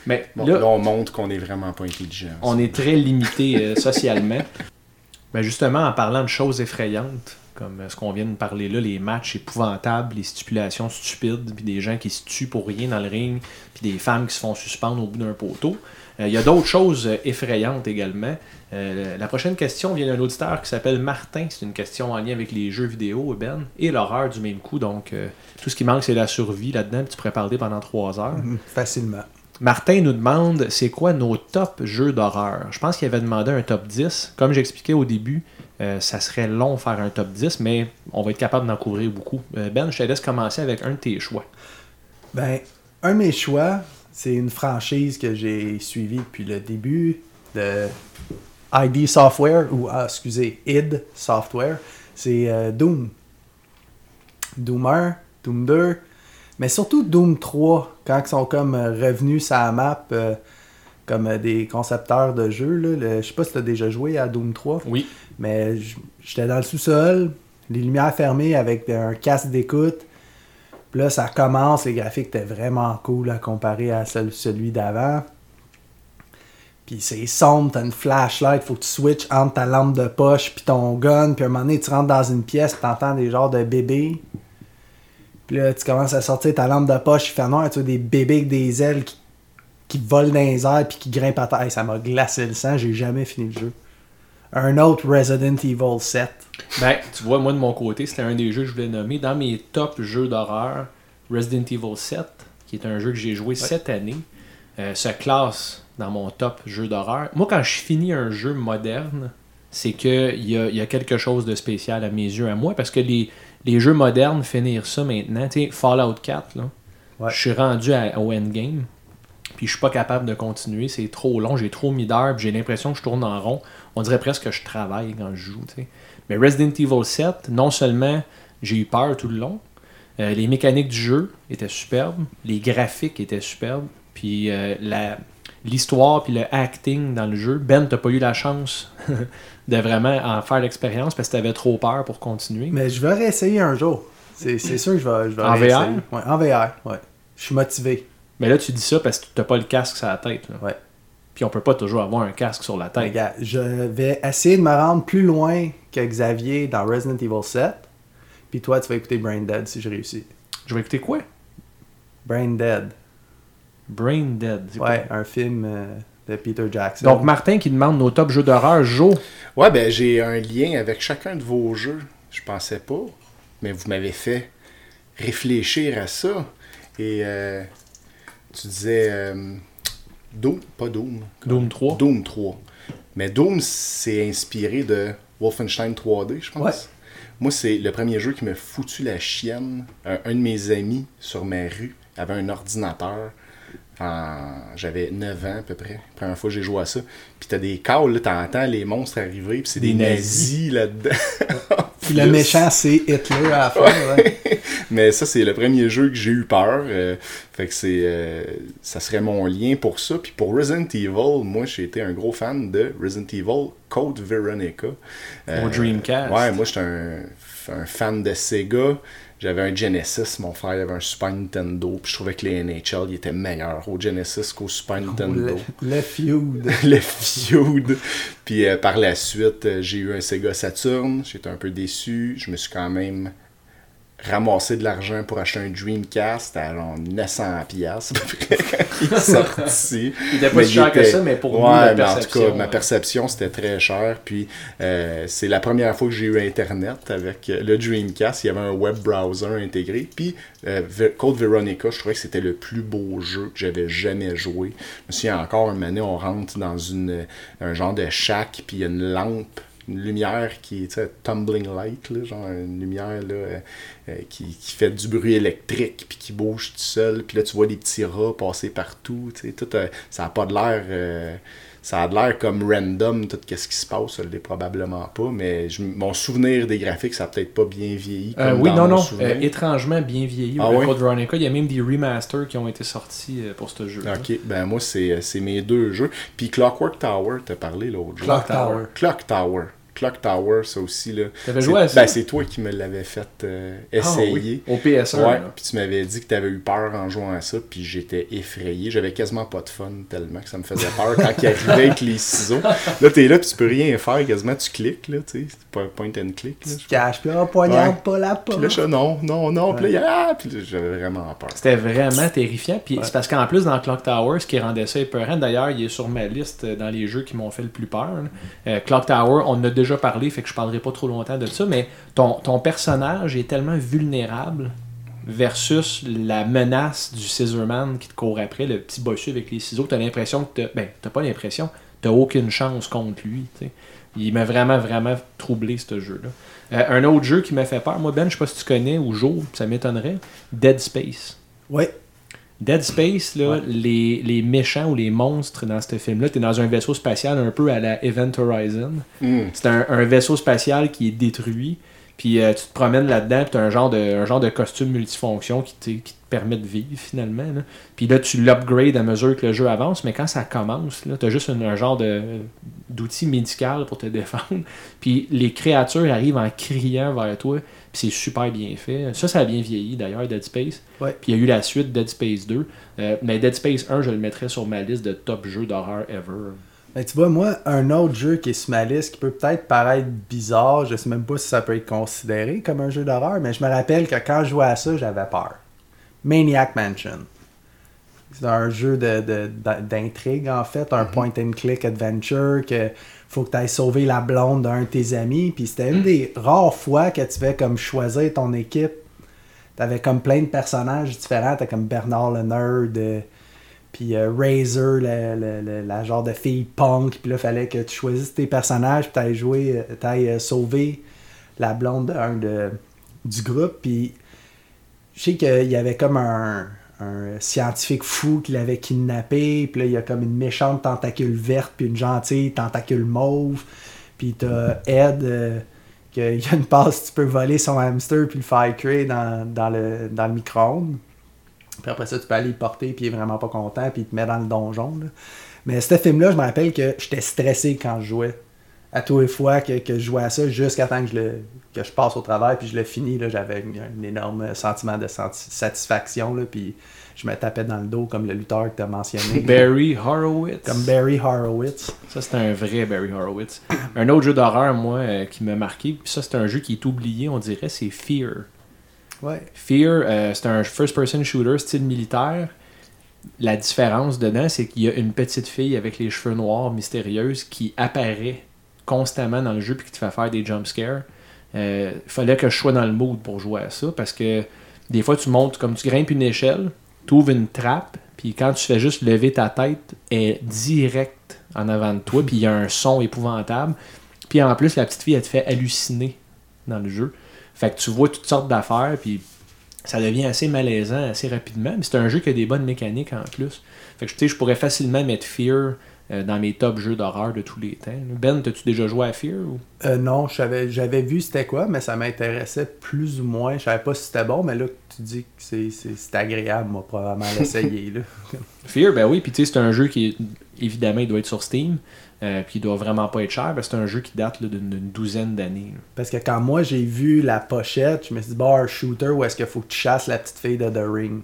[SPEAKER 1] Mais
[SPEAKER 4] Bon,
[SPEAKER 1] là,
[SPEAKER 4] là, on montre qu'on est vraiment pas intelligent.
[SPEAKER 1] on est très limité euh, socialement. Ben justement, en parlant de choses effrayantes, comme euh, ce qu'on vient de parler là, les matchs épouvantables, les stipulations stupides, puis des gens qui se tuent pour rien dans le ring, puis des femmes qui se font suspendre au bout d'un poteau. Euh, Il y a d'autres choses euh, effrayantes également. Euh, la prochaine question vient d'un auditeur qui s'appelle Martin. C'est une question en lien avec les jeux vidéo, Ben, et l'horreur du même coup. Donc, euh, tout ce qui manque, c'est la survie là-dedans. puis Tu pourrais parler pendant trois heures.
[SPEAKER 3] Mhm, Facilement.
[SPEAKER 1] Martin nous demande c'est quoi nos top jeux d'horreur? Je pense qu'il avait demandé un top 10. Comme j'expliquais au début, euh, ça serait long de faire un top 10, mais on va être capable d'en couvrir beaucoup. Ben, je te laisse commencer avec un de tes choix.
[SPEAKER 3] Ben, un de mes choix, c'est une franchise que j'ai suivie depuis le début de ID Software, ou ah, excusez, id Software. C'est euh, Doom. Doom 1, Doom 2, mais surtout Doom 3, quand ils sont comme euh, revenus sur la map euh, comme des concepteurs de jeux. Je sais pas si tu as déjà joué à Doom 3.
[SPEAKER 1] Oui.
[SPEAKER 3] Mais j'étais dans le sous-sol, les lumières fermées avec un casque d'écoute. Puis là, ça commence, les graphiques étaient vraiment cool à comparer à cel- celui d'avant. Puis c'est sombre, t'as une flashlight, faut que tu switches entre ta lampe de poche puis ton gun. Puis à un moment donné, tu rentres dans une pièce, t'entends des genres de bébés. Puis là, tu commences à sortir ta lampe de poche, il fait noir, tu vois des bébés avec des ailes qui, qui volent dans les airs puis qui grimpent à terre. Ça m'a glacé le sang, j'ai jamais fini le jeu. Un autre Resident Evil 7.
[SPEAKER 1] Ben, tu vois, moi de mon côté, c'était un des jeux que je voulais nommer. Dans mes top jeux d'horreur, Resident Evil 7, qui est un jeu que j'ai joué cette année, euh, se classe dans mon top jeu d'horreur. Moi, quand je finis un jeu moderne, c'est qu'il y a, il y a quelque chose de spécial à mes yeux, à moi, parce que les, les jeux modernes, finir ça maintenant, tu sais, Fallout 4, là,
[SPEAKER 3] Ouais.
[SPEAKER 1] je suis rendu à- au endgame, puis je suis pas capable de continuer, c'est trop long, j'ai trop mis d'heures, puis j'ai l'impression que je tourne en rond. On dirait presque que je travaille quand je joue. Mais Resident Evil 7, non seulement j'ai eu peur tout le long, euh, les mécaniques du jeu étaient superbes, les graphiques étaient superbes, puis euh, la l'histoire puis le acting dans le jeu. Ben, t'as pas eu la chance de vraiment en faire l'expérience parce que t'avais trop peur pour continuer.
[SPEAKER 3] Mais je vais réessayer un jour. C'est c'est sûr que je vais, je vais
[SPEAKER 1] En
[SPEAKER 3] réessayer.
[SPEAKER 1] VR?
[SPEAKER 3] Ouais, en VR, ouais. Je suis motivé.
[SPEAKER 1] Mais là, tu dis ça parce que t'as pas le casque sur la tête. là.
[SPEAKER 3] Ouais.
[SPEAKER 1] Puis on peut pas toujours avoir un casque sur la tête.
[SPEAKER 3] Regarde, je vais essayer de me rendre plus loin que Xavier dans Resident Evil 7. Puis toi, tu vas écouter Brain Dead si je réussis.
[SPEAKER 1] Je vais écouter quoi?
[SPEAKER 3] Brain Dead.
[SPEAKER 1] Brain Dead. c'est
[SPEAKER 3] Ouais,
[SPEAKER 1] quoi?
[SPEAKER 3] un film euh, de Peter Jackson.
[SPEAKER 1] Donc, Martin qui demande nos top jeux d'horreur, Joe.
[SPEAKER 4] Ouais, ben j'ai un lien avec chacun de vos jeux. Je pensais pas, mais vous m'avez fait réfléchir à ça. Et euh, tu disais euh, Doom, pas Doom.
[SPEAKER 1] Doom 3.
[SPEAKER 4] Doom 3. Mais Doom, c'est inspiré de Wolfenstein 3D, je pense.
[SPEAKER 3] Ouais.
[SPEAKER 4] Moi, c'est le premier jeu qui m'a foutu la chienne. Un, un de mes amis sur ma rue avait un ordinateur. En- J'avais 9 ans à peu près. La première fois que j'ai joué à ça. Puis t'as des calls, là, t'entends les monstres arriver. Puis c'est des,
[SPEAKER 1] Des
[SPEAKER 4] nazis, là-dedans.
[SPEAKER 3] Puis le méchant, c'est Hitler à la fin. ouais.
[SPEAKER 4] Mais ça, c'est le premier jeu que j'ai eu peur. euh, fait que c'est. euh, ça serait mon lien pour ça. Puis pour Resident Evil, moi, j'ai été un gros fan de Resident Evil Code Veronica.
[SPEAKER 1] Au Dreamcast.
[SPEAKER 4] Ouais, moi, j'étais un, un fan de Sega. J'avais un Genesis, mon frère avait un Super Nintendo, puis je trouvais que les NHL ils étaient meilleurs au Genesis qu'au Super
[SPEAKER 3] Le,
[SPEAKER 4] Nintendo.
[SPEAKER 3] le feud.
[SPEAKER 4] le feud. Puis euh, par la suite, euh, j'ai eu un Sega Saturn. J'étais un peu déçu. Je me suis quand même ramassé de l'argent pour acheter un Dreamcast à genre 900 pièces quand il est sorti.
[SPEAKER 1] Il était pas si cher que ça, mais pour nous,
[SPEAKER 4] ouais,
[SPEAKER 1] la
[SPEAKER 4] mais en tout cas, ma
[SPEAKER 1] ouais.
[SPEAKER 4] perception, c'était très cher. Puis euh, c'est la première fois que j'ai eu Internet avec euh, le Dreamcast. Il y avait un web browser intégré. Puis euh, Code Veronica, je trouvais que c'était le plus beau jeu que j'avais jamais joué. Je me souviens encore, une année, on rentre dans une, un genre de shack, puis il y a une lampe. Une lumière qui est, tu sais, tumbling light, là, genre une lumière là, euh, euh, qui, qui fait du bruit électrique, puis qui bouge tout seul. Puis là, tu vois des petits rats passer partout. tu sais, Tout, euh, ça n'a pas de l'air. euh, ça a de l'air comme random, tout ce qui se passe, ça l'est probablement pas, mais je- mon souvenir des graphiques, ça a peut-être pas bien vieilli. Comme
[SPEAKER 1] Euh, oui,
[SPEAKER 4] dans
[SPEAKER 1] non, non. euh, étrangement bien vieilli.
[SPEAKER 4] Ah oui?
[SPEAKER 1] Code Veronica. Il y a même des remasters qui ont été sortis pour ce jeu.
[SPEAKER 4] Ok, ben moi, c'est c'est mes deux jeux. Puis Clockwork Tower, t'as parlé l'autre jour.
[SPEAKER 3] Clock Tower.
[SPEAKER 4] Clock Tower. Clock Tower, ça aussi, là.
[SPEAKER 1] T'avais joué à ça?
[SPEAKER 4] Ben, c'est toi qui me l'avais fait euh,
[SPEAKER 1] Ah,
[SPEAKER 4] essayer.
[SPEAKER 1] oui. Au PS1.
[SPEAKER 4] Ouais, puis tu m'avais dit que tu avais eu peur en jouant à ça, puis j'étais effrayé. J'avais quasiment pas de fun tellement que ça me faisait peur quand il arrivait avec les ciseaux. Là, t'es là, puis tu peux rien faire, quasiment tu cliques, là, tu sais. C'est pas un point and click, là.
[SPEAKER 3] Tu te caches, puis oh, poignarde
[SPEAKER 4] Ouais.
[SPEAKER 3] pas la
[SPEAKER 4] Puis
[SPEAKER 3] porte.
[SPEAKER 4] là, je non, non, non, puis là, ah, puis là, j'avais vraiment peur.
[SPEAKER 1] C'était vraiment terrifiant. Puis c'est parce qu'en plus, dans Clock Tower, ce qui rendait ça épeurant, d'ailleurs, il est sur ma liste dans les jeux qui m'ont fait le plus peur. Euh, Clock Tower, on a déjà parlé, fait que je parlerai pas trop longtemps de ça, mais ton, ton personnage est tellement vulnérable versus la menace du Scissorman qui te court après, le petit bossu avec les ciseaux. T'as l'impression que t'as. Ben, t'as pas l'impression, t'as aucune chance contre lui. tu sais. Il m'a vraiment, vraiment troublé ce jeu-là. Euh, un autre jeu qui m'a fait peur, moi Ben, je sais pas si tu connais ou Jo, ça m'étonnerait, Dead Space.
[SPEAKER 3] Ouais.
[SPEAKER 1] Dead Space, là,
[SPEAKER 3] Ouais.
[SPEAKER 1] les, les méchants ou les monstres dans ce film-là, tu es dans un vaisseau spatial un peu à la Event Horizon.
[SPEAKER 4] Hmm.
[SPEAKER 1] C'est un, un vaisseau spatial qui est détruit, puis euh, tu te promènes là-dedans, puis tu as un genre, de, un genre de costume multifonction qui, te- qui te permet de vivre finalement. là. Puis là, tu l'upgrades à mesure que le jeu avance, mais quand ça commence, tu as juste un, un genre de d'outil médical pour te défendre. Puis les créatures arrivent en criant vers toi, c'est super bien fait. Ça, ça a bien vieilli d'ailleurs, Dead Space.
[SPEAKER 3] Ouais.
[SPEAKER 1] Puis il y a eu la suite, Dead Space 2. Euh, mais Dead Space 1, je le mettrais sur ma liste de top jeux d'horreur ever.
[SPEAKER 3] Ben, tu vois, moi, un autre jeu qui est sur ma liste qui peut peut-être paraître bizarre, je sais même pas si ça peut être considéré comme un jeu d'horreur, mais je me rappelle que quand je jouais à ça, j'avais peur. Maniac Mansion. C'est un jeu de- de- d'intrigue, en fait, un point and click adventure que faut que tu ailles sauver la blonde d'un de tes amis. Puis c'était une des rares fois que tu fais comme choisir ton équipe. T'avais comme plein de personnages différents. T'as comme Bernard le nerd, euh, puis euh, Razor, le- le- le- la genre de fille punk. Puis là, fallait que tu choisisses tes personnages, puis t'ailles jouer, euh, t'ailles euh, sauver la blonde d'un de, du groupe. Puis je sais qu'il y avait comme un, un scientifique fou qui l'avait kidnappé. Puis là, il y a comme une méchante tentacule verte, puis une gentille tentacule mauve. Puis t'as Ed, euh, qu'il y a une passe, tu peux voler son hamster puis le faire cuire dans, dans le, dans le micro-ondes. Puis après ça, tu peux aller le porter, puis il est vraiment pas content, puis il te met dans le donjon. là. Mais ce film-là, je me rappelle que j'étais stressé quand je jouais. À tous les fois que, que je jouais à ça, jusqu'à temps que je, le, que je passe au travail, puis je le finis, j'avais un, un énorme sentiment de senti- satisfaction, là, puis je me tapais dans le dos comme le lutteur que tu as mentionné.
[SPEAKER 1] Barry Horowitz.
[SPEAKER 3] Comme Barry Horowitz.
[SPEAKER 1] Ça, c'est un vrai Barry Horowitz. Un autre jeu d'horreur, moi, euh, qui m'a marqué, puis ça, c'est un jeu qui est oublié, on dirait, c'est Fear.
[SPEAKER 3] Ouais.
[SPEAKER 1] Fear, euh, c'est un first-person shooter style militaire. La différence dedans, c'est qu'il y a une petite fille avec les cheveux noirs mystérieuse qui apparaît constamment dans le jeu puis qui te fait faire des jumpscares. Euh, fallait que je sois dans le mood pour jouer à ça parce que des fois tu montes comme tu grimpes une échelle, tu ouvres une trappe, puis quand tu fais juste lever ta tête, elle est direct en avant de toi, puis il y a un son épouvantable. Puis en plus, la petite fille, elle te fait halluciner dans le jeu. Fait que tu vois toutes sortes d'affaires, puis ça devient assez malaisant assez rapidement. Mais c'est un jeu qui a des bonnes mécaniques en plus. Fait que sais, je pourrais facilement mettre Fear euh, dans mes top jeux d'horreur de tous les temps. Ben, t'as-tu déjà joué à Fear ou...
[SPEAKER 3] Euh, non, j'avais, vu c'était quoi, mais ça m'intéressait plus ou moins. Je savais pas si c'était bon, mais là, tu dis que c'est, agréable, moi, probablement l'essayer.
[SPEAKER 1] Fear, ben oui, puis tu sais, c'est un jeu qui, évidemment, il doit être sur Steam, euh, puis il doit vraiment pas être cher, parce que c'est un jeu qui date d'une, douzaine d'années.
[SPEAKER 3] Parce que quand moi j'ai vu la pochette, je me suis dit, bah, un shooter où est-ce qu'il faut que tu chasses la petite fille de The Ring.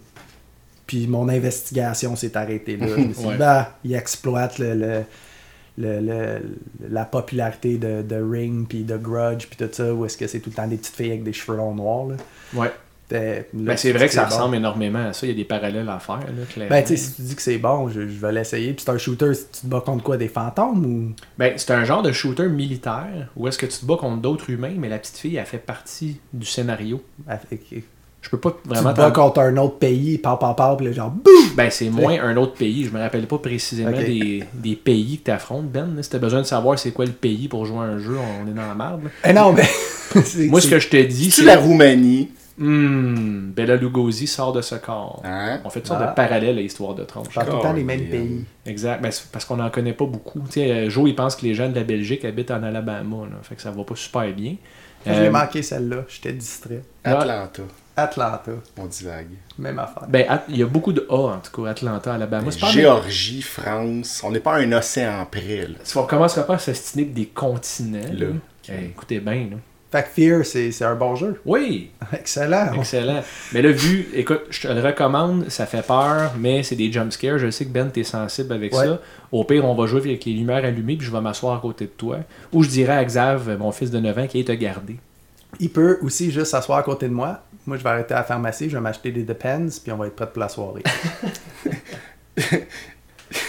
[SPEAKER 3] Puis mon investigation s'est arrêtée là.
[SPEAKER 1] Ouais.
[SPEAKER 3] bah, il exploite le, le- le- le- la popularité de, de Ring, puis de Grudge, puis tout ça, où est-ce que c'est tout le temps des petites filles avec des cheveux longs noirs. Là.
[SPEAKER 1] Ouais. Ben, c'est vrai que ça
[SPEAKER 3] bon.
[SPEAKER 1] ressemble énormément à ça. Il y a des parallèles à faire, là, clairement.
[SPEAKER 3] Ben, si tu dis que c'est bon, je, je vais l'essayer. Puis c'est un shooter, tu te bats contre quoi Des fantômes ou?
[SPEAKER 1] Ben, c'est un genre de shooter militaire où est-ce que tu te bats contre d'autres humains, mais la petite fille, elle fait partie du scénario.
[SPEAKER 3] Tu
[SPEAKER 1] Je peux pas
[SPEAKER 3] te
[SPEAKER 1] vraiment t'en-
[SPEAKER 3] contre un autre pays, pau pau pau, puis là, genre boum
[SPEAKER 1] Ben, c'est moins un autre pays. Je me rappelle pas précisément des, des pays que tu affrontes, Ben. Si t'as besoin de savoir c'est quoi le pays pour jouer à un jeu, on est dans la merde.
[SPEAKER 3] Eh non, mais.
[SPEAKER 1] Moi, ce que je te dis,
[SPEAKER 4] C'est
[SPEAKER 1] c'est.
[SPEAKER 4] la Roumanie?
[SPEAKER 1] Hmm, Bella Lugosi sort de ce corps.
[SPEAKER 4] Hein?
[SPEAKER 1] On fait une sorte
[SPEAKER 3] Ah.
[SPEAKER 1] de parallèle à l'histoire de.
[SPEAKER 3] Je parle tout le temps des mêmes pays.
[SPEAKER 1] Exact. Ben, parce qu'on en connaît pas beaucoup. Tu sais, euh, Joe, il pense que les gens de la Belgique habitent en Alabama. Là. Fait que ça va pas super bien.
[SPEAKER 3] Je l'ai
[SPEAKER 1] Euh,
[SPEAKER 3] manqué celle-là, j'étais distrait.
[SPEAKER 4] Atlanta.
[SPEAKER 3] Atlanta,
[SPEAKER 4] On divague.
[SPEAKER 3] même affaire.
[SPEAKER 1] Ben, At- il y a beaucoup de A, en tout cas, Atlanta, Alabama. Même-
[SPEAKER 4] Géorgie, France. On n'est pas un océan près.
[SPEAKER 1] Si on commencera pas à s'estimer des continents,
[SPEAKER 4] Là.
[SPEAKER 1] eh, écoutez bien. Là.
[SPEAKER 3] Fait que Fear, c'est c'est un bon jeu.
[SPEAKER 1] Oui,
[SPEAKER 3] Excellent.
[SPEAKER 1] excellent. mais là, vu, écoute, je te le recommande, ça fait peur, mais c'est des jumpscares. Je sais que Ben, t'es sensible avec
[SPEAKER 3] Ouais.
[SPEAKER 1] ça. Au pire, on va jouer avec les lumières allumées, puis je vais m'asseoir à côté de toi. Ou je dirais à Xav, mon fils de 9 ans, qui est te garder.
[SPEAKER 3] Il peut aussi juste s'asseoir à côté de moi. Moi, je vais arrêter à la pharmacie, je vais m'acheter des Depends, puis on va être prêt pour la soirée.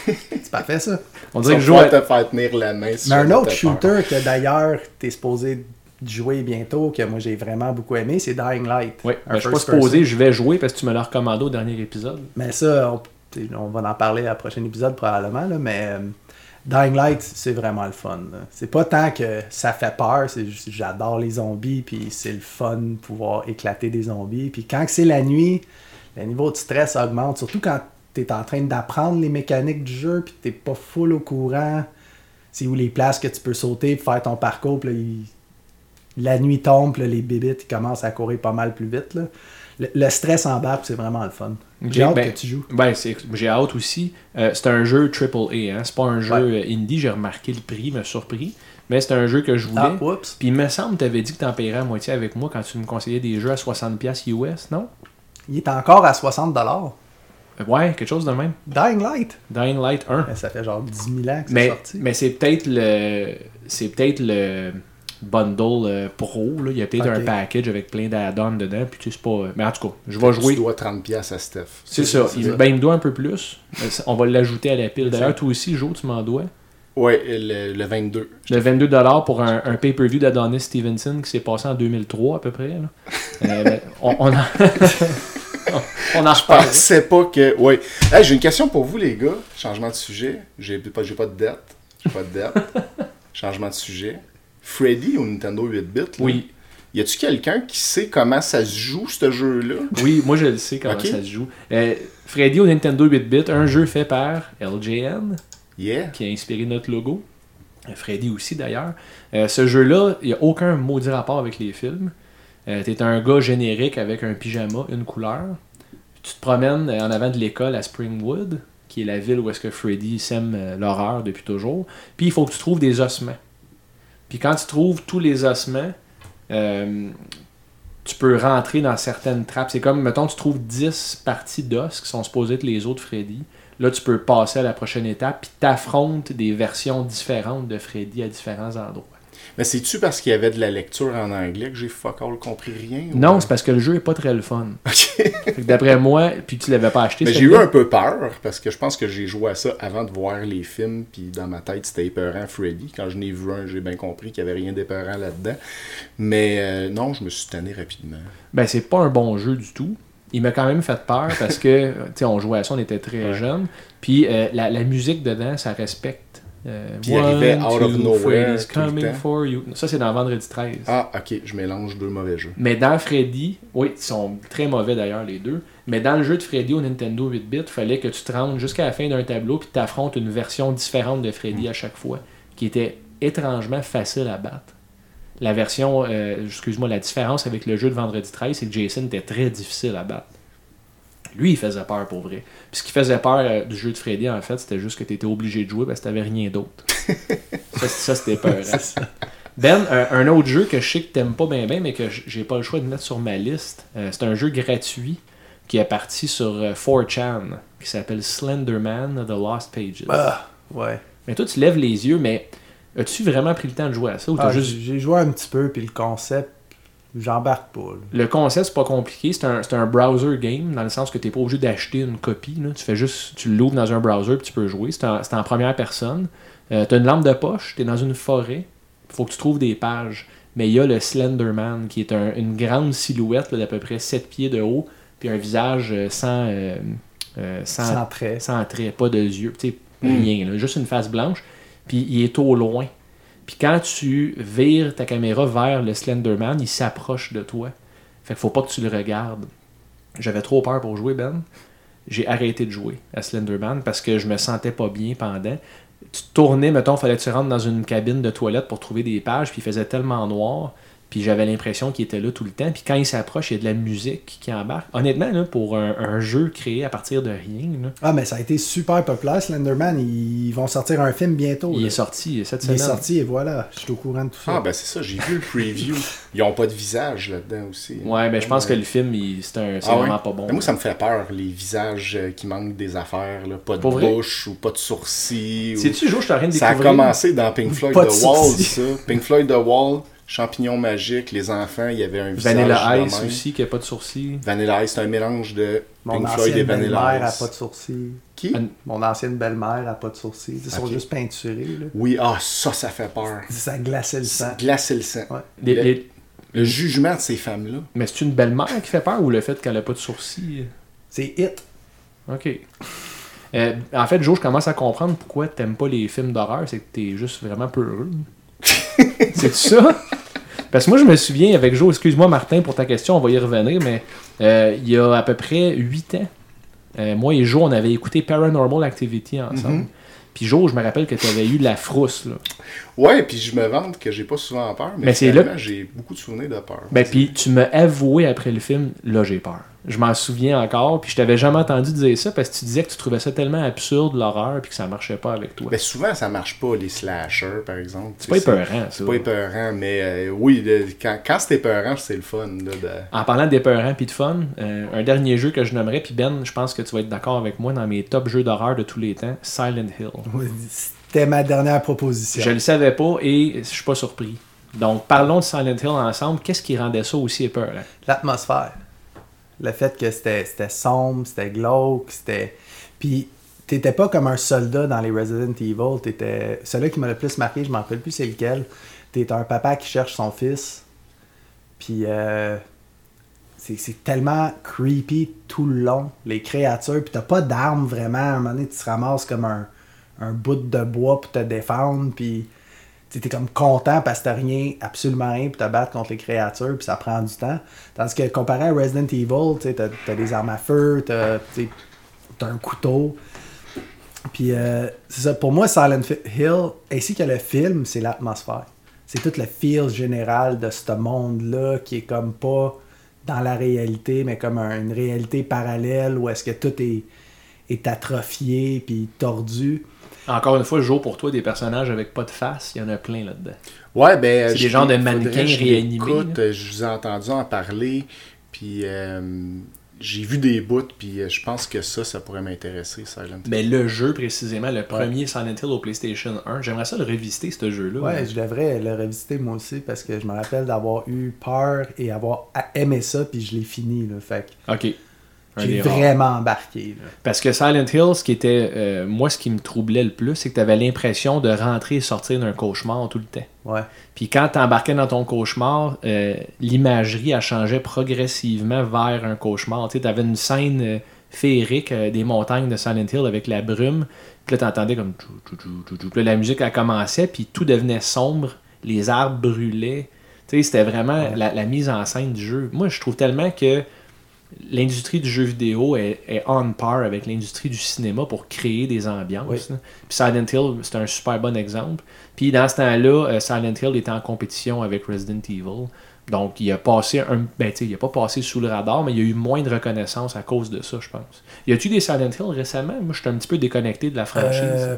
[SPEAKER 3] c'est parfait, ça.
[SPEAKER 1] On dirait que je joue
[SPEAKER 4] te faire tenir la main. si
[SPEAKER 3] Mais un autre shooter que d'ailleurs, t'es supposé jouer bientôt, que moi j'ai vraiment beaucoup aimé, c'est Dying Light.
[SPEAKER 1] Oui,
[SPEAKER 3] Un
[SPEAKER 1] ben, je suis pas supposé, je vais jouer parce que tu me l'as recommandé au dernier épisode.
[SPEAKER 3] Mais ça, on, on va en parler à la prochaine épisode probablement, là, mais euh, Dying Light, c'est vraiment le fun. C'est pas tant que ça fait peur, c'est juste j'adore les zombies, puis c'est le fun de pouvoir éclater des zombies. Puis quand c'est la nuit, le niveau de stress augmente, surtout quand t'es en train d'apprendre les mécaniques du jeu, puis t'es pas full au courant. C'est où les places que tu peux sauter pour faire ton parcours, puis la nuit tombe, les bébites commencent à courir pas mal plus vite. Le, le stress embarque, puis c'est vraiment le fun. J'ai hâte
[SPEAKER 1] ben,
[SPEAKER 3] que tu joues.
[SPEAKER 1] Ben, j'ai hâte aussi. Euh, c'est un jeu AAA, hein? c'est pas un jeu
[SPEAKER 3] Ouais.
[SPEAKER 1] euh, indie. J'ai remarqué le prix, m'a surpris. Mais c'est un jeu que je voulais.
[SPEAKER 3] Ah, oups.
[SPEAKER 1] Puis il me semble que tu avais dit que tu en paierais à moitié avec moi quand tu me conseillais des jeux à 60$ US, non?
[SPEAKER 3] Il est encore à 60$.
[SPEAKER 1] Euh, Ouais, quelque chose de même.
[SPEAKER 3] Dying Light.
[SPEAKER 1] Dying Light 1.
[SPEAKER 3] Mais ça fait genre 10 000 ans que c'est
[SPEAKER 1] Mais,
[SPEAKER 3] sorti.
[SPEAKER 1] mais c'est peut-être le. C'est peut-être le bundle euh, pro. Là. Il y a peut-être un package avec plein d'add-ons dedans. Puis tu sais, c'est pas. Mais en tout cas, je vais jouer.
[SPEAKER 4] Tu dois 30$ piastres à Steph.
[SPEAKER 1] C'est ça. Il, ben, il me doit un peu plus. Ça- On va l'ajouter à la pile. D'ailleurs, toi aussi, Jo, tu m'en dois.
[SPEAKER 4] Ouais, le, le 22.
[SPEAKER 1] Le 22$ pour un, un pay-per-view d'Adonis Stevenson qui s'est passé en 2003 à peu près. là. Euh, ben, on, on en... on en
[SPEAKER 4] Je
[SPEAKER 1] reparle.
[SPEAKER 4] pensais pas que. Ouais. Hey, j'ai une question pour vous, les gars. Changement de sujet. J'ai pas, j'ai pas de dette. J'ai pas de dette. Changement de sujet. Freddy au Nintendo 8-bit. là,
[SPEAKER 1] Oui,
[SPEAKER 4] Y a-tu quelqu'un qui sait comment ça se joue, ce jeu-là?
[SPEAKER 1] Oui, moi je le sais comment ça se joue. Euh, Freddy au Nintendo 8-bit, un jeu fait par LJN
[SPEAKER 4] Yeah.
[SPEAKER 1] qui a inspiré notre logo. Freddy aussi d'ailleurs. Euh, ce jeu-là, il n'y a aucun maudit rapport avec les films. Euh, T'es un gars générique avec un pyjama, une couleur. Tu te promènes euh, en avant de l'école à Springwood, qui est la ville où est-ce que Freddy sème l'horreur depuis toujours. Puis il faut que tu trouves des ossements. Puis quand tu trouves tous les ossements, euh, tu peux rentrer dans certaines trappes. C'est comme, mettons, tu trouves 10 parties d'os qui sont supposées être les autres Freddy. Là, tu peux passer à la prochaine étape, puis t'affrontes des versions différentes de Freddy à différents endroits.
[SPEAKER 4] Mais c'est-tu parce qu'il y avait de la lecture en anglais que j'ai fuck all compris rien ou-
[SPEAKER 1] Non, c'est parce que le jeu est pas très le fun. D'après moi, puis tu l'avais pas acheté.
[SPEAKER 4] Mais j'ai eu un peu peur parce que je pense que j'ai joué à ça avant de voir les films, puis dans ma tête c'était épeurant Freddy. Quand je n'ai vu un, j'ai bien compris qu'il n'y avait rien d'épeurant là-dedans. Mais euh, non, je me suis tanné rapidement.
[SPEAKER 1] Ben, c'est pas un bon jeu du tout. Il m'a quand même fait peur parce que, tu sais, on jouait à ça, on était très
[SPEAKER 4] Ouais.
[SPEAKER 1] jeunes. Puis euh, la, la musique dedans, ça respecte. Euh,
[SPEAKER 4] Puis il arrivait out of nowhere tout le
[SPEAKER 1] coming
[SPEAKER 4] temps.
[SPEAKER 1] for you. Ça, c'est dans Vendredi 13.
[SPEAKER 4] Ah, ok, je mélange deux mauvais jeux.
[SPEAKER 1] Mais dans Freddy, oui, ils sont très mauvais d'ailleurs les deux. Mais dans le jeu de Freddy au Nintendo 8-bit, fallait que tu te rendes jusqu'à la fin d'un tableau puis tu affrontes une version différente de Freddy à chaque fois, qui était étrangement facile à battre. La version, euh, excuse-moi, la différence avec le jeu de Vendredi 13, c'est que Jason était très difficile à battre. Lui, il faisait peur pour vrai. Puis ce qui faisait peur euh, du jeu de Freddy, en fait, c'était juste que tu étais obligé de jouer parce que t'avais rien d'autre. ça, ça, c'était peur. Ben, un, un autre jeu que je sais que t'aimes pas bien, bien, mais que j'ai pas le choix de mettre sur ma liste, euh, c'est un jeu gratuit qui est parti sur euh, 4chan, qui s'appelle Slenderman The Lost Pages.
[SPEAKER 3] Ah, ouais.
[SPEAKER 1] Mais toi, tu lèves les yeux, mais as-tu vraiment pris le temps de jouer à ça ou t'as
[SPEAKER 3] Ah,
[SPEAKER 1] juste
[SPEAKER 3] J'ai joué un petit peu, puis le concept, j'embarque pas. là.
[SPEAKER 1] Le concept, c'est pas compliqué. C'est un, c'est un browser game, dans le sens que tu n'es pas obligé d'acheter une copie. là. Tu fais juste, tu l'ouvres dans un browser puis tu peux jouer. C'est en, c'est en première personne. tu as une lampe de poche, tu es dans une forêt. faut que tu trouves des pages. Mais il y a le Slenderman, qui est un- une grande silhouette d'à peu près 7 pieds de haut, puis un visage euh, sans, euh, euh, sans,
[SPEAKER 3] Sans trait.
[SPEAKER 1] sans trait, pas de yeux, tu sais,
[SPEAKER 4] Mm.
[SPEAKER 1] rien, là, juste une face blanche. Puis il est au loin. Puis quand tu vires ta caméra vers le Slenderman, il s'approche de toi. Fait qu'il faut pas que tu le regardes. J'avais trop peur pour jouer, Ben. J'ai arrêté de jouer à Slenderman parce que je me sentais pas bien pendant. Tu tournais, mettons, fallait que tu rentres dans une cabine de toilette pour trouver des pages, puis il faisait tellement noir, puis j'avais l'impression qu'il était là tout le temps. Puis quand il s'approche, il y a de la musique qui embarque. Honnêtement, là, pour un, un jeu créé à partir de rien, là,
[SPEAKER 3] Ah, mais ça a été super populaire, Slenderman. Ils vont sortir un film bientôt.
[SPEAKER 1] il
[SPEAKER 3] là.
[SPEAKER 1] est sorti cette
[SPEAKER 3] Il est
[SPEAKER 1] semaine.
[SPEAKER 3] sorti et voilà, je suis au courant de tout ça.
[SPEAKER 4] Ah, ben c'est ça, j'ai vu le preview. Ils ont pas de visage là-dedans aussi.
[SPEAKER 1] Ouais, mais je pense que le film, il- c'est un- c'est
[SPEAKER 4] Ah ouais?
[SPEAKER 1] vraiment pas bon.
[SPEAKER 4] Mais moi, ça me fait peur, les visages euh, qui manquent des affaires. Là. Pas de
[SPEAKER 1] Pour vrai?
[SPEAKER 4] bouche ou pas de sourcils. ou-
[SPEAKER 1] Sais-tu, jour, je suis en train de
[SPEAKER 4] Ça a
[SPEAKER 1] découvrir?
[SPEAKER 4] commencé dans Pink Floyd
[SPEAKER 3] Pas
[SPEAKER 4] The Wall, ça. Pink Floyd The Wall, champignons magiques, les enfants, il y avait un visage.
[SPEAKER 1] Vanilla
[SPEAKER 4] de
[SPEAKER 1] Ice
[SPEAKER 4] même.
[SPEAKER 1] aussi, qui a pas de sourcils.
[SPEAKER 4] Vanilla Ice, c'est un mélange de
[SPEAKER 3] Mon
[SPEAKER 4] Pink Floyd et
[SPEAKER 3] ancienne belle-mère
[SPEAKER 4] Vanilla
[SPEAKER 3] a
[SPEAKER 4] Ice.
[SPEAKER 3] pas de sourcils.
[SPEAKER 4] Qui?
[SPEAKER 3] Mon ancienne belle-mère a pas de sourcils. Ils sont juste peinturés. Là.
[SPEAKER 4] Oui, ah, ça, ça fait peur.
[SPEAKER 3] Ça glaçait le sang.
[SPEAKER 4] Glacer le sang.
[SPEAKER 3] Ouais.
[SPEAKER 1] Les-
[SPEAKER 4] Le-
[SPEAKER 1] les-
[SPEAKER 4] Le jugement de ces femmes-là.
[SPEAKER 1] Mais c'est une belle-mère qui fait peur ou le fait qu'elle a pas de sourcils?
[SPEAKER 3] C'est Hit.
[SPEAKER 1] Ok. Euh, en fait, Joe, je commence à comprendre pourquoi t'aimes pas les films d'horreur, c'est que t'es juste vraiment peureux. c'est ça? Parce que moi, je me souviens avec Joe, excuse-moi Martin pour ta question, on va y revenir, mais euh, il y a à peu près 8 ans, euh, moi et Joe, on avait écouté Paranormal Activity ensemble.
[SPEAKER 4] Mhm.
[SPEAKER 1] Puis Joe, je me rappelle que tu avais eu de la frousse. Là.
[SPEAKER 4] Ouais, puis je me vante que j'ai pas souvent peur, mais,
[SPEAKER 1] Mais c'est là-
[SPEAKER 4] j'ai beaucoup de souvenirs de peur.
[SPEAKER 1] Ben, puis tu m'as avoué après le film, là j'ai peur. Je m'en souviens encore, puis je t'avais jamais entendu dire ça parce que tu disais que tu trouvais ça tellement absurde l'horreur puis que ça marchait pas avec toi.
[SPEAKER 4] Ben, souvent, ça marche pas, les slashers, par exemple.
[SPEAKER 1] c'est pas épeurant, ça.
[SPEAKER 4] C'est pas épeurant, mais euh, oui, quand, quand c'est épeurant, c'est le fun. Là, de...
[SPEAKER 1] En parlant d'épeurant puis de fun, euh, un dernier jeu que je nommerais, puis Ben, je pense que tu vas être d'accord avec moi dans mes top jeux d'horreur de tous les temps, Silent Hill.
[SPEAKER 3] C'était ma dernière proposition.
[SPEAKER 1] Je le savais pas et je suis pas surpris. Donc parlons de Silent Hill ensemble. Qu'est-ce qui rendait ça aussi épeurant?
[SPEAKER 3] L'atmosphère. Le fait que c'était c'était sombre, c'était glauque, c'était. Puis, t'étais pas comme un soldat dans les Resident Evil. T'étais. Celui qui m'a le plus marqué, je m'en rappelle plus c'est lequel. T'es un papa qui cherche son fils. Puis, euh, c'est c'est tellement creepy tout le long, les créatures. Puis, t'as pas d'armes vraiment. À un moment donné, tu te ramasses comme un, un bout de bois pour te défendre. Puis, tu es comme content parce que t'as rien, absolument rien pour te battre contre les créatures, puis ça prend du temps. Tandis que comparé à Resident Evil, tu t'as as des armes à feu, t'as t'as un couteau. Puis euh, c'est ça, pour moi, Silent Hill, ainsi que le film, c'est l'atmosphère. C'est tout le feel général de ce monde-là qui est comme pas dans la réalité, mais comme un- une réalité parallèle où est-ce que tout est, est atrophié puis tordu.
[SPEAKER 1] Encore une fois, Joe, pour toi, des personnages avec pas de face, il y en a plein là-dedans.
[SPEAKER 4] Ouais, ben.
[SPEAKER 1] C'est des genres de mannequins réanimés,
[SPEAKER 4] l'écoute, euh, Je vous ai entendu en parler, puis euh, j'ai vu des bouts, puis euh, je pense que ça, ça pourrait m'intéresser, Silent Hill.
[SPEAKER 1] Mais le jeu, précisément, le premier Silent Hill au PlayStation 1, j'aimerais ça le revisiter, ce jeu-là.
[SPEAKER 3] Ouais, je devrais le revisiter moi aussi parce que je me rappelle d'avoir eu peur et avoir aimé ça, puis je l'ai fini. Là, fait que
[SPEAKER 1] Ok.
[SPEAKER 3] J'ai
[SPEAKER 1] rares.
[SPEAKER 3] vraiment embarqué. là.
[SPEAKER 1] Parce que Silent Hill, ce qui était. euh, moi, ce qui me troublait le plus, c'est que tu avais l'impression de rentrer et sortir d'un cauchemar tout le temps.
[SPEAKER 3] Ouais.
[SPEAKER 1] Puis quand tu embarquais dans ton cauchemar, euh, l'imagerie, elle changeait progressivement vers un cauchemar. Tu avais une scène euh, féerique des montagnes de Silent Hill avec la brume. Puis là, tu entendais comme. Puis là, la musique, elle commençait, puis tout devenait sombre. Les arbres brûlaient. Tu sais, c'était vraiment la, la mise en scène du jeu. Moi, je trouve tellement que l'industrie du jeu vidéo est, est on par avec l'industrie du cinéma pour créer des ambiances.
[SPEAKER 3] Oui.
[SPEAKER 1] là. Puis Silent Hill, c'est un super bon exemple. Puis dans ce temps-là, euh, Silent Hill était en compétition avec Resident Evil. Donc il a passé un. Ben tu il a pas passé sous le radar, mais il y a eu moins de reconnaissance à cause de ça, je pense. Y a-tu des Silent Hill récemment? Moi, je suis un petit peu déconnecté de la franchise.
[SPEAKER 3] Euh,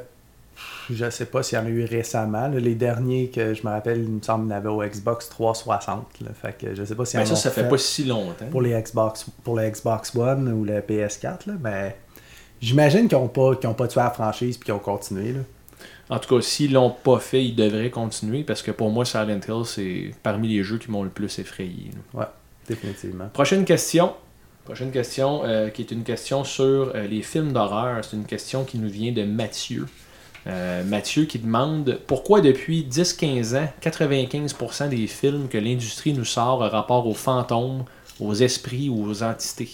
[SPEAKER 3] je sais pas s'il y en a eu récemment. là. Les derniers que je me rappelle, il me semble qu'il y en avait au Xbox 360. là. Fait que je sais pas s'il y
[SPEAKER 1] Ben,
[SPEAKER 3] en
[SPEAKER 1] ça, ça fait pas si longtemps.
[SPEAKER 3] pour les Xbox pour le Xbox One ou le PS4 là, mais j'imagine qu'ils ont pas ont pas tué la franchise puis qu'ils ont continué là.
[SPEAKER 1] En tout cas, s'ils l'ont pas fait, ils devraient continuer parce que pour moi, Silent Hill, c'est parmi les jeux qui m'ont le plus effrayé. là.
[SPEAKER 3] Ouais, définitivement.
[SPEAKER 1] Prochaine question. Prochaine question, euh, qui est une question sur euh, les films d'horreur. C'est une question qui nous vient de Mathieu. Euh, Mathieu qui demande pourquoi depuis 10-15 ans, 95% des films que l'industrie nous sort a rapport aux fantômes, aux esprits ou aux entités?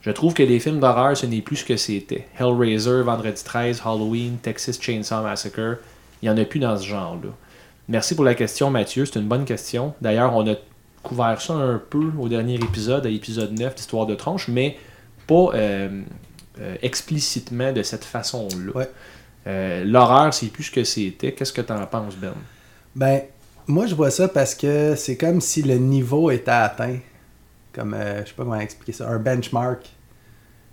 [SPEAKER 1] Je trouve que les films d'horreur, ce n'est plus ce que c'était. Hellraiser, Vendredi 13, Halloween, Texas Chainsaw Massacre, il n'y en a plus dans ce genre-là. Merci pour la question, Mathieu. C'est une bonne question. D'ailleurs, on a couvert ça un peu au dernier épisode, à l'épisode 9 d'Histoire de tronche, mais pas euh, euh, explicitement de cette façon-là. Euh, L'horreur, c'est plus ce que c'était. Qu'est-ce que tu en penses, Ben?
[SPEAKER 3] Ben, moi, je vois ça parce que c'est comme si le niveau était atteint. Comme, euh, je sais pas comment expliquer ça, un benchmark.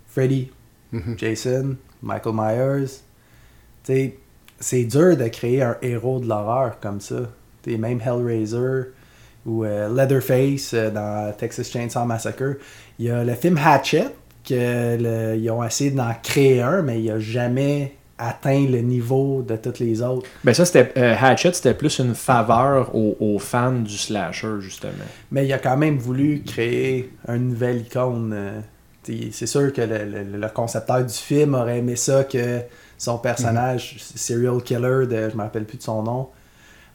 [SPEAKER 3] Freddy,
[SPEAKER 4] Mhm.
[SPEAKER 3] Jason, Michael Myers. Tu sais, c'est dur de créer un héros de l'horreur comme ça. Tu sais, même Hellraiser ou euh, Leatherface euh, dans Texas Chainsaw Massacre. Il y a le film Hatchet, que le- ils ont essayé d'en créer un, mais il a jamais atteint le niveau de toutes les autres.
[SPEAKER 1] Ben ça, c'était euh, Hatchet, c'était plus une faveur aux, aux fans du slasher, justement.
[SPEAKER 3] Mais il a quand même voulu créer une nouvelle icône. euh, C'est sûr que le, le- le concepteur du film aurait aimé ça que son personnage, serial killer, de, je me rappelle plus de son nom,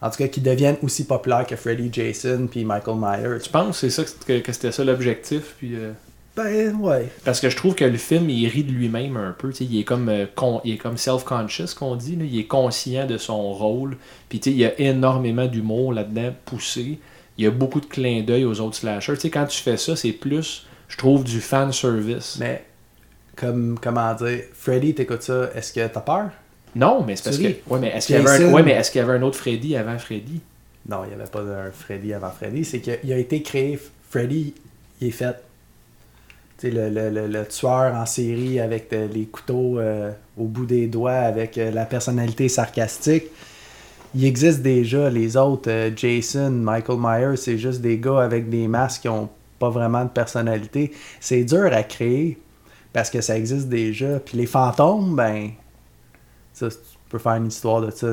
[SPEAKER 3] en tout cas, qu'il devienne aussi populaire que Freddy, Jason puis Michael Myers.
[SPEAKER 1] Tu penses que c'est ça que, que c'était ça l'objectif? Puis, euh,
[SPEAKER 3] Ben ouais.
[SPEAKER 1] Parce que je trouve que le film, il rit de lui-même un peu. Il est comme, euh, con- il est comme self-conscious, qu'on dit. là. Il est conscient de son rôle. Puis il y a énormément d'humour là-dedans, poussé. Il y a beaucoup de clins d'œil aux autres slashers. Quand tu fais ça, c'est plus, je trouve, du fan service.
[SPEAKER 3] Mais, comme, comment dire, Freddy, t'écoutes ça, est-ce que t'as peur?
[SPEAKER 1] Non, mais c'est parce que. Ouais, mais est-ce qu'il y, avait un...
[SPEAKER 3] Jason.
[SPEAKER 1] ouais, mais est-ce qu'il y avait un autre Freddy avant Freddy?
[SPEAKER 3] Non, il n'y avait pas un Freddy avant Freddy. C'est qu'il a été créé. Freddy, il est fait. Le, le, le, le tueur en série avec de- les couteaux euh, au bout des doigts, avec euh, la personnalité sarcastique. Il existe déjà les autres. euh, Jason, Michael Myers, c'est juste des gars avec des masques qui ont pas vraiment de personnalité. C'est dur à créer parce que ça existe déjà. Puis les fantômes, ben. Ça, tu peux faire une histoire de ça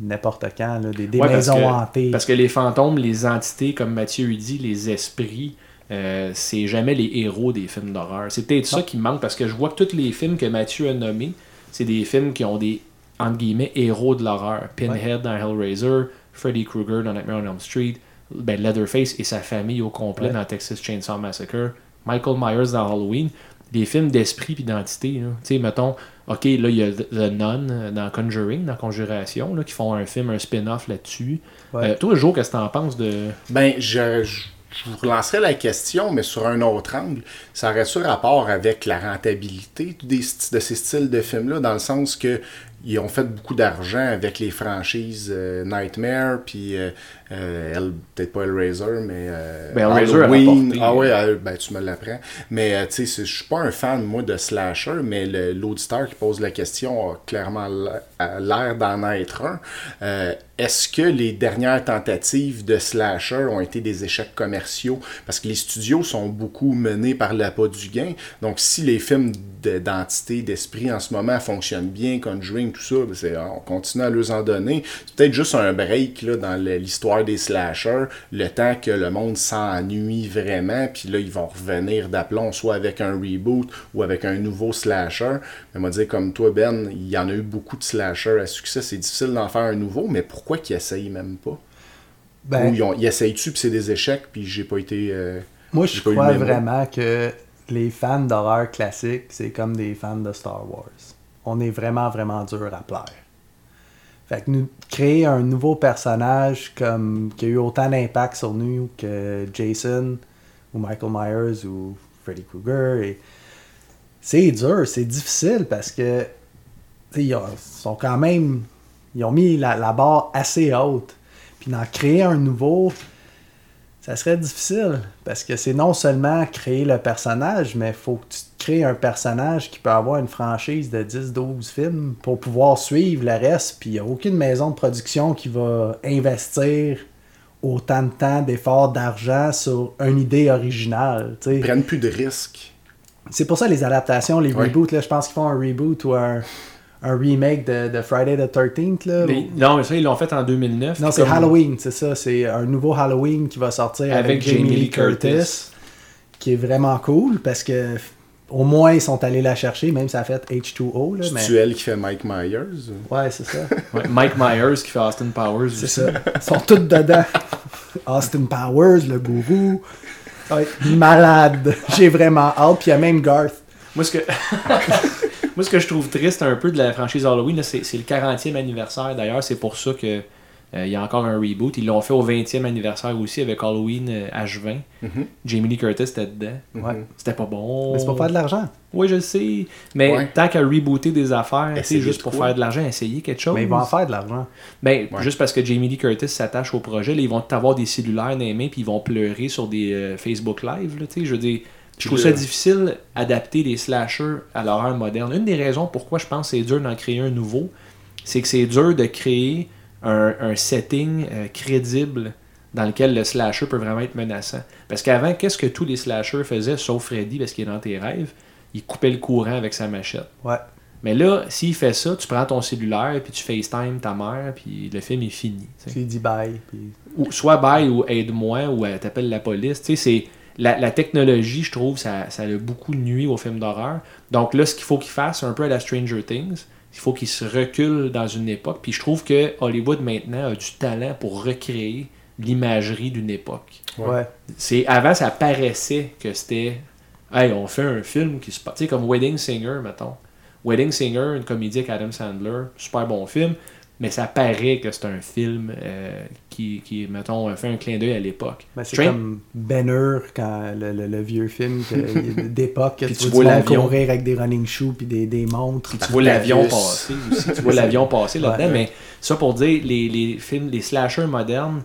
[SPEAKER 3] n'importe quand, là, des, des
[SPEAKER 1] Ouais, parce
[SPEAKER 3] maisons
[SPEAKER 1] que-
[SPEAKER 3] hantées.
[SPEAKER 1] Parce que les fantômes, les entités, comme Mathieu dit, les esprits, euh, c'est jamais les héros des films d'horreur. C'est peut-être ça qui manque parce que je vois que tous les films que Mathieu a nommés, c'est des films qui ont des entre guillemets héros de l'horreur. Pinhead dans Hellraiser, Freddy Krueger dans Nightmare on Elm Street, ben Leatherface et sa famille au complet
[SPEAKER 3] Ouais.
[SPEAKER 1] dans Texas Chainsaw Massacre, Michael Myers dans Halloween. Des films d'esprit puis d'identité. Tu sais, mettons, ok, là, il y a The Nun euh, dans Conjuring, dans Conjuration, là, qui font un film, un spin-off là-dessus.
[SPEAKER 3] Ouais.
[SPEAKER 1] Euh, toi, qu'est-ce que t'en penses de.
[SPEAKER 4] Ben, je, je, je vous relancerai la question, mais sur un autre angle. Ça aurait-tu rapport avec la rentabilité de ces styles de films-là, dans le sens que ils ont fait beaucoup d'argent avec les franchises euh, Nightmare, puis euh, euh, peut-être pas Hellraiser, mais euh,
[SPEAKER 1] Ben, Hellraiser
[SPEAKER 4] Halloween. ah ouais,
[SPEAKER 1] euh,
[SPEAKER 4] ben tu me l'apprends. Mais tu sais, je suis pas un fan, moi, de slasher, mais le- l'auditeur qui pose la question a clairement l'air d'en être un. Euh, Est-ce que les dernières tentatives de slasher ont été des échecs commerciaux? Parce que les studios sont beaucoup menés par l'appât du gain. Donc, si les films de- d'entité, d'esprit en ce moment fonctionnent bien, Conjuring, tout ça, ben, c'est- on continue à leur en donner. C'est peut-être juste un break là, dans le- des slashers, le temps que le monde s'ennuie vraiment, puis là, ils vont revenir d'aplomb, soit avec un reboot ou avec un nouveau slasher. Mais moi, dire comme toi, Ben, il y en a eu beaucoup de slashers à succès. C'est difficile d'en faire un nouveau, mais pourquoi qu'ils essayent même pas?
[SPEAKER 3] Ben,
[SPEAKER 4] Ou ils, ont- ils essayent-tu, puis c'est des échecs, puis j'ai pas été. euh,
[SPEAKER 3] moi, je crois vraiment que les fans d'horreur classique, c'est comme des fans de Star Wars. On est vraiment, vraiment dur à plaire. Fait que nous, créer un nouveau personnage comme qui a eu autant d'impact sur nous que Jason ou Michael Myers ou Freddy Krueger. C'est dur, c'est difficile parce que ils ont- sont quand même. Ils ont mis la, la barre assez haute. Puis d'en créer un nouveau, ça serait difficile. Parce que c'est non seulement créer le personnage, mais il faut que tu crées un personnage qui peut avoir une franchise de 10-12 films pour pouvoir suivre le reste. Puis il n'y a aucune maison de production qui va investir autant de temps, d'efforts, d'argent sur une idée originale. tu sais.
[SPEAKER 4] Ils prennent plus de risques.
[SPEAKER 3] C'est pour ça les adaptations, les
[SPEAKER 4] Ouais.
[SPEAKER 3] reboots, là, je pense qu'ils font un reboot ou un, un remake de, de Friday the 13th. Là,
[SPEAKER 1] Mais- non, mais ça, ils l'ont fait en 2009.
[SPEAKER 3] non, c'est
[SPEAKER 1] comme-
[SPEAKER 3] Halloween, c'est ça. C'est un nouveau Halloween qui va sortir avec,
[SPEAKER 1] Avec
[SPEAKER 3] Jamie Lee Curtis, qui est vraiment cool parce que au moins ils sont allés la chercher, même si ça a fait H2O. Là, mais...
[SPEAKER 4] C'est elle qui fait Mike Myers. ou-
[SPEAKER 3] Ouais, c'est ça.
[SPEAKER 1] Ouais, Mike Myers qui fait Austin Powers.
[SPEAKER 3] C'est
[SPEAKER 1] aussi.
[SPEAKER 3] ça. Ils sont tous dedans. Austin Powers, le gourou. Malade. J'ai vraiment hâte. Puis il y a même Garth.
[SPEAKER 1] Moi, ce que... Moi, ce que je trouve triste un peu de la franchise Halloween, c'est c'est le 40e anniversaire. D'ailleurs, c'est pour ça que euh, il y a encore un reboot. Ils l'ont fait au 20e anniversaire aussi avec Halloween euh, H20.
[SPEAKER 4] Mhm.
[SPEAKER 1] Jamie Lee Curtis était dedans.
[SPEAKER 3] Ouais.
[SPEAKER 1] C'était pas bon.
[SPEAKER 3] Mais c'est pour faire de l'argent.
[SPEAKER 1] Oui, je le sais. Mais
[SPEAKER 4] Ouais.
[SPEAKER 1] tant qu'à rebooter des affaires, tu sais,
[SPEAKER 4] Essayer
[SPEAKER 1] juste pour
[SPEAKER 4] quoi?
[SPEAKER 1] faire de l'argent, essayer quelque chose.
[SPEAKER 3] Mais ils vont en faire de l'argent.
[SPEAKER 1] Ben,
[SPEAKER 4] Ouais.
[SPEAKER 1] juste parce que Jamie Lee Curtis s'attache au projet, là, ils vont avoir des cellulaires dans les mains puis ils vont pleurer sur des euh, Facebook Live. Là, tu sais, je veux dire, je trouve ça difficile adapter des slashers à l'horreur moderne. Une des raisons pourquoi je pense que c'est dur d'en créer un nouveau, c'est que c'est dur de créer un, un setting euh, crédible dans lequel le slasher peut vraiment être menaçant. Parce qu'avant, qu'est-ce que tous les slashers faisaient, sauf Freddy, parce qu'il est dans tes rêves? Il coupait le courant avec sa machette.
[SPEAKER 3] Ouais.
[SPEAKER 1] Mais là, s'il fait ça, tu prends ton cellulaire, puis tu FaceTime ta mère, puis le film est fini. tu
[SPEAKER 3] dis bye. Puis...
[SPEAKER 1] Ou, soit bye ou aide-moi, ou elle t'appelle la police. Tu sais, c'est... La, la technologie, je trouve, ça, ça a beaucoup nuit au film d'horreur. Donc là, ce qu'il faut qu'il fasse, un peu à la Stranger Things, il faut qu'il se recule dans une époque. Puis je trouve que Hollywood maintenant a du talent pour recréer l'imagerie d'une époque.
[SPEAKER 4] Ouais.
[SPEAKER 3] Ouais.
[SPEAKER 1] C'est avant ça paraissait que c'était hey on fait un film qui se passe tu sais comme Wedding Singer mettons Wedding Singer une comédie avec Adam Sandler super bon film mais ça paraît que c'est un film euh, qui, qui mettons fait un clin d'œil à l'époque
[SPEAKER 3] Ben, c'est comme Ben Hur, quand le, le- le vieux film que- d'époque, tu
[SPEAKER 1] tu
[SPEAKER 3] vois
[SPEAKER 1] l'avion.
[SPEAKER 3] courir avec des running shoes puis des, des montres.
[SPEAKER 1] tu vois l'avion passer aussi tu vois l'avion passer là-dedans
[SPEAKER 3] Ouais.
[SPEAKER 1] mais ça pour dire les, les films les slashers modernes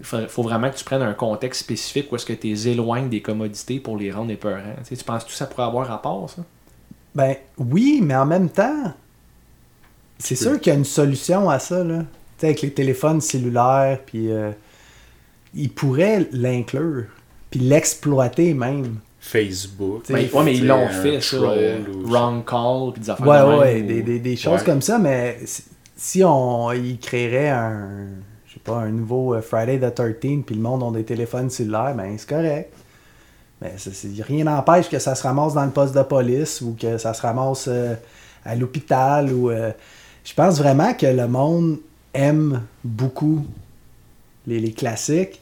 [SPEAKER 1] il faut, vraiment que tu prennes un contexte spécifique où est-ce que tu les éloignes des commodités pour les rendre épeurants. Tu, sais, tu penses que ça pourrait avoir rapport, ça?
[SPEAKER 3] Ben oui, mais en même temps, c'est sûr qu'il y a une solution à ça. Là. Tu sais, avec les téléphones cellulaires, puis euh, ils pourraient l'inclure, puis l'exploiter même.
[SPEAKER 4] Facebook.
[SPEAKER 3] Tu sais,
[SPEAKER 1] Ben, ouais, mais ils l'ont fait, ça. euh,
[SPEAKER 4] ou-
[SPEAKER 1] wrong call, puis des affaires
[SPEAKER 3] Ouais,
[SPEAKER 1] de même,
[SPEAKER 3] ouais,
[SPEAKER 1] ou-
[SPEAKER 3] des, des- des choses
[SPEAKER 4] Ouais.
[SPEAKER 3] comme ça, mais si- on y créerait un, je sais pas, un nouveau euh, Friday the 13 puis le monde a des téléphones cellulaires, ben c'est correct. Mais ça, c'est- rien n'empêche que ça se ramasse dans le poste de police ou que ça se ramasse euh, à l'hôpital ou euh, je pense vraiment que le monde aime beaucoup les, les classiques.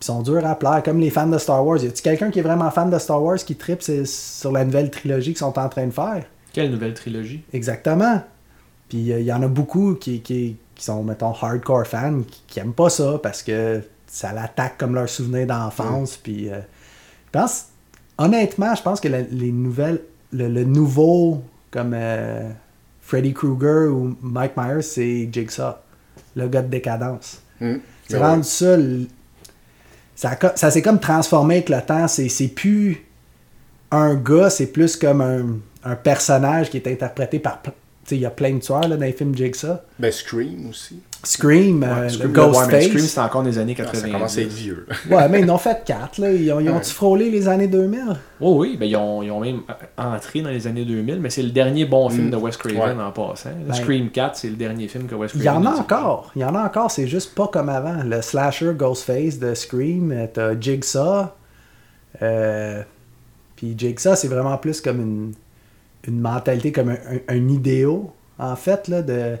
[SPEAKER 3] Ils sont durs à plaire, comme les fans de Star Wars. Y a-t-il quelqu'un qui est vraiment fan de Star Wars qui tripe sur la nouvelle trilogie qu'ils sont en train de faire?
[SPEAKER 1] Quelle nouvelle trilogie?
[SPEAKER 3] Exactement. Puis il y en a beaucoup qui, qui, qui sont, mettons, hardcore fans, qui, qui aiment pas ça parce que ça l'attaque comme leur souvenir d'enfance. Puis euh, je pense, honnêtement, je pense que la- les nouvelles, le, le nouveau, comme euh, Freddy Krueger ou Mike Myers, c'est Jigsaw, le gars de décadence.
[SPEAKER 4] Hmm.
[SPEAKER 3] C'est
[SPEAKER 4] ouais.
[SPEAKER 3] rendu ça. Ça, s'est comme transformé avec le temps. C'est c'est plus un gars, c'est plus comme un, un personnage qui est interprété par. Tu sais, il y a plein de tueurs là, dans les films Jigsaw.
[SPEAKER 4] Ben, Scream aussi.
[SPEAKER 3] Scream, euh,
[SPEAKER 1] Ouais, Scream, ouais, mais Scream,
[SPEAKER 3] Ghostface.
[SPEAKER 1] c'est encore des années
[SPEAKER 4] Ah,
[SPEAKER 1] 80.
[SPEAKER 4] ça commence à être vieux.
[SPEAKER 3] Ouais, mais ils en ont fait quatre. Là. Ils ont- ils
[SPEAKER 4] Ouais.
[SPEAKER 3] frôlé les années 2000?
[SPEAKER 1] Oh oui, ben ils, ont, ils ont même entré dans les années 2000, mais c'est le dernier bon film
[SPEAKER 4] Mm.
[SPEAKER 1] de Wes Craven
[SPEAKER 4] Ouais.
[SPEAKER 1] en passant.
[SPEAKER 3] Ben,
[SPEAKER 1] Scream 4, c'est le dernier film que Wes
[SPEAKER 3] Il
[SPEAKER 1] Craven
[SPEAKER 3] y en a encore. Il y en a encore. C'est juste pas comme avant. Le slasher Ghostface de Scream, euh, t'as Jigsaw. Euh, Puis Jigsaw, c'est vraiment plus comme une, une mentalité, comme un, un- un idéal, en fait, là, de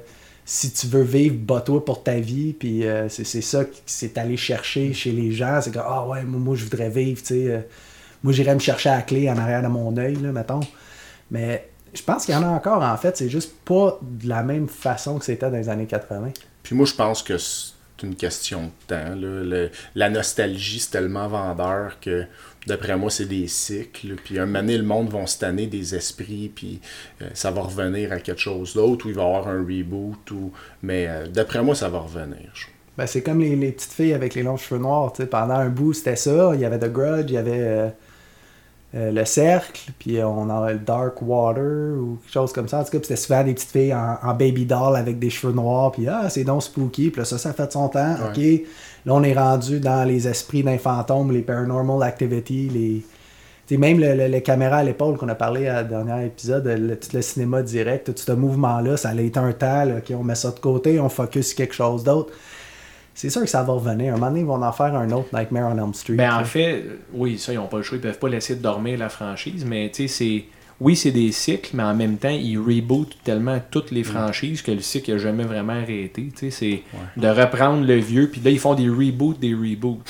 [SPEAKER 3] si tu veux vivre, bats-toi pour ta vie. Puis euh, c'est c'est ça qui c'est allé chercher chez les gens. C'est que, ah ouais, moi, moi, je voudrais vivre, tu sais. euh, moi, j'irais me chercher à la clé en arrière de mon œil, là, mettons. Mais je pense qu'il y en a encore, en fait. C'est juste pas de la même façon que c'était dans les années 80.
[SPEAKER 4] Puis moi, je pense que c- une question de temps. là. La nostalgie, c'est tellement vendeur que d'après moi, c'est des cycles. Puis un moment donné, le monde va se tanner des esprits, puis euh, ça va revenir à quelque chose d'autre, ou il va y avoir un reboot. Ou... Mais euh, d'après moi, ça va revenir. je-
[SPEAKER 3] Ben, c'est comme les, les petites filles avec les longs cheveux noirs. tu sais. Pendant un bout, c'était ça. Il y avait The Grudge, il y avait euh, Le Cercle, puis on avait le Dark Water ou quelque chose comme ça. En tout cas, c'était souvent des petites filles en, en baby doll avec des cheveux noirs. Puis ah, c'est donc spooky. Puis là, ça, ça fait de son temps. OK. Là, on est rendu dans les esprits d'un fantôme, les paranormal activity, les. Même le, le- le caméra à l'épaule qu'on a parlé à dernier épisode, le, tout le cinéma direct, tout ce mouvement-là, ça a été un temps, là, on met ça de côté, on focus sur quelque chose d'autre. C'est sûr que ça va revenir. Un moment donné, ils vont en faire un autre Nightmare on Elm Street.
[SPEAKER 1] Ben, en fait, oui, ça, ils n'ont pas le choix. Ils peuvent pas laisser de dormir la franchise, mais tu sais, c'est. Oui, c'est des cycles, mais en même temps, ils rebootent tellement toutes les franchises que le cycle n'a jamais vraiment arrêté. C'est de reprendre le vieux, puis là, ils font des reboots, des reboots.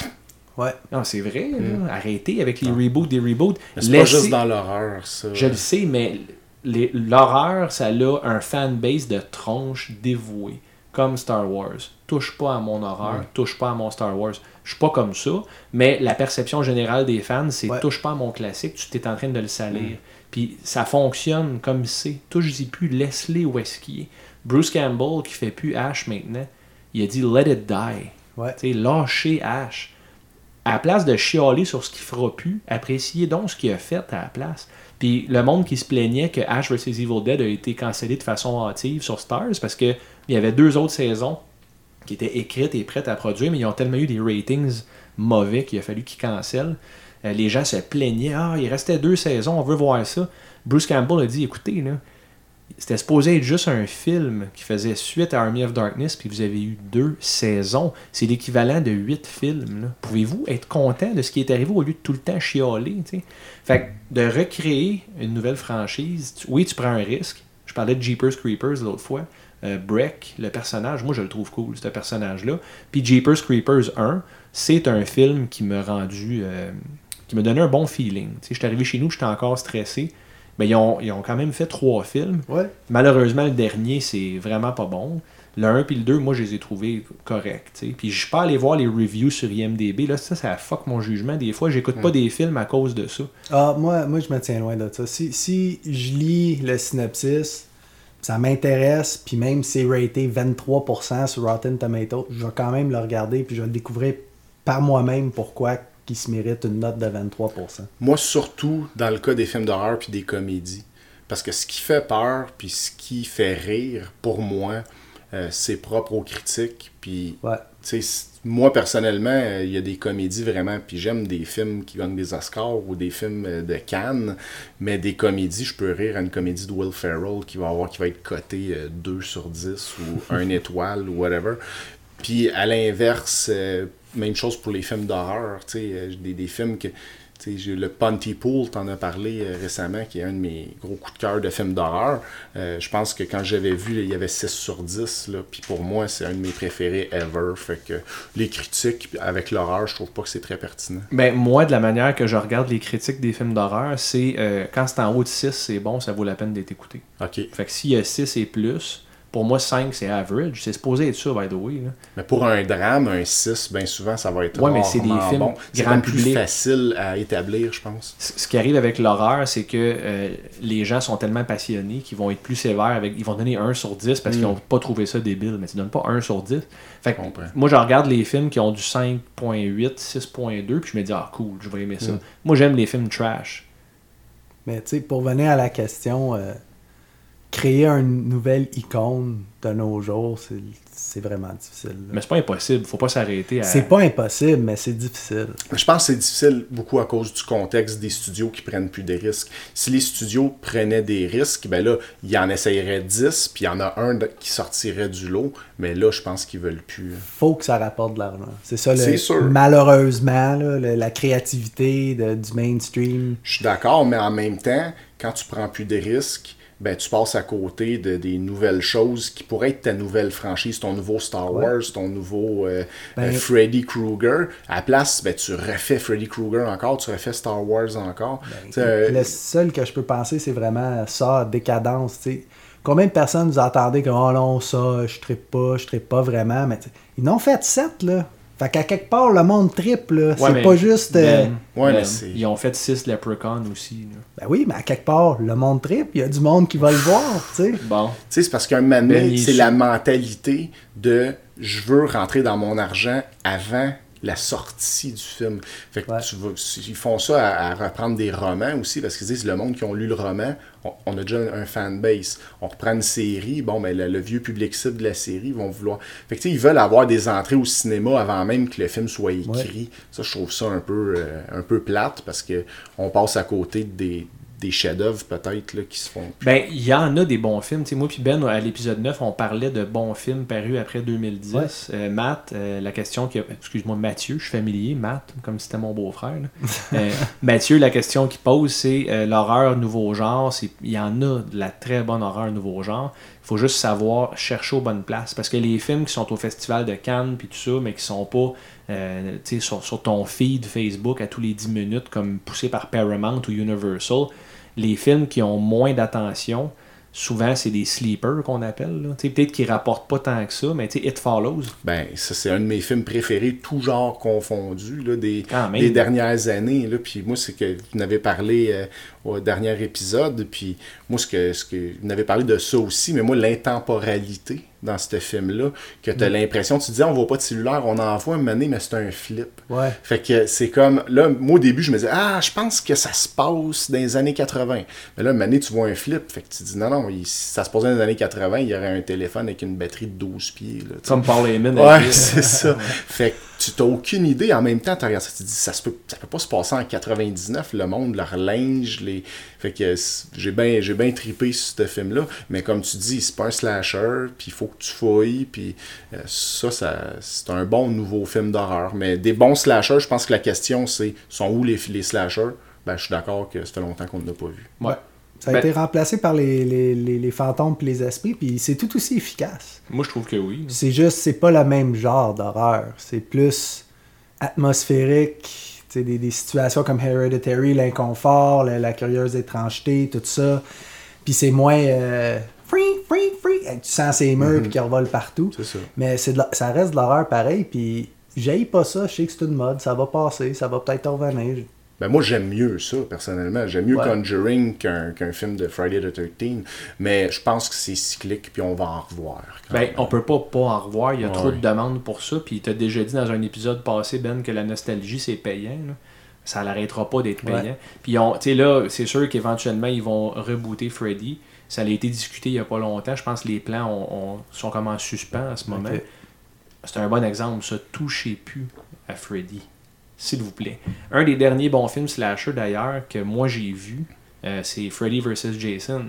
[SPEAKER 3] Ouais.
[SPEAKER 1] Non, c'est vrai, là. Arrêtez avec les reboots, des reboots.
[SPEAKER 4] C'est pas juste dans l'horreur, ça.
[SPEAKER 1] Je le sais, mais l'horreur, ça a un fanbase de tronches dévouées, comme Star Wars. Touche pas à mon horreur, touche pas à mon Star Wars. Je suis pas comme ça, mais la perception générale des fans, c'est
[SPEAKER 3] Ouais.
[SPEAKER 1] touche pas à mon classique, tu t'es en train de le salir. Puis ça fonctionne comme c'est. Touche-y plus, laisse-les où est-ce qu'il est. Bruce Campbell, qui fait plus Ash maintenant, il a dit Let it die.
[SPEAKER 3] Ouais.
[SPEAKER 1] Tu sais, lâchez Ash. À la place de chialer sur ce qu'il fera plus, appréciez donc ce qu'il a fait à la place. Puis le monde qui se plaignait que Ash vs Evil Dead a été cancellé de façon hâtive sur Stars parce que il y avait deux autres saisons qui étaient écrites et prêtes à produire, mais ils ont tellement eu des ratings mauvais qu'il a fallu qu'ils cancellent. Euh, les gens se plaignaient Ah, il restait deux saisons, on veut voir ça. Bruce Campbell a dit Écoutez, là, c'était supposé être juste un film qui faisait suite à Army of Darkness, puis vous avez eu deux saisons. C'est l'équivalent de huit films. Pouvez-vous être content de ce qui est arrivé au lieu de tout le temps chialer? Fait que de recréer une nouvelle franchise, oui, tu prends un risque. Je parlais de Jeepers Creepers l'autre fois. Euh, Breck, le personnage, moi je le trouve cool, ce personnage-là. Puis Jeepers Creepers 1, c'est un film qui m'a rendu. euh, qui m'a donné un bon feeling. Sais, j'étais arrivé chez nous, j'étais encore stressé. Mais ils ont, ils ont quand même fait trois films.
[SPEAKER 3] Ouais.
[SPEAKER 1] Malheureusement, le dernier, c'est vraiment pas bon. Le 1 puis le 2, moi, je les ai trouvés corrects. Puis je suis pas allé voir les reviews sur IMDB. Là, ça, ça fuck mon jugement. Des fois, j'écoute pas des films à cause de ça.
[SPEAKER 3] Ah, moi, moi, je me tiens loin de ça. Si, si je lis le synopsis, ça m'intéresse, puis même si c'est raté 23% sur Rotten Tomatoes, je vais quand même le regarder, puis je vais le découvrir par moi-même pourquoi qu'il se mérite une note de 23%.
[SPEAKER 4] Moi, surtout dans le cas des films d'horreur puis des comédies. Parce que ce qui fait peur puis ce qui fait rire, pour moi, euh, c'est propre aux critiques. Puis,
[SPEAKER 3] Ouais.
[SPEAKER 4] moi, personnellement, euh, il y a des comédies vraiment, puis j'aime des films qui gagnent des Oscars ou des films euh, de Cannes, mais des comédies, je peux rire à une comédie de Will Ferrell qui va avoir qui va être cotée euh, 2 sur 10 ou 1 étoile ou whatever. Puis à l'inverse, même chose pour les films d'horreur, tu sais, euh, des, des films que. j'ai le Pontypool, t'en as parlé euh, récemment, qui est un de mes gros coups de cœur de films d'horreur. Euh, je pense que quand j'avais vu, il y avait 6 sur 10, là, puis pour moi, c'est un de mes préférés ever. Fait que les critiques avec l'horreur, je trouve pas que c'est très pertinent.
[SPEAKER 1] Ben, moi, de la manière que je regarde les critiques des films d'horreur, c'est euh, quand c'est en haut de 6, c'est bon, ça vaut la peine d'être écouté.
[SPEAKER 4] Ok.
[SPEAKER 1] Fait que s'il y a 6 et plus, pour moi, 5, c'est average. C'est supposé être ça, by the way. là.
[SPEAKER 4] Mais pour un drame, un 6, bien souvent, ça va être
[SPEAKER 1] Ouais, mais c'est des films
[SPEAKER 4] bon. C'est
[SPEAKER 1] grand
[SPEAKER 4] comme plus
[SPEAKER 1] public.
[SPEAKER 4] facile à établir, je pense.
[SPEAKER 1] C- Ce qui arrive avec l'horreur, c'est que euh, les gens sont tellement passionnés qu'ils vont être plus sévères avec. Ils vont donner 1 sur 10 parce qu'ils n'ont pas trouvé ça débile, mais tu donnes pas 1 sur 10. Fait que moi, je regarde les films qui ont du 5.8, 6.2, puis je me dis, ah cool, je vais aimer ça. Moi, j'aime les films trash.
[SPEAKER 3] Mais tu sais, pour venir à la question, euh, créer une nouvelle icône de nos jours, c'est c'est vraiment difficile. là.
[SPEAKER 1] Mais c'est pas impossible, faut pas s'arrêter à.
[SPEAKER 3] C'est pas impossible, mais c'est difficile.
[SPEAKER 4] Je pense que c'est difficile beaucoup à cause du contexte des studios qui prennent plus de risques. Si les studios prenaient des risques, ben là, il y en essayeraient 10, puis il y en a un qui sortirait du lot, mais là, je pense qu'ils veulent plus.
[SPEAKER 3] faut que ça rapporte de l'argent. C'est ça, le-
[SPEAKER 4] sûr.
[SPEAKER 3] malheureusement, là, le- la créativité de- du mainstream.
[SPEAKER 4] Je suis d'accord, mais en même temps, quand tu prends plus de risques, ben tu passes à côté de des nouvelles choses qui pourraient être ta nouvelle franchise, ton nouveau Star
[SPEAKER 3] Ouais.
[SPEAKER 4] Wars, ton nouveau euh,
[SPEAKER 3] Ben-
[SPEAKER 4] euh, Freddy Krueger. À la place, ben tu refais Freddy Krueger encore, tu refais Star Wars encore. Euh,
[SPEAKER 3] Le seul que je peux penser, c'est vraiment ça, décadence. Combien de personnes vous entendez que oh non, ça, je trippe pas, je trippe pas vraiment, mais ils n'ont fait sept, là. Fait qu'à quelque part, le monde triple.
[SPEAKER 1] Ouais,
[SPEAKER 3] c'est pas juste. euh,
[SPEAKER 1] Ben,
[SPEAKER 4] Ouais, mais
[SPEAKER 1] ben, Ils ont fait 6 Leprechaun aussi. là.
[SPEAKER 3] Ben oui, mais à quelque part, le monde triple, il y a du monde qui va le voir, tu sais.
[SPEAKER 1] Bon.
[SPEAKER 4] Tu sais, c'est parce qu'un moment
[SPEAKER 1] Ben,
[SPEAKER 4] c'est la mentalité de je veux rentrer dans mon argent avant la sortie du film. Fait que
[SPEAKER 3] Ouais.
[SPEAKER 4] tu vas- ils font ça à, à reprendre des romans aussi, parce qu'ils disent le monde qui ont lu le roman, on, on a déjà un fanbase. On reprend une série, bon, mais le, le vieux public cible de la série vont vouloir. Fait que tu sais, ils veulent avoir des entrées au cinéma avant même que le film soit écrit. Ça, je trouve ça un peu, euh, un peu plate parce que on passe à côté des, des chefs-d'œuvre peut-être qui se font.
[SPEAKER 1] Ben, il y en a des bons films. Tu sais, moi puis Ben, à l'épisode 9, on parlait de bons films parus après 2010.
[SPEAKER 3] Ouais.
[SPEAKER 1] Euh, Matt, euh, la question qui Excuse-moi, Mathieu, je suis familier, Matt, comme si c'était mon beau-frère. Euh, Mathieu, la question qu'il pose, c'est euh, l'horreur nouveau genre. Il y en a de la très bonne horreur nouveau genre. Il faut juste savoir chercher aux bonnes places. Parce que les films qui sont au Festival de Cannes, puis tout ça, mais qui sont pas euh, tu sais, sur, sur ton feed Facebook à tous les 10 minutes, comme poussé par Paramount ou Universal, les films qui ont moins d'attention, souvent c'est des sleepers qu'on appelle. Peut-être qu'ils rapportent pas tant que ça, mais It Follows.
[SPEAKER 4] Ben, ça, c'est un de mes films préférés, tout genre confondu, là, des, dernières années. Là, puis moi, c'est que vous n'avez parlé euh, au dernier épisode, puis moi, ce que, ce que vous n'avez parlé de ça aussi, mais moi, l'intemporalité dans ce film-là, que
[SPEAKER 1] Mm.
[SPEAKER 4] tu as l'impression, tu te dis, on voit pas de cellulaire, on en voit un moment donné, mais c'est un flip.
[SPEAKER 3] Ouais.
[SPEAKER 4] Fait que c'est comme, là, moi au début, je me disais, ah, je pense que ça se passe dans les années 80. Mais là, un moment donné, tu vois un flip, fait que tu dis, non, non, il- si ça se passait dans les années 80, il y aurait un téléphone avec une batterie de 12 pieds. Là.
[SPEAKER 1] Comme Paul Heyman.
[SPEAKER 4] Ouais,
[SPEAKER 1] a dit.
[SPEAKER 4] c'est ça. Fait que tu t'as aucune idée. En même temps, tu regardes ça, tu dis, ça, se peut, ça peut pas se passer en 99, le monde, leur linge, les. Fait que j'ai bien j'ai bien trippé sur ce film-là. Mais comme tu dis, c'est pas un slasher, puis il faut que tu fouilles, puis euh, ça, ça c'est un bon nouveau film d'horreur. Mais des bons slashers, je pense que la question, c'est sont où les, les slashers? Ben, je suis d'accord que ça fait longtemps qu'on ne l'a pas vu.
[SPEAKER 1] Ouais.
[SPEAKER 3] Ça a
[SPEAKER 1] Ben-
[SPEAKER 3] été remplacé par les, les, les, les fantômes puis les esprits, puis c'est tout aussi efficace.
[SPEAKER 1] Moi, je trouve que oui.
[SPEAKER 3] C'est juste, c'est pas le même genre d'horreur. C'est plus atmosphérique, des, des situations comme Hereditary, l'inconfort, la, la curieuse étrangeté, tout ça. Puis c'est moins euh, free, free, free. Tu sens ces murs puis qui revolent partout.
[SPEAKER 4] C'est ça.
[SPEAKER 3] Mais c'est de la- ça reste de l'horreur pareil. Puis j'haïs pas ça. Je sais que c'est une mode. Ça va passer. Ça va peut-être revenir.
[SPEAKER 4] Ben moi j'aime mieux ça personnellement. J'aime mieux
[SPEAKER 3] Ouais.
[SPEAKER 4] Conjuring qu'un qu'un film de Friday the 13 mais je pense que c'est cyclique puis on va en revoir.
[SPEAKER 1] Ben,
[SPEAKER 4] même.
[SPEAKER 1] on peut pas pas en revoir, il y a
[SPEAKER 4] Ouais.
[SPEAKER 1] trop de demandes pour ça. Puis tu as déjà dit dans un épisode passé, Ben, que la nostalgie c'est payant. là. Ça l'arrêtera pas d'être payant.
[SPEAKER 3] Ouais.
[SPEAKER 1] Puis on- tu sais, là, c'est sûr qu'éventuellement ils vont rebooter Freddy. Ça a été discuté il y a pas longtemps. Je pense que les plans ont- ont- sont comme en suspens en ce moment.
[SPEAKER 3] Ok.
[SPEAKER 1] C'est un bon exemple, ça. Touchez plus à Freddy. S'il vous plaît. Un des derniers bons films slasher d'ailleurs que moi j'ai vu, euh, c'est Freddy vs. Jason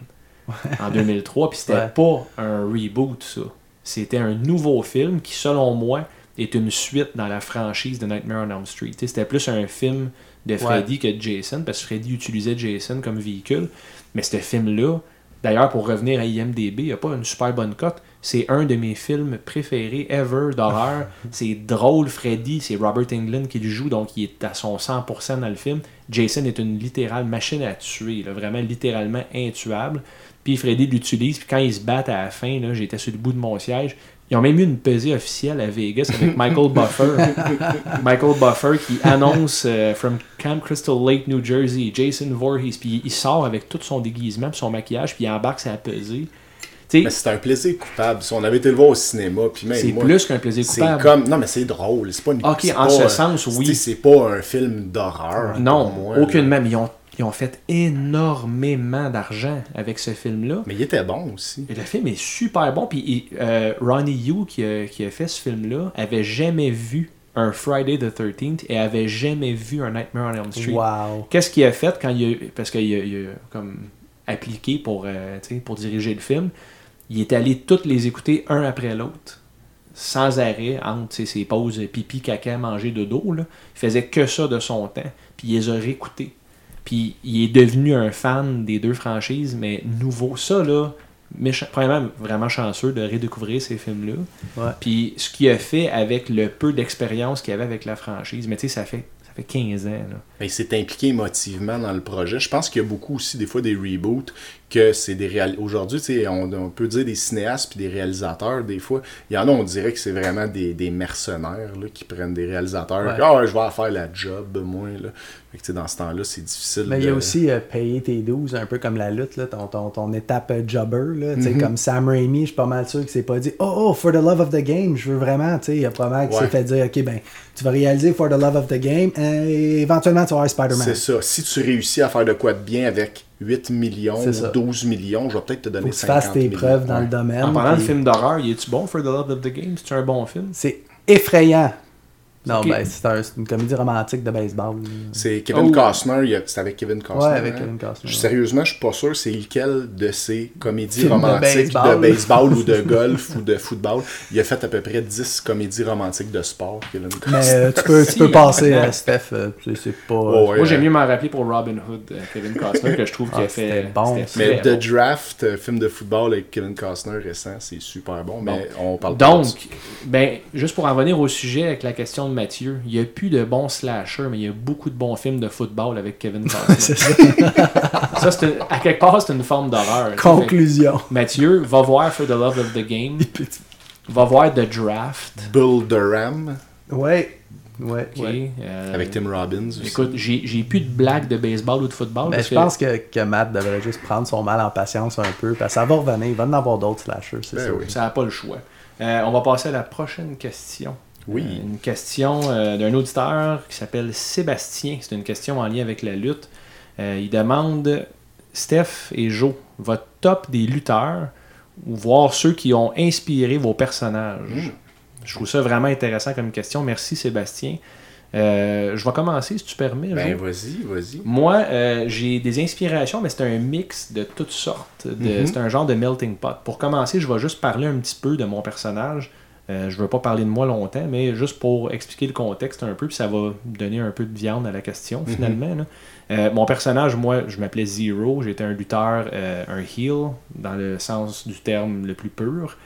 [SPEAKER 1] en 2003. Puis c'était
[SPEAKER 3] Ouais.
[SPEAKER 1] pas un reboot, ça. C'était un nouveau film qui, selon moi, est une suite dans la franchise de Nightmare on Elm Street. C'était plus un film de Freddy que de Jason, parce que Freddy utilisait Jason comme véhicule. Mais ce film-là, d'ailleurs, pour revenir à IMDB, il n'y a pas une super bonne cote. C'est un de mes films préférés ever d'horreur. c'est drôle, Freddy, c'est Robert Englund qui le joue, donc il est à son 100% dans le film. Jason est une littérale machine à tuer, là, vraiment littéralement intuable. Puis Freddy l'utilise, puis quand ils se battent à la fin, là, j'étais sur le bout de mon siège. Ils ont même eu une pesée officielle à Vegas avec Michael Buffer. Michael Buffer qui annonce euh, From Camp Crystal Lake, New Jersey, Jason Voorhees. Puis il sort avec tout son déguisement, puis son maquillage, puis il embarque sa pesée.
[SPEAKER 4] Mais c'est un plaisir coupable. Si on avait été le voir au cinéma, puis même
[SPEAKER 1] c'est
[SPEAKER 4] moi,
[SPEAKER 1] plus qu'un plaisir
[SPEAKER 4] c'est
[SPEAKER 1] coupable.
[SPEAKER 4] comme non mais c'est drôle, c'est pas une
[SPEAKER 1] Ok,
[SPEAKER 4] c'est
[SPEAKER 1] en
[SPEAKER 4] pas,
[SPEAKER 1] ce
[SPEAKER 4] euh,
[SPEAKER 1] sens, oui.
[SPEAKER 4] c'est- C'est pas un film d'horreur.
[SPEAKER 1] Non,
[SPEAKER 4] moi, là.
[SPEAKER 1] aucunement. Mais ils ont, ils ont fait énormément d'argent avec ce film-là.
[SPEAKER 4] Mais il était bon aussi.
[SPEAKER 1] Et le film est super bon. Puis euh, Ronnie Yu, qui a, qui a fait ce film-là, avait jamais vu un Friday the 13th et avait jamais vu un Nightmare on Elm Street.
[SPEAKER 3] Wow.
[SPEAKER 1] Qu'est-ce qu'il a fait quand il a, parce qu'il a, il a comme appliqué pour, euh, tu sais, pour diriger le film, il est allé toutes les écouter un après l'autre, sans arrêt, entre ses pauses pipi, caca, manger, dodo. Là. Il faisait que ça de son temps, puis il les a réécoutés. Puis il est devenu un fan des deux franchises, mais nouveau. Ça, là, méchant- premièrement, vraiment chanceux de redécouvrir ces films-là.
[SPEAKER 3] Ouais.
[SPEAKER 1] Puis ce qu'il a fait avec le peu d'expérience qu'il avait avec la franchise, mais tu sais, ça fait, ça fait 15 ans. Là.
[SPEAKER 4] Mais il s'est impliqué émotivement dans le projet. Je pense qu'il y a beaucoup aussi des fois des reboots que c'est des réal... Aujourd'hui, tu sais, on, on peut dire des cinéastes puis des réalisateurs, des fois. Il y en a, on dirait que c'est vraiment des, des mercenaires là, qui prennent des réalisateurs. Ah, ouais, je vais faire la job, moi. Là. Fait que, tu sais, dans ce temps-là, c'est difficile.
[SPEAKER 3] Mais il y a aussi euh, payer tes 12, un peu comme la lutte, là, ton, ton, ton étape euh, jobber. Là, tu sais,
[SPEAKER 4] Mhm.
[SPEAKER 3] Comme Sam Raimi, je suis pas mal sûr qu'il s'est pas dit Oh, oh, for the love of the game, je veux vraiment. tu sais, Il y a pas mal qui
[SPEAKER 4] Ouais.
[SPEAKER 3] s'est fait dire Ok, ben, tu vas réaliser for the love of the game et éventuellement tu vas avoir Spider-Man.
[SPEAKER 4] C'est ça. Si tu réussis à faire de quoi de bien avec 8 millions
[SPEAKER 3] C'est
[SPEAKER 4] ou
[SPEAKER 3] ça.
[SPEAKER 4] 12 millions, je vais peut-être te donner
[SPEAKER 3] Faut que tu
[SPEAKER 4] 50
[SPEAKER 3] fasses tes
[SPEAKER 4] millions.
[SPEAKER 3] preuves dans
[SPEAKER 4] Ouais.
[SPEAKER 3] le domaine.
[SPEAKER 1] En parlant de
[SPEAKER 3] puis
[SPEAKER 1] film d'horreur, il est-tu bon for the love of the game? C'est un bon film?
[SPEAKER 3] C'est effrayant. Non,
[SPEAKER 1] Ok.
[SPEAKER 3] ben, c'est un- une comédie romantique de baseball.
[SPEAKER 4] C'est Kevin
[SPEAKER 1] Oh.
[SPEAKER 4] Costner, il y a- c'est avec Kevin Costner.
[SPEAKER 3] Ouais, avec
[SPEAKER 4] hein?
[SPEAKER 3] Kevin Costner.
[SPEAKER 4] Je- Sérieusement, je suis pas sûr c'est lequel de ces comédies
[SPEAKER 3] Film de
[SPEAKER 4] romantiques de
[SPEAKER 3] baseball.
[SPEAKER 4] baseball, ou de golf ou de football. Il a fait à peu près 10 comédies romantiques de sport, Kevin Costner.
[SPEAKER 3] Mais euh, tu peux, tu peux passer à Steph. euh, c'est pas.
[SPEAKER 4] Ouais, ouais,
[SPEAKER 1] Moi, j'aime
[SPEAKER 4] euh,
[SPEAKER 1] mieux m'en rappeler pour Robin Hood, euh, Kevin Costner, que je trouve qu'il
[SPEAKER 3] Ah,
[SPEAKER 1] a fait.
[SPEAKER 3] c'était bon.
[SPEAKER 4] Mais The
[SPEAKER 1] bon.
[SPEAKER 4] Draft, euh, film de football avec Kevin Costner récent, c'est super bon, mais on parle pas de.
[SPEAKER 1] Donc, ben, juste pour en venir au sujet avec la question de Mathieu, il n'y a plus de bons slashers, mais il y a beaucoup de bons films de football avec Kevin Costner.
[SPEAKER 3] c'est ça.
[SPEAKER 1] ça, c'est une- à quelque part, c'est une forme d'horreur.
[SPEAKER 3] Conclusion.
[SPEAKER 1] Fait- Mathieu, va voir For the Love of the Game. va voir The Draft.
[SPEAKER 4] Bull Durham
[SPEAKER 3] Ouais. Ouais.
[SPEAKER 1] Euh,
[SPEAKER 4] avec Tim Robbins aussi.
[SPEAKER 1] Écoute, j'ai j'ai plus de blagues de baseball ou de football.
[SPEAKER 3] Mais
[SPEAKER 1] parce
[SPEAKER 3] je
[SPEAKER 1] que-
[SPEAKER 3] pense que, que Matt devrait juste prendre son mal en patience un peu. Parce que ça va revenir. Il va en avoir d'autres slashers, c'est
[SPEAKER 4] Ben
[SPEAKER 3] sûr.
[SPEAKER 4] oui.
[SPEAKER 1] Ça n'a pas le choix. Euh, on va passer à la prochaine question.
[SPEAKER 4] Oui.
[SPEAKER 1] Euh, une question euh, d'un auditeur qui s'appelle Sébastien. C'est une question en lien avec la lutte. Euh, il demande Steph et Joe, votre top des lutteurs ou voir ceux qui ont inspiré vos personnages? Je trouve ça vraiment intéressant comme question. Merci Sébastien. Euh, je vais commencer si tu permets.
[SPEAKER 4] Ben vas-y, vas-y.
[SPEAKER 1] Moi, euh, j'ai des inspirations, mais c'est un mix de toutes sortes.
[SPEAKER 4] Mhm.
[SPEAKER 1] C'est un genre de melting pot. Pour commencer, je vais juste parler un petit peu de mon personnage. Euh, je ne veux pas parler de moi longtemps, mais juste pour expliquer le contexte un peu, puis ça va donner un peu de viande à la question
[SPEAKER 4] Mhm.
[SPEAKER 1] finalement. là. Euh, mon personnage, moi, je m'appelais Zero. J'étais un lutteur, euh, un heel, dans le sens du terme le plus pur.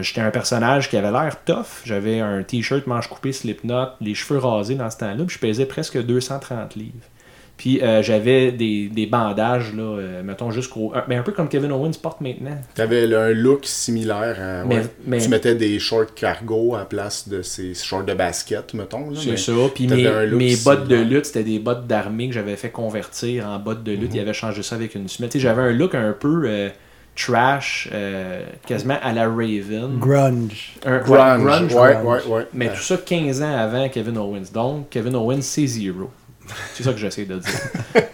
[SPEAKER 1] J'étais un personnage qui avait l'air tough. J'avais un t-shirt manche coupée Slipknot, les cheveux rasés dans ce temps-là, puis je pesais presque 230 livres. Puis euh, j'avais des, des bandages, là, euh, mettons jusqu'au. un- Mais un peu comme Kevin Owens porte maintenant.
[SPEAKER 4] T'avais un look similaire à.
[SPEAKER 1] Mais-
[SPEAKER 4] ouais.
[SPEAKER 1] mais-
[SPEAKER 4] Tu mettais des shorts cargo à la place de ces shorts de basket, mettons.
[SPEAKER 1] C'est ça. Puis mes, bottes de lutte, c'était des bottes d'armée que j'avais fait convertir en bottes de lutte.
[SPEAKER 4] Mhm.
[SPEAKER 1] Il avait changé ça avec une semelle. J'avais un look un peu euh, trash, euh, quasiment à la Raven.
[SPEAKER 3] Grunge.
[SPEAKER 1] Un,
[SPEAKER 4] Grunge.
[SPEAKER 1] ouais, grunge,
[SPEAKER 4] ouais,
[SPEAKER 3] grunge.
[SPEAKER 4] ouais, ouais.
[SPEAKER 1] Mais
[SPEAKER 4] Euh,
[SPEAKER 1] tout ça 15 ans avant Kevin Owens. Donc, Kevin Owens, c'est zero. C'est ça que j'essaie de dire.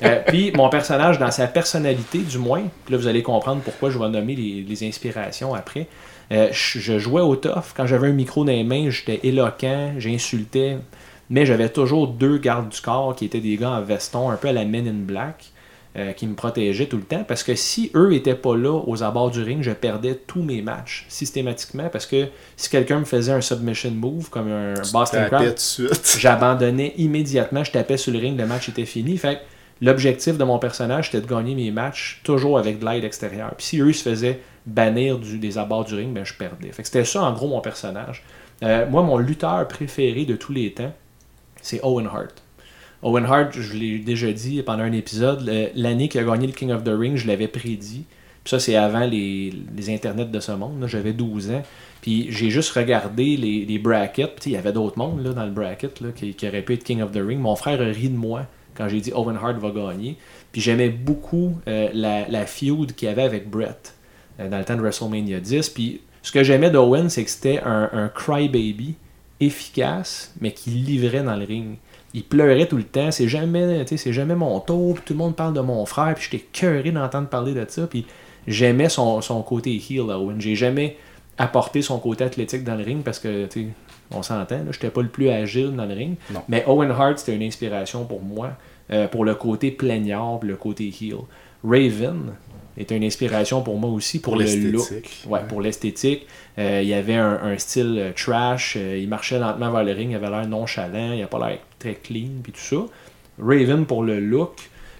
[SPEAKER 1] Euh, puis, mon personnage, dans sa personnalité, du moins, là, vous allez comprendre pourquoi je vais nommer les, inspirations après. Euh, je, jouais au tough. Quand j'avais un micro dans les mains, j'étais éloquent, j'insultais. Mais j'avais toujours deux gardes du corps qui étaient des gars en veston, un peu à la Men in Black, euh, qui me protégeaient tout le temps. Parce que si eux étaient pas là aux abords du ring, je perdais tous mes matchs systématiquement. Parce que si quelqu'un me faisait un submission move, comme un Boston
[SPEAKER 4] tapais
[SPEAKER 1] Crab, j'abandonnais immédiatement, je tapais sur le ring, le match était fini. Fait que l'objectif de mon personnage, c'était de gagner mes matchs toujours avec de l'aide extérieure. Puis si eux se faisaient bannir du- des abords du ring, ben je perdais. Fait c'était ça en gros mon personnage. Euh, moi, mon lutteur préféré de tous les temps, c'est Owen Hart. Owen Hart, je l'ai déjà dit pendant un épisode, l'année qu'il a gagné le King of the Ring, je l'avais prédit. Puis ça, c'est avant les, internets de ce monde. J'avais 12 ans. Puis j'ai juste regardé les, brackets. Il y avait d'autres mondes dans le bracket qui, auraient pu être King of the Ring. Mon frère a ri de moi quand j'ai dit Owen Hart va gagner. Puis j'aimais beaucoup euh, la, feud qu'il y avait avec Brett euh, dans le temps de WrestleMania 10. Puis ce que j'aimais d'Owen, c'est que c'était un crybaby efficace, mais qui livrait dans le ring. Il pleurait tout le temps, c'est jamais, tu sais, c'est jamais mon tour, puis tout le monde parle de mon frère, puis j'étais cœuré d'entendre parler de ça, puis j'aimais son, son côté heel Owen. J'ai jamais apporté son côté athlétique dans le ring parce que, tu on s'entend, là, j'étais pas le plus agile dans le ring.
[SPEAKER 4] Non.
[SPEAKER 1] Mais Owen Hart, c'était une inspiration pour moi, euh, pour le côté plaignard, le côté heel. Raven est une inspiration pour moi aussi, pour,
[SPEAKER 4] Pour
[SPEAKER 1] le look. Ouais, pour l'esthétique. Euh, il y avait un, un style euh, trash, euh, il marchait lentement vers le ring, il avait l'air nonchalant, il a pas l'air très clean, puis tout ça. Raven pour le look.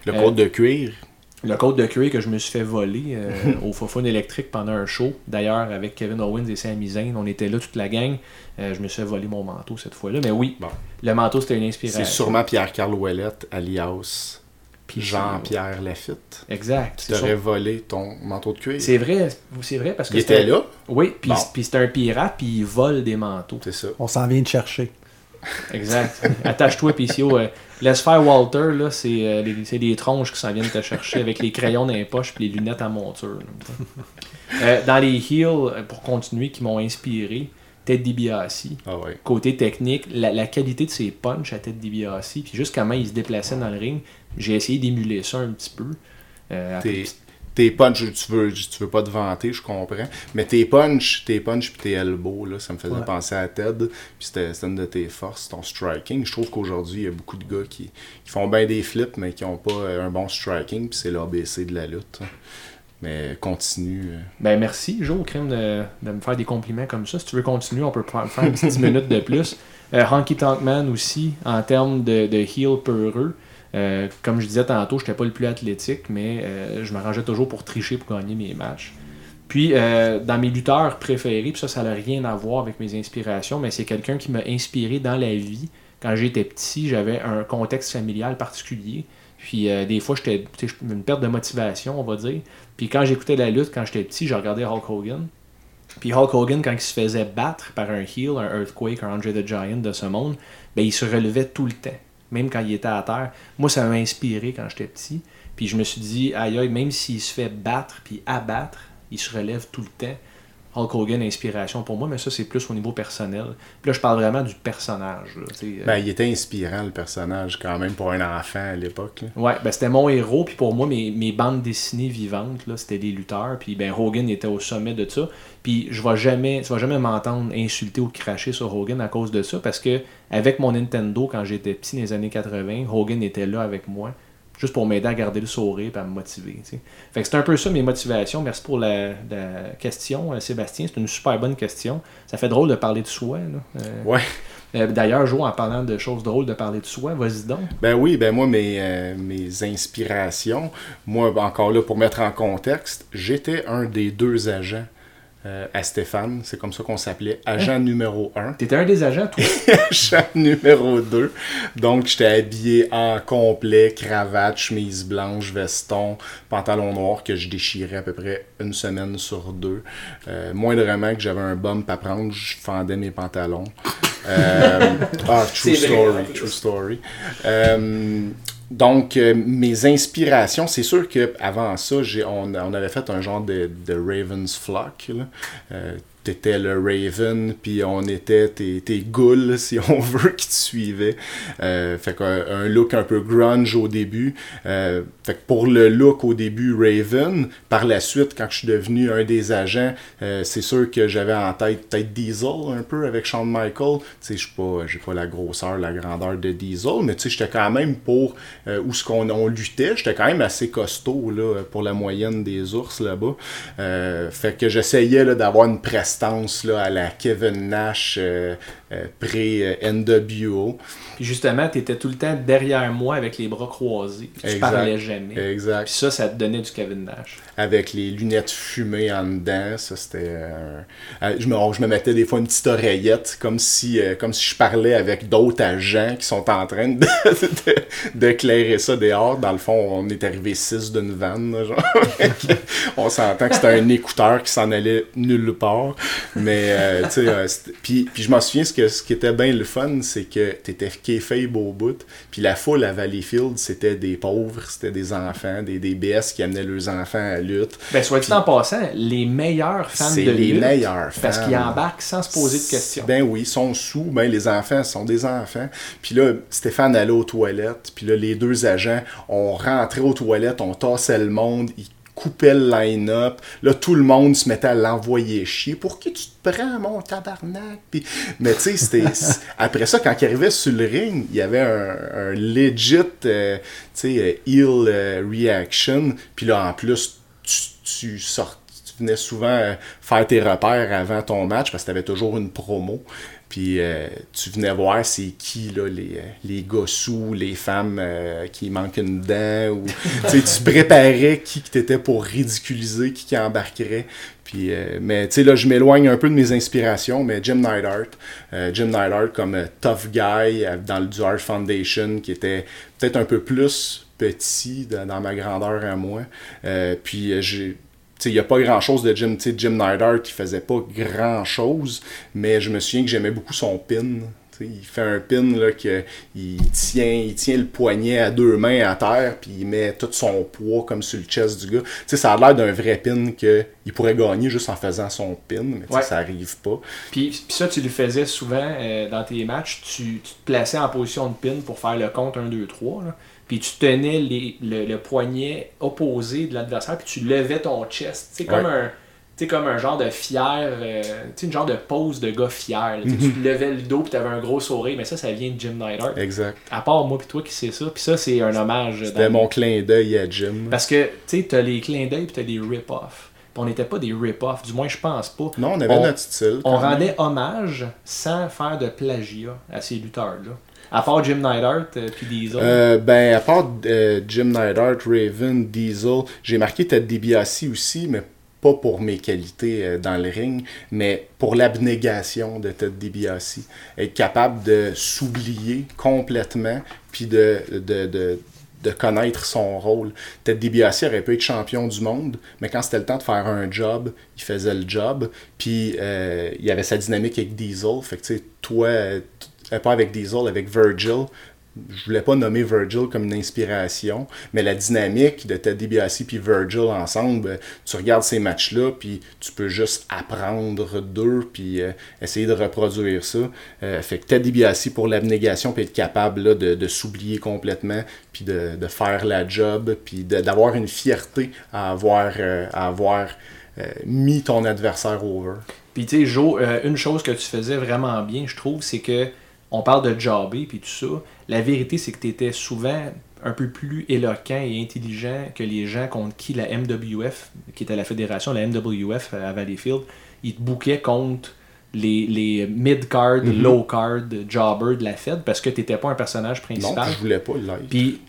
[SPEAKER 4] Le
[SPEAKER 1] Euh,
[SPEAKER 4] code de cuir.
[SPEAKER 1] Le code de cuir que je me suis fait voler euh, au Fofone électrique pendant un show. D'ailleurs, avec Kevin Owens et Sami Zayn, on était là toute la gang. Euh, je me suis fait voler mon manteau cette fois-là. Mais oui,
[SPEAKER 4] Bon.
[SPEAKER 1] le manteau c'était une inspiration.
[SPEAKER 4] C'est sûrement Pierre-Carl Ouellette, alias
[SPEAKER 1] Puis
[SPEAKER 4] Jean-Pierre Lafitte.
[SPEAKER 1] Exact.
[SPEAKER 4] Tu volé ton manteau de cuir.
[SPEAKER 1] C'est vrai, c'est vrai parce que
[SPEAKER 4] Il était là,
[SPEAKER 1] Oui, puis
[SPEAKER 4] Bon.
[SPEAKER 1] puis c'est un pirate, puis il vole des manteaux.
[SPEAKER 4] c'est ça.
[SPEAKER 3] On s'en vient de chercher.
[SPEAKER 1] Exact. Attache-toi, PCO. euh, laisse faire Walter, là, c'est euh, c'est des tronches qui s'en viennent te chercher avec les crayons dans les poches puis les lunettes à monture. Euh, dans les heels, euh, pour continuer, qui m'ont inspiré, Ted DiBiase.
[SPEAKER 4] Ah ouais.
[SPEAKER 1] Côté technique, la, la qualité de ses punches à Ted DiBiase, puis juste comment il se déplaçait dans le ring, j'ai essayé d'émuler ça un petit peu.
[SPEAKER 4] Tes, tes punch, tu veux, tu veux pas te vanter, je comprends. Mais tes punch, tes punch puis tes elbows, là, ça me faisait
[SPEAKER 3] Ouais.
[SPEAKER 4] penser à Ted. Puis c'était une de tes forces, ton striking. Je trouve qu'aujourd'hui, il y a beaucoup de gars qui, qui font bien des flips, mais qui ont pas euh, un bon striking. Puis c'est l'ABC de la lutte. hein. Mais continue. euh.
[SPEAKER 1] Ben merci, Joe, crime de, de me faire des compliments comme ça. Si tu veux continuer, on peut faire une petite 10 minutes de plus. Euh, Honky Tonk Man aussi, en termes de, de heel peureux. Euh, comme je disais tantôt, je n'étais pas le plus athlétique, mais euh, je m'arrangeais toujours pour tricher pour gagner mes matchs. Puis, euh, dans mes lutteurs préférés, puis ça, ça n'a rien à voir avec mes inspirations, mais c'est quelqu'un qui m'a inspiré dans la vie. Quand j'étais petit, j'avais un contexte familial particulier. Puis, euh, des fois, j'étais une perte de motivation, on va dire. Puis, quand j'écoutais la lutte, quand j'étais petit, je regardais Hulk Hogan. Puis Hulk Hogan, quand il se faisait battre par un heel, un Earthquake, un Andre the Giant de ce monde, ben, il se relevait tout le temps, même quand il était à terre. Moi, ça m'a inspiré quand j'étais petit. Puis je me suis dit, aïe aïe, même s'il se fait battre puis abattre, il se relève tout le temps. Hulk Hogan, inspiration pour moi, mais ça, c'est plus au niveau personnel. Puis là, je parle vraiment du personnage. là, euh,
[SPEAKER 4] Ben, il était inspirant, le personnage, quand même, pour un enfant à l'époque.
[SPEAKER 1] Ouais, ben c'était mon héros, puis pour moi, mes, mes bandes dessinées vivantes, là, c'était des lutteurs, puis ben Hogan était au sommet de ça. Puis je vais jamais, tu vas jamais m'entendre insulter ou cracher sur Hogan à cause de ça, parce que avec mon Nintendo, quand j'étais petit dans les années 80, Hogan était là avec moi, juste pour m'aider à garder le sourire et à me motiver. tu sais. Fait que c'est un peu ça mes motivations. Merci pour la, la question, euh, Sébastien. C'est une super bonne question. Ça fait drôle de parler de soi. là. Euh,
[SPEAKER 4] Ouais.
[SPEAKER 1] euh, D'ailleurs, Jo, en parlant de choses drôles de parler de soi, vas-y donc.
[SPEAKER 4] Ben oui, ben moi, mes, euh, mes inspirations, moi, encore là, pour mettre en contexte, j'étais un des deux agents euh, à Stéphane, c'est comme ça qu'on s'appelait, agent numéro 1,
[SPEAKER 1] T'étais un des agents, toi?
[SPEAKER 4] agent numéro 2. Donc, j'étais habillé en complet, cravate, chemise blanche, veston, pantalon noir que je déchirais à peu près une semaine sur deux. Euh, moindrement que j'avais un bump à prendre, je fendais mes pantalons. Euh, ah, true story, true story. Donc, euh, mes inspirations, c'est sûr que avant ça, on, on avait fait un genre de, Raven's Flock. Euh, T'étais le Raven, puis on était tes, tes ghouls, si on veut, qui te suivaient. Euh, fait qu'un un look un peu grunge au début. Euh, fait que pour le look au début Raven, par la suite, quand je suis devenu un des agents, euh, c'est sûr que j'avais en tête peut-être Diesel un peu avec Shawn Michael. Tu sais, je pas, j'ai pas la grosseur, la grandeur de Diesel, mais tu sais, j'étais quand même pour où ce qu'on on luttait, j'étais quand même assez costaud là, pour la moyenne des ours là-bas. Fait que j'essayais là, d'avoir une prestance là, à la Kevin Nash euh, euh, pré-NWO.
[SPEAKER 1] Puis justement, t'étais tout le temps derrière moi avec les bras croisés. Tu
[SPEAKER 4] Exact.
[SPEAKER 1] parlais jamais.
[SPEAKER 4] Exact.
[SPEAKER 1] Puis ça, ça te donnait du Kevin Nash.
[SPEAKER 4] avec les lunettes fumées en dedans. Ça, c'était. euh, euh, je, me, je me mettais des fois une petite oreillette, comme si, euh, comme si je parlais avec d'autres agents qui sont en train d'éclairer ça dehors. Dans le fond, on est arrivé six d'une vanne. genre. on s'entend que c'était un écouteur qui s'en allait nulle part. Mais, tu sais, puis, puis je m'en souviens, ce, que, ce qui était bien le fun, c'est que t'étais kayfabe au bout. Puis la foule à Valleyfield, c'était des pauvres, c'était des enfants, des, des BS qui amenaient leurs enfants à la lutte.
[SPEAKER 1] Ben, soit dit en passant, les meilleurs fans de
[SPEAKER 4] les
[SPEAKER 1] lutte,
[SPEAKER 4] meilleurs
[SPEAKER 1] Parce
[SPEAKER 4] fans.
[SPEAKER 1] qu'ils embarquent sans se poser de questions.
[SPEAKER 4] Ben oui, ils sont sous, ben les enfants sont des enfants. Puis là, Stéphane allait aux toilettes, puis là, les deux agents, on rentrait aux toilettes, on tassait le monde, ils coupaient le line-up. Là, tout le monde se mettait à l'envoyer chier. Pour qui tu te prends, mon tabarnak? Puis, mais tu sais, c'était... Après ça, quand il arrivait sur le ring, il y avait un, un legit, euh, tu sais, euh, heel euh, reaction. Puis là, en plus, tu, tu sort- tu venais souvent euh, faire tes repères avant ton match parce que tu avais toujours une promo. Puis euh, tu venais voir c'est qui là, les, euh, les gars sous, les femmes euh, qui manquent une dent. Tu préparais qui que t'étais pour ridiculiser, qui qui embarquerait. Puis, mais tu sais, là, je m'éloigne un peu de mes inspirations, mais Jim Neidhart, Jim Neidhart comme tough guy dans le du Art Foundation, qui était peut-être un peu plus petit dans, dans ma grandeur à moi. Puis, j'ai. Il n'y a pas grand chose de Jim, tu sais, Jim Neidhart qui faisait pas grand chose, mais je me souviens que j'aimais beaucoup son pin. Il fait un pin là, que il tient, il tient le poignet à deux mains à terre, puis il met tout son poids comme sur le chest du gars. Ça a l'air d'un vrai pin que il pourrait gagner juste en faisant son pin, mais
[SPEAKER 1] Ouais.
[SPEAKER 4] ça arrive pas.
[SPEAKER 1] Puis, puis ça, tu le faisais souvent euh, dans tes matchs. Tu, tu te plaçais en position de pin pour faire le compte 1, 2, 3. Là. Puis tu tenais les- le, le poignet opposé de l'adversaire, puis tu levais ton chest. Sais, comme,
[SPEAKER 4] Ouais.
[SPEAKER 1] un, comme un genre de fier, euh, sais, une genre de pose de gars fier. Tu
[SPEAKER 4] Mhm.
[SPEAKER 1] Levais le dos, puis tu avais un gros sourire. Mais ça, ça vient de Jim Neidhart.
[SPEAKER 4] Exact.
[SPEAKER 1] À part moi, puis toi qui sais ça. Puis ça, c'est un hommage.
[SPEAKER 4] C'était mon clin d'œil à Jim.
[SPEAKER 1] Parce que, tu sais, t'as les clins d'œil, puis t'as des rip-off. On n'était pas des rip-off, du moins, je pense pas.
[SPEAKER 4] Non, on avait
[SPEAKER 1] On-
[SPEAKER 4] notre style.
[SPEAKER 1] On
[SPEAKER 4] même.
[SPEAKER 1] rendait hommage sans faire de plagiat à ces lutteurs-là. À part Jim Neidhart euh, puis Diesel.
[SPEAKER 4] Euh, ben, à part euh, Jim Neidhart, Raven, Diesel, j'ai marqué Ted DiBiase aussi, mais pas pour mes qualités dans le ring, mais pour l'abnégation de Ted DiBiase. Être capable de s'oublier complètement, puis de, de, de, de connaître son rôle. Ted DiBiase aurait pu être champion du monde, mais quand c'était le temps de faire un job, il faisait le job, puis il y avait sa dynamique avec Diesel. Fait que, tu sais, toi, pas avec Diesel, avec Virgil, je voulais pas nommer Virgil comme une inspiration, mais la dynamique de Ted DiBiase puis Virgil ensemble, euh, tu regardes ces matchs-là, puis tu peux juste apprendre d'eux, puis euh, essayer de reproduire ça. Euh, fait que Ted DiBiase pour l'abnégation, puis être capable là, de, de s'oublier complètement, puis de, de faire la job, puis d'avoir une fierté à avoir, euh, à avoir euh, mis ton adversaire over.
[SPEAKER 1] Puis tu sais, Joe, euh, une chose que tu faisais vraiment bien, je trouve, c'est que on parle de jobber puis tout ça. La vérité, c'est que tu étais souvent un peu plus éloquent et intelligent que les gens contre qui la MWF, qui était la fédération, la MWF à Valleyfield, ils te bouquaient contre les, les mid-card,
[SPEAKER 4] Mhm.
[SPEAKER 1] low-card jobbers de la Fed parce que tu n'étais pas un personnage
[SPEAKER 4] Non,
[SPEAKER 1] principal.
[SPEAKER 4] je voulais pas.
[SPEAKER 1] Puis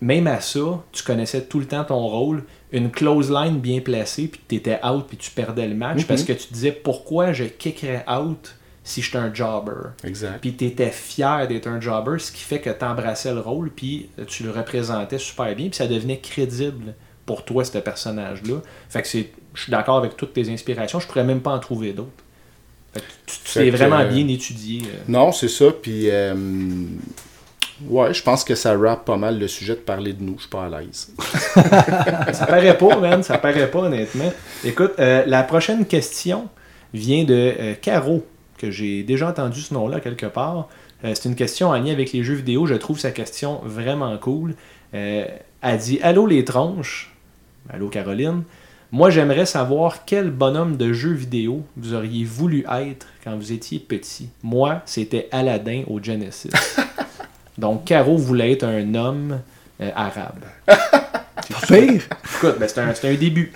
[SPEAKER 1] même à ça, tu connaissais tout le temps ton rôle, une close line bien placée, puis tu étais out, puis tu perdais le match
[SPEAKER 4] Mhm.
[SPEAKER 1] parce que tu disais pourquoi je kickerais out si j'étais un jobber.
[SPEAKER 4] Exact.
[SPEAKER 1] Puis tu étais fier d'être un jobber, ce qui fait que tu embrassais le rôle, puis tu le représentais super bien, puis ça devenait crédible pour toi, ce personnage-là. Fait que c'est, je suis d'accord avec toutes tes inspirations, je pourrais même pas en trouver d'autres. Fait que tu tu
[SPEAKER 4] Fait
[SPEAKER 1] t'es
[SPEAKER 4] que,
[SPEAKER 1] vraiment
[SPEAKER 4] euh,
[SPEAKER 1] bien étudié. euh.
[SPEAKER 4] Non, c'est ça. Puis, euh, ouais, je pense que ça rappe pas mal le sujet de parler de nous. Je suis pas à l'aise.
[SPEAKER 1] Ça paraît pas, man. Ça paraît pas, honnêtement. Écoute, euh, la prochaine question vient de euh, Caro, que j'ai déjà entendu ce nom-là quelque part. Euh, c'est une question en lien avec les jeux vidéo. Je trouve sa question vraiment cool. Euh, elle dit Allô les tronches. Allô Caroline. Moi, j'aimerais savoir quel bonhomme de jeu vidéo vous auriez voulu être quand vous étiez petit. Moi, c'était Aladdin au Genesis. Donc, Caro voulait être un homme euh, arabe.
[SPEAKER 3] Pire?
[SPEAKER 1] Écoute, ben, c'est un, c'est un début.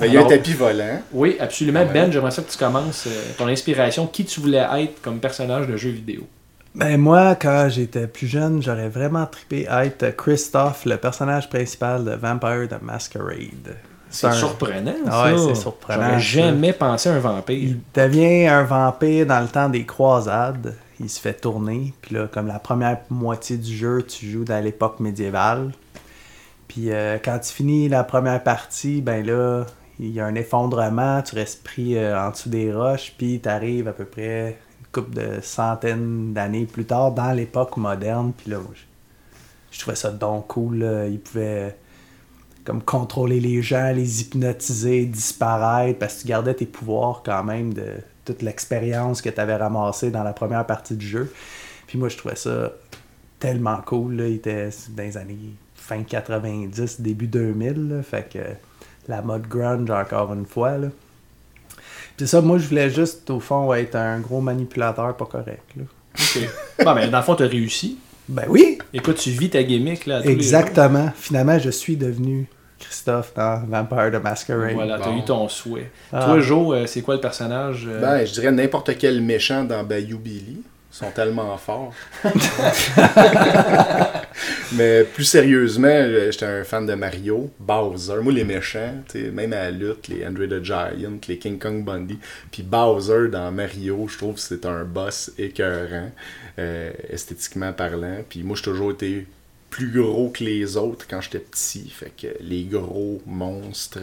[SPEAKER 4] Ben, Il y a un tapis volant.
[SPEAKER 1] Oui, absolument.
[SPEAKER 4] Ouais.
[SPEAKER 1] Ben, j'aimerais ça que tu commences euh, ton inspiration. Qui tu voulais être comme personnage de jeu vidéo
[SPEAKER 3] Ben moi, quand j'étais plus jeune, j'aurais vraiment trippé à être Christophe, le personnage principal de Vampire the Masquerade.
[SPEAKER 1] C'est
[SPEAKER 3] un-
[SPEAKER 1] surprenant, ça.
[SPEAKER 3] ouais, c'est surprenant,
[SPEAKER 1] J'aurais jamais pensé à un vampire.
[SPEAKER 3] Il devient un vampire dans le temps des croisades. Il se fait tourner. Puis là, comme la première moitié du jeu, tu joues dans l'époque médiévale. Puis euh, quand tu finis la première partie, ben là, il y a un effondrement. Tu restes pris euh, en dessous des roches. Puis tu arrives à peu près une couple de centaines d'années plus tard dans l'époque moderne. Puis là, je, je trouvais ça donc cool. là. Il pouvait comme contrôler les gens, les hypnotiser, disparaître, parce que tu gardais tes pouvoirs quand même de toute l'expérience que tu avais ramassée dans la première partie du jeu. Puis moi, je trouvais ça tellement cool. Là. Il était dans les années fin 90, début 2000. là. Fait que la mode grunge, encore une fois. Là. Puis ça, moi, je voulais juste, au fond, être un gros manipulateur pas correct. Là.
[SPEAKER 1] Ok. bon, ben, dans le fond, tu as réussi.
[SPEAKER 3] Ben oui,
[SPEAKER 1] Écoute, tu vis ta gimmick là. les
[SPEAKER 3] exactement. Finalement, je suis devenu Christophe dans Vampire the Masquerade.
[SPEAKER 1] Voilà, t'as
[SPEAKER 4] Bon.
[SPEAKER 1] eu ton souhait.
[SPEAKER 3] Ah.
[SPEAKER 1] Toi, Joe, euh, c'est quoi le personnage euh,
[SPEAKER 4] Ben, je dirais n'importe quel méchant dans Bayou Billy. Sont tellement forts. Mais plus sérieusement, euh, j'étais un fan de Mario, Bowser. Moi, les méchants, même à la lutte, les Andre the Giant, les King Kong Bundy. Puis Bowser dans Mario, je trouve que c'est un boss écœurant, euh, esthétiquement parlant. Puis moi, j'ai toujours été plus gros que les autres quand j'étais petit. Fait que les gros monstres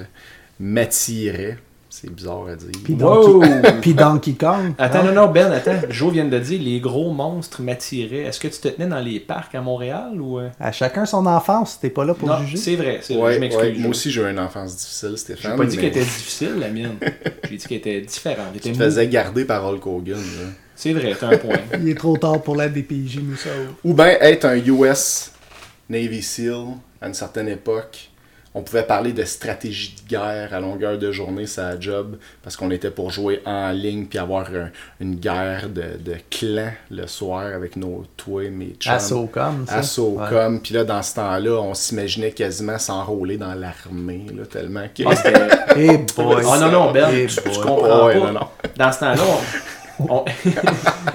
[SPEAKER 4] m'attiraient. C'est bizarre à dire.
[SPEAKER 3] Puis! Donkey, Donkey Kong.
[SPEAKER 1] Attends,
[SPEAKER 3] hein?
[SPEAKER 1] non, non, Ben, attends. Joe vient de dire les gros monstres m'attiraient. Est-ce que tu te tenais dans les parcs à Montréal ou. euh?
[SPEAKER 3] À chacun son enfance, t'es pas là pour
[SPEAKER 1] non,
[SPEAKER 3] juger.
[SPEAKER 1] c'est vrai, c'est vrai.
[SPEAKER 4] Ouais,
[SPEAKER 1] je m'excuse.
[SPEAKER 4] ouais,
[SPEAKER 1] Joe.
[SPEAKER 4] moi aussi j'ai eu une enfance difficile,
[SPEAKER 1] J'ai
[SPEAKER 4] Stéphane.
[SPEAKER 1] pas dit
[SPEAKER 4] mais
[SPEAKER 1] qu'elle était difficile, la mienne. J'ai dit qu'elle était différente. Elle était
[SPEAKER 4] Tu te faisais garder par Hulk Hogan. là.
[SPEAKER 1] C'est vrai, t'as un point.
[SPEAKER 3] Il est trop tard pour la DPJ, nous ça.
[SPEAKER 4] Ou bien être un US Navy SEAL à une certaine époque. On pouvait parler de stratégie de guerre à longueur de journée, ça job, parce qu'on était pour jouer en ligne puis avoir un- une guerre de, de clans le soir avec nos toi, mes chums.
[SPEAKER 3] Assocom, ça.
[SPEAKER 4] Assaut
[SPEAKER 3] Ouais.
[SPEAKER 4] comme, puis là dans ce temps-là, on s'imaginait quasiment s'enrôler dans l'armée, là, tellement que.
[SPEAKER 1] C'était-
[SPEAKER 3] Eh boy.
[SPEAKER 1] Ah non, non, Ben,
[SPEAKER 3] Eh
[SPEAKER 1] tu, comprends
[SPEAKER 4] Ouais,
[SPEAKER 1] pas.
[SPEAKER 4] non, non.
[SPEAKER 1] Dans ce temps-là, on- on-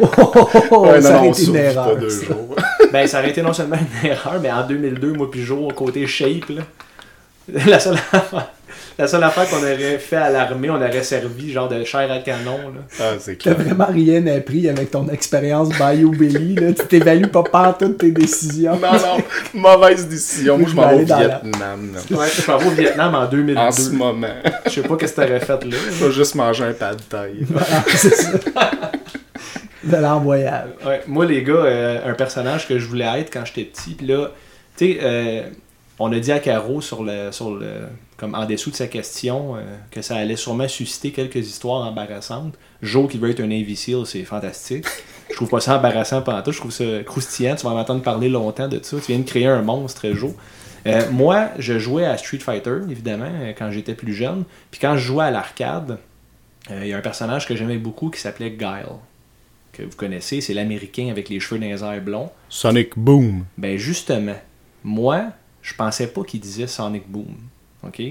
[SPEAKER 3] Oh, oh, oh,
[SPEAKER 4] Ouais,
[SPEAKER 3] ça
[SPEAKER 4] non,
[SPEAKER 3] aurait été une erreur.
[SPEAKER 4] pas deux
[SPEAKER 3] ça.
[SPEAKER 4] jours.
[SPEAKER 1] ben, ça aurait été non seulement une erreur, mais en 2002, moi puis Joe, côté shape, là, la seule affaire, la seule affaire qu'on aurait fait à l'armée, on aurait servi genre de chair à canon. Là.
[SPEAKER 4] Ah, c'est
[SPEAKER 3] T'as
[SPEAKER 4] clair.
[SPEAKER 3] vraiment rien appris avec ton expérience Bayou Billy, là. Tu t'évalues pas par toutes tes décisions.
[SPEAKER 4] Non, non, mauvaise décision. Moi, je m'en vais au
[SPEAKER 3] aller dans la-
[SPEAKER 4] Vietnam. là.
[SPEAKER 1] Ouais, je m'en vais au Vietnam en 2002.
[SPEAKER 4] En ce moment.
[SPEAKER 1] Je sais pas qu'est-ce que t'aurais fait là.
[SPEAKER 4] Je vais juste manger un pas de taille.
[SPEAKER 3] Ah, c'est ça. De l'envoyage.
[SPEAKER 1] Ouais, moi, les gars, euh, un personnage que je voulais être quand j'étais petit, puis là, tu sais, euh, on a dit à Caro sur le, sur le, comme en dessous de sa question, euh, que ça allait sûrement susciter quelques histoires embarrassantes. Joe qui veut être un SEAL, c'est fantastique. Je trouve pas ça embarrassant pendant tout, je trouve ça croustillant. Tu vas m'entendre parler longtemps de ça. Tu viens de créer un monstre, Joe. Euh, moi, je jouais à Street Fighter, évidemment, euh, quand j'étais plus jeune. Puis quand je jouais à l'arcade, euh, il y a un personnage que j'aimais beaucoup qui s'appelait Guile que vous connaissez, c'est l'américain avec les cheveux dans les airs blonds.
[SPEAKER 4] Sonic Boom.
[SPEAKER 1] Ben justement, moi, je pensais pas qu'il disait Sonic Boom. OK?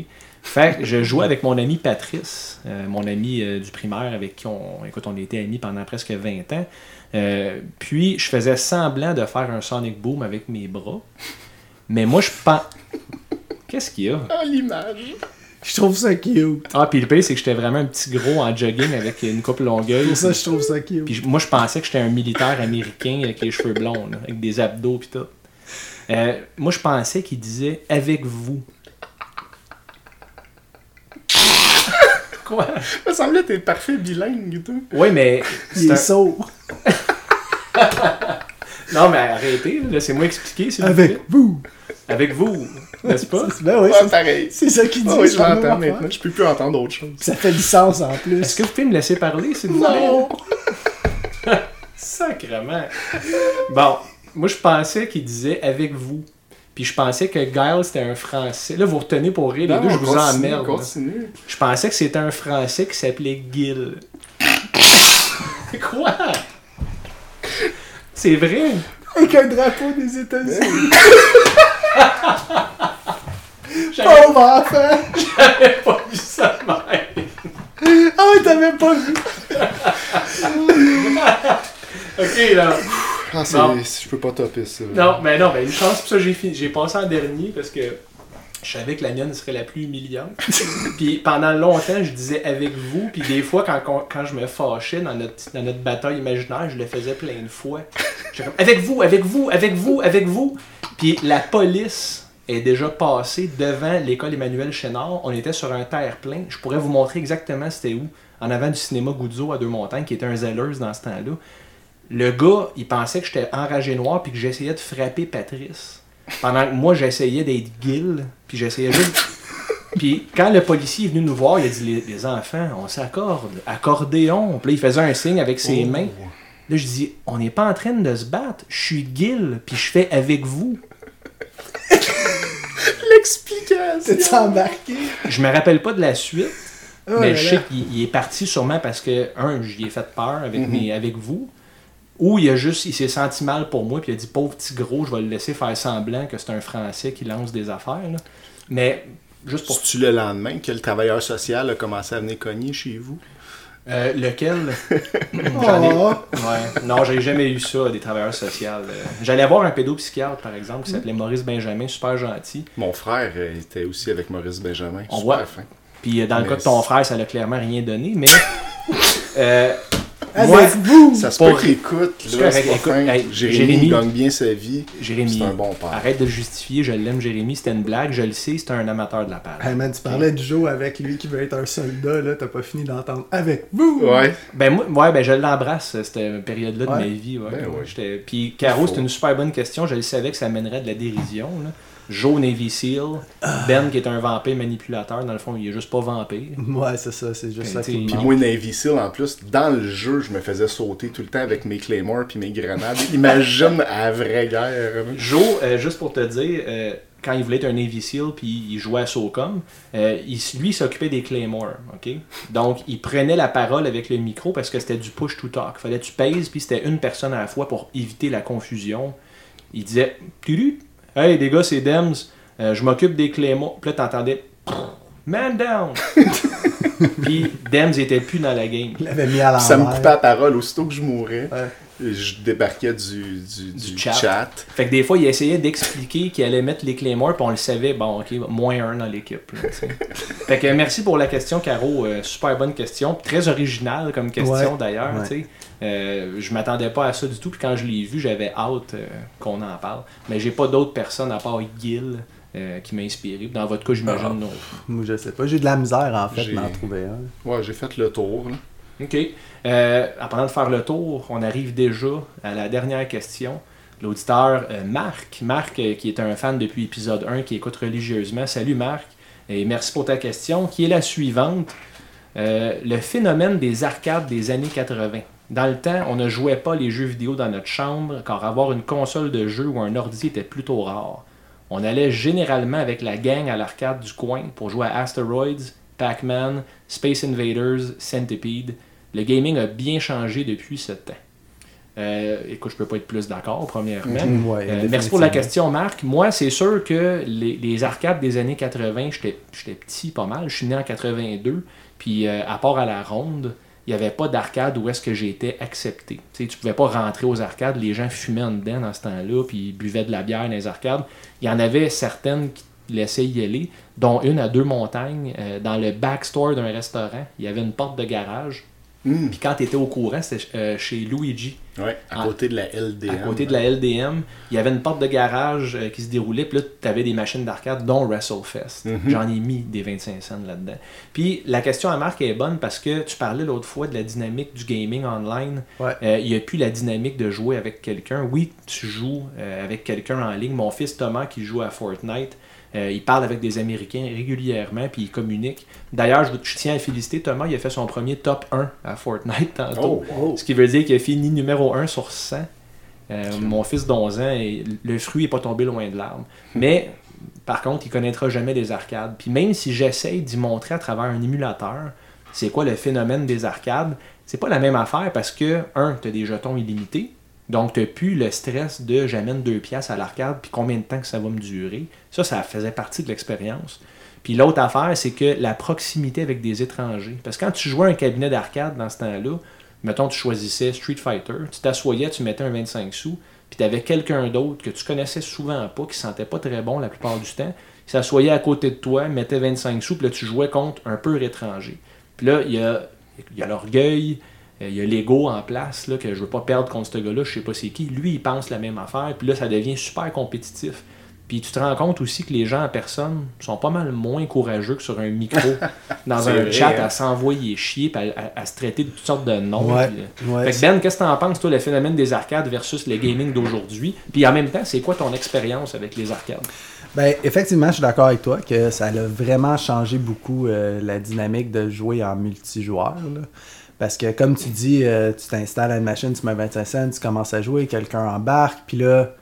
[SPEAKER 1] Fait que je jouais avec mon ami Patrice, euh, mon ami euh, du primaire avec qui on, écoute, on était amis pendant presque 20 ans. Euh, puis je faisais semblant de faire un Sonic Boom avec mes bras. Mais moi, je pense. Qu'est-ce qu'il y a?
[SPEAKER 4] Ah, l'image.
[SPEAKER 3] Je trouve ça cute.
[SPEAKER 1] Ah, puis le pire, c'est que j'étais vraiment un petit gros en jogging avec une coupe longueuil.
[SPEAKER 3] Pour ça, je trouve ça cute.
[SPEAKER 1] Puis moi, je pensais que j'étais un militaire américain avec les cheveux blonds, là, avec des abdos pis tout. Euh, moi, je pensais qu'il disait avec vous. Quoi?
[SPEAKER 4] Me semblait que t'es parfait bilingue et tout.
[SPEAKER 1] Oui, mais.
[SPEAKER 3] Il
[SPEAKER 1] c'est
[SPEAKER 3] est
[SPEAKER 1] un-
[SPEAKER 3] sourd.
[SPEAKER 1] Non, mais arrêtez, laissez-moi expliquer, s'il
[SPEAKER 3] Avec vous.
[SPEAKER 1] Avec vous, n'est-ce pas?
[SPEAKER 3] Ben oui,
[SPEAKER 4] Ouais,
[SPEAKER 3] c'est-
[SPEAKER 4] pareil.
[SPEAKER 3] c'est ça qu'il dit.
[SPEAKER 4] Ah oui, je l'entends maintenant. Je peux plus entendre autre chose.
[SPEAKER 3] Ça fait du sens en
[SPEAKER 1] Est-ce
[SPEAKER 3] plus.
[SPEAKER 1] que vous pouvez me laisser parler, s'il vous plaît? Sacrement. Bon, moi, je pensais qu'il disait avec vous. Puis je pensais que Guile, c'était un Français. Là, vous retenez pour rire, les
[SPEAKER 4] Non,
[SPEAKER 1] deux, je vous
[SPEAKER 4] continue,
[SPEAKER 1] emmerde.
[SPEAKER 4] Continue.
[SPEAKER 1] Je pensais que c'était un Français qui s'appelait Gil. Quoi? C'est vrai?
[SPEAKER 3] Avec un drapeau des États-Unis.
[SPEAKER 1] J'avais
[SPEAKER 3] Oh, enfant!
[SPEAKER 1] j'avais pas vu ça même.
[SPEAKER 3] Ah, t'avais pas vu.
[SPEAKER 1] Ok, là.
[SPEAKER 4] Ah. Je peux pas topper ça.
[SPEAKER 1] Non, mais non, mais une chance pour ça, j'ai fini. J'ai passé en dernier parce que je savais que la mienne serait la plus humiliante. puis pendant longtemps, je disais avec vous, puis des fois, quand, quand, je me fâchais dans notre, dans notre bataille imaginaire, je le faisais plein de fois. J'étais comme avec vous, avec vous, avec vous, avec vous. Puis la police est déjà passée devant l'école Emmanuel Chénard. On était sur un terre-plein. Je pourrais vous montrer exactement c'était où. En avant du cinéma Goudzo à Deux-Montagnes, qui était un Zellers dans ce temps-là. Le gars, il pensait que j'étais enragé noir puis que j'essayais de frapper Patrice. Pendant que moi, j'essayais d'être Gil, puis j'essayais juste... Puis quand le policier est venu nous voir, il a dit les, les enfants, on s'accorde, accordéon. Puis là, il faisait un signe avec ses
[SPEAKER 4] Oh.
[SPEAKER 1] mains. Là, je dis, on n'est pas en train de se battre. Je suis Gil, puis je fais avec vous.
[SPEAKER 4] L'explication.
[SPEAKER 3] T'es embarqué?
[SPEAKER 1] Je me rappelle pas de la suite,
[SPEAKER 3] Oh
[SPEAKER 1] mais
[SPEAKER 3] là
[SPEAKER 1] je sais qu'il il est parti sûrement parce que, un, j'y ai fait peur avec, mes, avec vous, ou il a juste, il s'est senti mal pour moi, puis il a dit, pauvre petit gros, je vais le laisser faire semblant que c'est un Français qui lance des affaires. là. Mais juste pour
[SPEAKER 4] C'est-tu le lendemain que le travailleur social a commencé à venir cogner chez vous?
[SPEAKER 1] Euh, lequel? J'en ai-. Ouais. Non, j'ai jamais eu ça, des travailleurs sociaux. euh. J'allais voir un pédopsychiatre, par exemple, qui s'appelait Maurice Benjamin, super gentil.
[SPEAKER 4] Mon frère était aussi avec Maurice Benjamin.
[SPEAKER 1] On
[SPEAKER 4] Super
[SPEAKER 1] voit.
[SPEAKER 4] fin.
[SPEAKER 1] Puis euh, dans le
[SPEAKER 4] Mais
[SPEAKER 1] cas de ton frère, ça l'a clairement rien donné, mais. euh,
[SPEAKER 3] Avec
[SPEAKER 1] moi,
[SPEAKER 3] vous!
[SPEAKER 4] Ça se peut qu'il écoute, là,
[SPEAKER 1] correct. Écoute, hey,
[SPEAKER 4] Jérémy,
[SPEAKER 1] Jérémy-
[SPEAKER 4] gagne bien sa vie.
[SPEAKER 1] Jérémy,
[SPEAKER 4] C'est un bon père.
[SPEAKER 1] arrête de le justifier, je l'aime, Jérémy, c'était une blague, je le sais, c'est un amateur de la page.
[SPEAKER 3] Hey man, tu parlais du Joe avec lui qui veut être un soldat, là, t'as pas fini d'entendre avec vous!
[SPEAKER 4] Ouais.
[SPEAKER 1] Ben moi, ouais, ben je l'embrasse, cette période-là de ma vie. Ouais,
[SPEAKER 4] Ben
[SPEAKER 1] Ouais,
[SPEAKER 4] ouais.
[SPEAKER 1] j'étais- Puis Caro, c'est une super bonne question. Je le savais que ça mènerait de la dérision. Là. Joe Navy Seal, Ben qui est un vampire manipulateur, dans le fond, il est juste pas vampire.
[SPEAKER 3] Ouais, c'est ça, c'est juste ça
[SPEAKER 1] puis
[SPEAKER 4] moi, Navy Seal, en plus, dans le jeu, je me faisais sauter tout le temps avec mes Claymore puis mes grenades. Imagine à la vraie guerre.
[SPEAKER 1] Joe, euh, juste pour te dire, euh, quand il voulait être un Navy Seal puis il jouait à SOCOM, euh, il- lui il s'occupait des Claymore, ok? Donc il prenait la parole avec le micro parce que c'était du push to talk. Fallait que tu pèses puis c'était une personne à la fois pour éviter la confusion. Il disait Tudu, hey les gars c'est Dems, Euh, je m'occupe des Claymore. Puis là t'entendais Man down. puis Dems était plus dans la game.
[SPEAKER 3] Il l'avait mis à
[SPEAKER 4] Ça me coupait la parole aussitôt que je mourais.
[SPEAKER 3] Ouais.
[SPEAKER 4] Je débarquais du, du, du
[SPEAKER 1] chat.
[SPEAKER 4] chat.
[SPEAKER 1] Fait que des fois, il essayait d'expliquer qu'il allait mettre les Claymore, puis on le savait, bon, ok, moins un dans l'équipe. fait que merci pour la question, Caro. Euh, super bonne question. Très originale comme question
[SPEAKER 3] Ouais,
[SPEAKER 1] d'ailleurs.
[SPEAKER 3] ouais.
[SPEAKER 1] Euh, je m'attendais pas à ça du tout, puis quand je l'ai vu, j'avais hâte euh, qu'on en parle. Mais j'ai pas d'autres personnes à part Gil euh, qui m'a inspiré. Dans votre cas, j'imagine
[SPEAKER 4] Ah.
[SPEAKER 1] non.
[SPEAKER 3] Moi, je sais pas. J'ai de la misère, en fait, d'en trouver un.
[SPEAKER 4] Ouais, j'ai fait le tour. là.
[SPEAKER 1] OK. Euh, en parlant de faire le tour, on arrive déjà à la dernière question. L'auditeur euh, Marc, Marc euh, qui est un fan depuis épisode 1, qui écoute religieusement. Salut Marc, et merci pour ta question, qui est la suivante. Euh, le phénomène des arcades des années 80. Dans le temps, on ne jouait pas les jeux vidéo dans notre chambre, car avoir une console de jeu ou un ordi était plutôt rare. On allait généralement avec la gang à l'arcade du coin pour jouer à Asteroids, Pac-Man, Space Invaders, Centipede. Le gaming a bien changé depuis ce temps. Euh, écoute, je peux pas être plus d'accord, premièrement.
[SPEAKER 3] Mm, ouais,
[SPEAKER 1] Euh, merci pour la question, Marc. Moi, c'est sûr que les, les arcades des années 80, j'étais j'étais petit pas mal. Je suis né en 82. Puis, euh, à part à la ronde, il n'y avait pas d'arcade où est-ce que j'ai été accepté. Tu sais, tu pouvais pas rentrer aux arcades. Les gens fumaient en dedans dans ce temps-là, puis ils buvaient de la bière dans les arcades. Il y en avait certaines qui laissaient y aller, dont une à deux montagnes, euh, dans le backstore d'un restaurant. Il y avait une porte de garage.
[SPEAKER 4] Hum,
[SPEAKER 1] Puis quand tu étais au courant, c'était euh, chez Luigi.
[SPEAKER 4] Ouais, à côté de la LDM.
[SPEAKER 1] À côté de la LDM, il y avait une porte de garage euh, qui se déroulait, puis là, tu avais des machines d'arcade, dont WrestleFest.
[SPEAKER 4] Mhm.
[SPEAKER 1] J'en ai mis des 25 cents là-dedans. Puis la question à Marc est bonne parce que tu parlais l'autre fois de la dynamique du gaming online.
[SPEAKER 3] Ouais.
[SPEAKER 1] Euh, il n'y a plus la dynamique de jouer avec quelqu'un. Oui, tu joues euh, avec quelqu'un en ligne. Mon fils Thomas qui joue à Fortnite, euh, il parle avec des Américains régulièrement, puis il communique. D'ailleurs, je, je tiens à féliciter Thomas, il a fait son premier top 1 à Fortnite tantôt.
[SPEAKER 4] Oh,
[SPEAKER 3] Oh.
[SPEAKER 1] Ce qui veut dire qu'il a fini numéro 1 sur 100. Euh, mon fils d'11 ans, et le fruit n'est pas tombé loin de l'arbre. Mais, par contre, il connaîtra jamais les arcades. Puis même si j'essaye d'y montrer à travers un émulateur, c'est quoi le phénomène des arcades, c'est pas la même affaire parce que, un, tu as des jetons illimités. Donc, tu plus le stress de j'amène deux pièces à l'arcade, puis combien de temps que ça va me durer. Ça, ça faisait partie de l'expérience. Puis l'autre affaire, c'est que la proximité avec des étrangers. Parce que quand tu jouais un cabinet d'arcade dans ce temps-là, mettons, tu choisissais Street Fighter, tu t'assoyais, tu mettais un 25 sous, puis tu avais quelqu'un d'autre que tu connaissais souvent pas, qui sentait pas très bon la plupart du temps, il s'assoyait à côté de toi, mettait 25 sous, puis là, tu jouais contre un peu étranger. Puis là, il y a, y a l'orgueil, il y a l'ego en place, là, que je veux pas perdre contre ce gars-là, je sais pas c'est qui. Lui, il pense la même affaire, puis là, ça devient super compétitif. Puis tu te rends compte aussi que les gens en personne sont pas mal moins courageux que sur un micro, dans un
[SPEAKER 4] vrai,
[SPEAKER 1] chat,
[SPEAKER 4] hein.
[SPEAKER 1] à s'envoyer chier, puis à, à- à se traiter de toutes sortes de noms.
[SPEAKER 3] Ouais,
[SPEAKER 1] puis, euh,
[SPEAKER 3] ouais,
[SPEAKER 1] fait que Ben, qu'est-ce que t'en penses, toi, le phénomène des arcades versus le gaming d'aujourd'hui? Puis en même temps, c'est quoi ton expérience avec les arcades?
[SPEAKER 3] Ben, effectivement, je suis d'accord avec toi que ça a vraiment changé beaucoup euh, la dynamique de jouer en multijoueur. là. Parce que, comme tu dis, euh, tu t'installes à une machine, tu mets 25 cents, tu commences à jouer, quelqu'un embarque, puis là,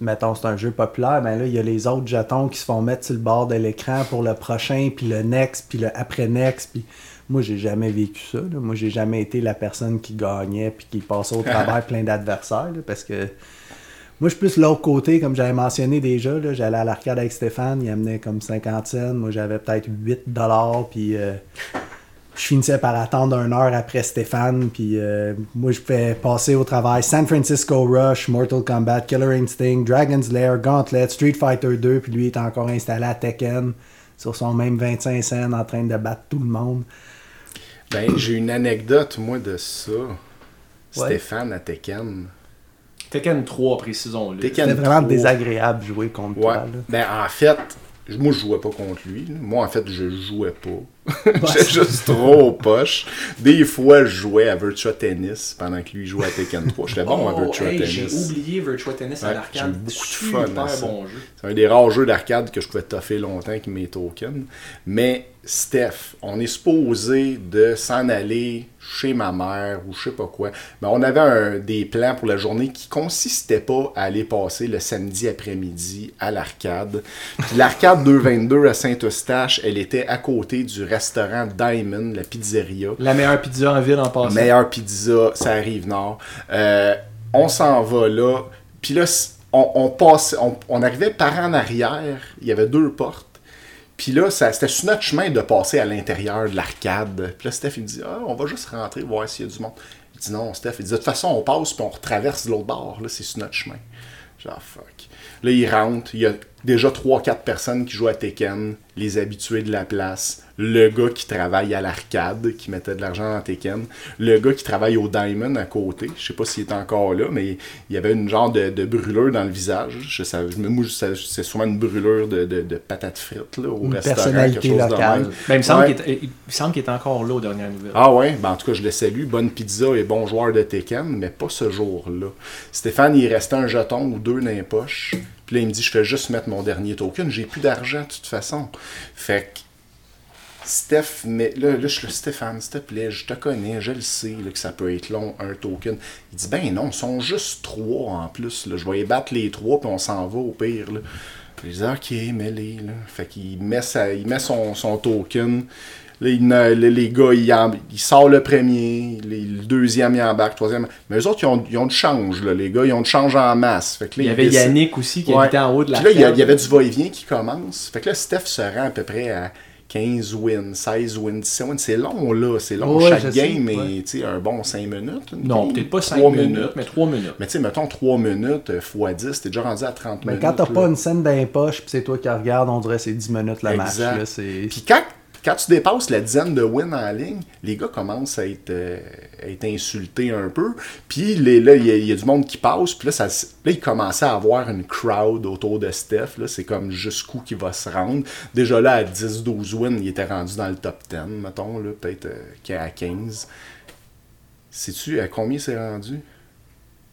[SPEAKER 3] mettons, c'est un jeu populaire, ben là, il y a les autres jetons qui se font mettre sur le bord de l'écran pour le prochain, puis le next, puis le après-next, puis moi, j'ai jamais vécu ça. là. Moi, j'ai jamais été la personne qui gagnait, puis qui passait au travers plein d'adversaires, parce que Moi, je suis plus l'autre côté, comme j'avais mentionné déjà. J'allais à l'arcade avec Stéphane, il amenait comme 50 cents. Moi, j'avais peut-être 8 dollars. Puis euh, je finissais par attendre une heure après Stéphane. Puis euh, moi, je pouvais passer au travail San Francisco Rush, Mortal Kombat, Killer Instinct, Dragon's Lair, Gauntlet, Street Fighter 2. Puis lui, il est encore installé à Tekken sur son même 25 cents en train de battre tout le monde.
[SPEAKER 4] Ben, j'ai une anecdote, moi, de ça. Stéphane à Tekken.
[SPEAKER 1] Tekken 3, précisons-le.
[SPEAKER 4] Tekken
[SPEAKER 3] C'était vraiment
[SPEAKER 4] 3.
[SPEAKER 3] désagréable de jouer contre
[SPEAKER 4] Ouais.
[SPEAKER 3] toi. là.
[SPEAKER 4] Ben, en fait, moi, je jouais pas contre lui. Moi, en fait, je jouais pas. J'étais juste trop poche. Des fois, je jouais à Virtua Tennis pendant que lui jouait à Tekken 3. J'étais bon à
[SPEAKER 1] Oh,
[SPEAKER 4] Virtua
[SPEAKER 1] hey, J'ai
[SPEAKER 4] Tennis.
[SPEAKER 1] oublié Virtua Tennis à l'arcade.
[SPEAKER 4] beaucoup de
[SPEAKER 1] Super
[SPEAKER 4] fun à
[SPEAKER 1] bon.
[SPEAKER 4] C'est un des rares jeux d'arcade que je pouvais toffer longtemps avec mes tokens. Mais Steph, on est supposé de s'en aller chez ma mère ou je sais pas quoi. Mais on avait un- des plans pour la journée qui consistaient pas à aller passer le samedi après-midi à l'arcade. Puis l'arcade 222 à Saint-Eustache, elle était à côté du restaurant Diamond, la pizzeria.
[SPEAKER 1] La meilleure pizza en ville en passant.
[SPEAKER 4] Meilleure pizza, ça arrive nord. Euh, on s'en va là. Puis là, on, on passe, on, on arrivait par en arrière. Il y avait deux portes. Puis là, c'était sur notre chemin de passer à l'intérieur de l'arcade. Puis là, Steph, il me dit Ah, on va juste rentrer, voir s'il y a du monde. Il dit Non, Steph, il dit De toute façon, on passe, puis on retraverse l'autre bord. Là, c'est sur notre chemin. Genre, fuck. Là, il rentre. Il y a déjà 3-4 personnes qui jouent à Tekken, les habitués de la place, le gars qui travaille à l'arcade, qui mettait de l'argent dans Tekken, le gars qui travaille au Diamond à côté. Je sais pas s'il est encore là, mais il y avait une genre de, de brûlure dans le visage. Je savais, c'est sûrement une brûlure de, de, de patates frites là, au
[SPEAKER 3] Une
[SPEAKER 4] restaurant.
[SPEAKER 3] personnalité
[SPEAKER 4] quelque chose de même.
[SPEAKER 1] Ben, il, me semble
[SPEAKER 4] Ouais.
[SPEAKER 1] qu'il est, il me semble qu'il est encore là aux dernières nouvelles.
[SPEAKER 4] Ah ouais, ben en tout cas, je le salue. Bonne pizza et bon joueur de Tekken, mais pas ce jour-là. Stéphane, il restait un jeton ou deux dans les poches. Là, il me dit, je fais juste mettre mon dernier token. J'ai plus d'argent de toute façon. Fait que Steph, mais là, là, je suis là, Stéphane, s'il te plaît, je te connais, je le sais là, que ça peut être long, un token. Il dit, ben non, ils sont juste trois en plus. Là. Je vais y battre les trois, puis on s'en va au pire. Là. Puis je dis, ok, mets-les. Fait qu'il met, sa- il met son, son token. Là, il les gars, il, en- il sort le premier, les- le deuxième, il embarque, le troisième. Mais eux autres, ils ont, ils ont du change, là, les gars. Ils ont du change en masse. Fait que là,
[SPEAKER 1] Il y
[SPEAKER 4] ils
[SPEAKER 1] avait
[SPEAKER 4] décident-
[SPEAKER 1] Yannick aussi qui
[SPEAKER 4] Ouais.
[SPEAKER 1] habitait en haut de la
[SPEAKER 4] Puis là, il y, a- il y avait du va-et-vient qui commence. Fait que là, Steph se rend à peu près à 15 wins, 16 wins, 17 wins. C'est long, là. C'est long
[SPEAKER 3] Ouais,
[SPEAKER 4] chaque game, mais
[SPEAKER 3] ouais.
[SPEAKER 4] sais, un bon 5 minutes.
[SPEAKER 1] Non, peut-être pas 5
[SPEAKER 4] trois
[SPEAKER 1] minutes, mais 3 minutes.
[SPEAKER 4] Mais tu sais, mettons 3 minutes euh, x 10, t'es déjà rendu à 30
[SPEAKER 3] Mais
[SPEAKER 4] minutes.
[SPEAKER 3] quand t'as pas une scène pis c'est toi qui regarde, on dirait que c'est 10 minutes le match.
[SPEAKER 4] Exact.
[SPEAKER 3] Là, c'est...
[SPEAKER 4] Puis quand, quand tu dépasses la dizaine de wins en ligne, les gars commencent à être, euh, à être insultés un peu. Puis les- là, il y, a- il y a du monde qui passe. Puis là, ça, là, il commençait à avoir une crowd autour de Steph. Là, c'est comme jusqu'où qu'il va se rendre. Déjà là, à 10-12 wins, il était rendu dans le top 10, mettons, là, peut-être euh, à 15. Sais-tu à combien c'est rendu?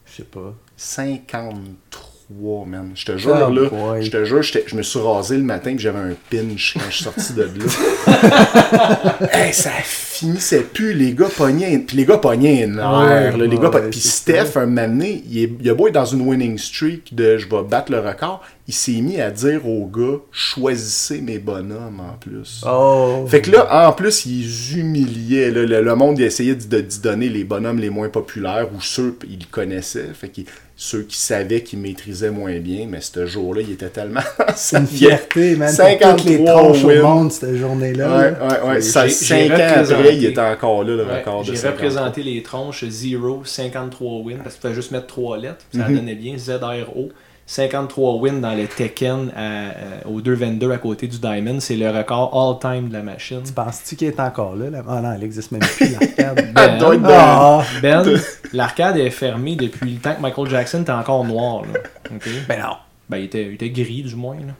[SPEAKER 3] Je sais pas.
[SPEAKER 4] 53, man. Je te jure,
[SPEAKER 3] Oh
[SPEAKER 4] là, je te jure, je me suis rasé le matin puis j'avais un pinch quand je suis sorti de là. hey, ça finissait plus, les gars pognaient, puis les gars pognaient un
[SPEAKER 3] Ah ouais,
[SPEAKER 4] les gars,
[SPEAKER 3] ouais,
[SPEAKER 4] puis Steph, un moment donné, il, est, il a beau être dans une winning streak de je vais battre le record, il s'est mis à dire aux gars, choisissez mes bonhommes en plus.
[SPEAKER 3] Oh!
[SPEAKER 4] Fait que là, en plus, ils humiliaient. là. le, le monde il essayait de, d'y donner les bonhommes les moins populaires ou ceux qu'ils connaissaient. Fait que ceux qui savaient qu'ils maîtrisaient moins bien. Mais ce jour-là, il était tellement.
[SPEAKER 3] C'est une fierté, man. Pour
[SPEAKER 4] 53
[SPEAKER 3] toutes les tronches au
[SPEAKER 4] wins.
[SPEAKER 3] monde cette journée-là.
[SPEAKER 4] Ouais,
[SPEAKER 3] là.
[SPEAKER 4] ouais, Ça, ans après, il était encore là, le
[SPEAKER 1] Ouais,
[SPEAKER 4] record de
[SPEAKER 1] J'ai
[SPEAKER 4] 50.
[SPEAKER 1] représenté les tronches 0, 53 wins, parce que tu fallait juste mettre 3 lettres, puis ça
[SPEAKER 4] Mhm.
[SPEAKER 1] donnait bien ZRO. 53 wins dans le Tekken à, euh, au 222 à côté du Diamond, c'est le record all-time de la machine.
[SPEAKER 3] Penses-tu qu'il est encore là? là? Ah non, il existe même plus, l'arcade.
[SPEAKER 4] Elle dans-
[SPEAKER 3] Ah!
[SPEAKER 1] Ben, l'arcade est fermée depuis le temps que Michael Jackson était encore noir. Là.
[SPEAKER 3] Ben non.
[SPEAKER 1] Ben, il était, il était gris, du moins. Là.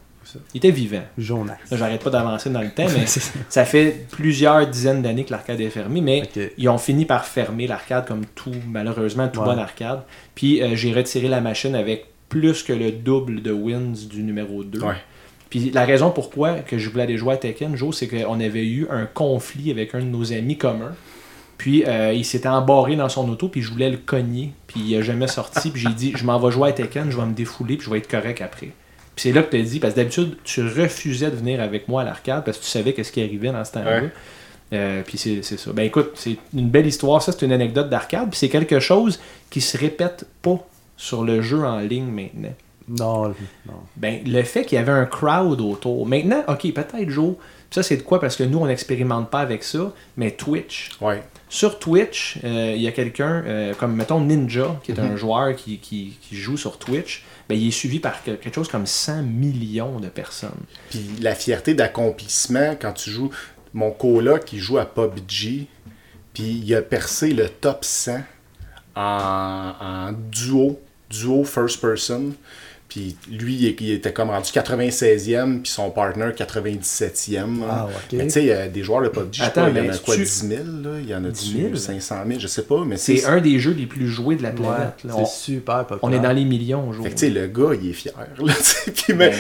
[SPEAKER 1] Il était vivant.
[SPEAKER 3] Jonas.
[SPEAKER 1] J'arrête pas d'avancer dans le temps, mais ça fait plusieurs dizaines d'années que l'arcade est fermée, mais ils ont fini par fermer l'arcade comme tout, malheureusement, tout
[SPEAKER 3] Ouais.
[SPEAKER 1] bon arcade. Puis euh, j'ai retiré la machine avec plus que le double de wins du numéro 2.
[SPEAKER 4] Ouais.
[SPEAKER 1] Puis la raison pourquoi que je voulais aller jouer à Tekken, Joe, c'est qu'on avait eu un conflit avec un de nos amis communs. Puis euh, il s'était embarré dans son auto, puis je voulais le cogner. Puis il a jamais sorti. Puis j'ai dit, je m'en vais jouer à Tekken, je vais me défouler, puis je vais être correct après. Puis c'est là que tu as dit, parce que d'habitude, tu refusais de venir avec moi à l'arcade parce que tu savais qu'est-ce qui arrivait dans ce temps-là.
[SPEAKER 4] Ouais.
[SPEAKER 1] Euh, puis c'est c'est ça. Ben écoute, c'est une belle histoire. Ça, c'est une anecdote d'arcade. Puis c'est quelque chose qui se répète pas sur le jeu en ligne maintenant?
[SPEAKER 3] Non, non.
[SPEAKER 1] Ben, le fait qu'il y avait un crowd autour. Maintenant, ok, peut-être Joe, ça c'est de quoi? Parce que nous on n'expérimente pas avec ça, mais Twitch.
[SPEAKER 4] Ouais.
[SPEAKER 1] Sur Twitch, euh, il y a quelqu'un, euh, comme mettons Ninja, qui est un joueur qui, qui- qui joue sur Twitch, ben, il est suivi par que- quelque chose comme 100 millions de personnes.
[SPEAKER 4] Puis la fierté d'accomplissement quand tu joues. Mon coloc qui joue à PUBG, puis il a percé le top 100 en, en duo, duo first person. Puis lui, il, il était comme rendu 96e, puis son partner 97e.
[SPEAKER 3] Ah, ok.
[SPEAKER 4] Mais tu sais, euh, des joueurs de PUBG, je sais
[SPEAKER 1] Attends,
[SPEAKER 4] pas, il y en
[SPEAKER 1] mais
[SPEAKER 4] a quoi,
[SPEAKER 1] tu-
[SPEAKER 4] 10 000, là? Il y en a
[SPEAKER 1] 10 000?
[SPEAKER 4] 500 000, je sais pas, mais
[SPEAKER 1] C'est un des jeux les plus joués de la
[SPEAKER 3] Ouais,
[SPEAKER 1] planète.
[SPEAKER 3] c'est super populaire.
[SPEAKER 1] on est dans les millions,
[SPEAKER 4] que, tu sais, le gars, il est fier. Là, tu sais. puis même,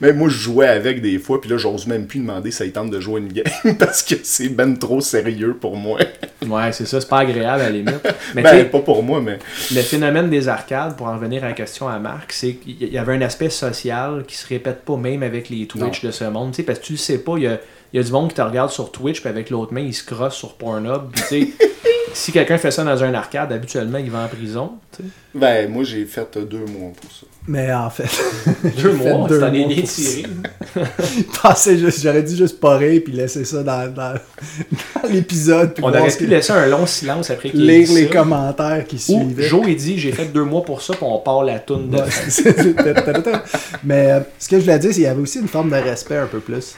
[SPEAKER 4] même moi, je jouais avec des fois, puis là, j'ose même plus demander si il tente de jouer une game parce que c'est ben trop sérieux pour moi.
[SPEAKER 1] Ouais, c'est ça, c'est pas agréable à la limite. Mais
[SPEAKER 4] ben, pas pour moi, mais.
[SPEAKER 1] le phénomène des arcades, pour en revenir à la question à Marc, c'est qu'il y avait un aspect social qui se répète pas même avec les Twitch de ce monde. tu sais, Parce que tu le sais pas, il y a, il y a du monde qui te regarde sur Twitch, puis avec l'autre main, il se crosse sur Pornhub. tu sais, si quelqu'un fait ça dans un arcade, habituellement, il va en prison. tu sais.
[SPEAKER 4] Ben, moi, j'ai fait euh, deux mois pour ça.
[SPEAKER 3] Mais en fait.
[SPEAKER 1] Deux mois,
[SPEAKER 3] deux
[SPEAKER 1] t'en es
[SPEAKER 3] mois
[SPEAKER 1] bien tiré.
[SPEAKER 3] Juste- J'aurais dû juste parer puis laisser ça dans, dans, dans l'épisode.
[SPEAKER 1] On aurait pu
[SPEAKER 3] que-
[SPEAKER 1] laisser un long silence après qu'il ait
[SPEAKER 3] lire les
[SPEAKER 1] ça.
[SPEAKER 3] commentaires qui
[SPEAKER 1] Ou
[SPEAKER 3] suivaient.
[SPEAKER 1] Joe, il dit j'ai fait deux mois pour ça, puis on part la toune de.
[SPEAKER 3] Mais euh, ce que je voulais dire, c'est qu'il y avait aussi une forme de respect un peu plus.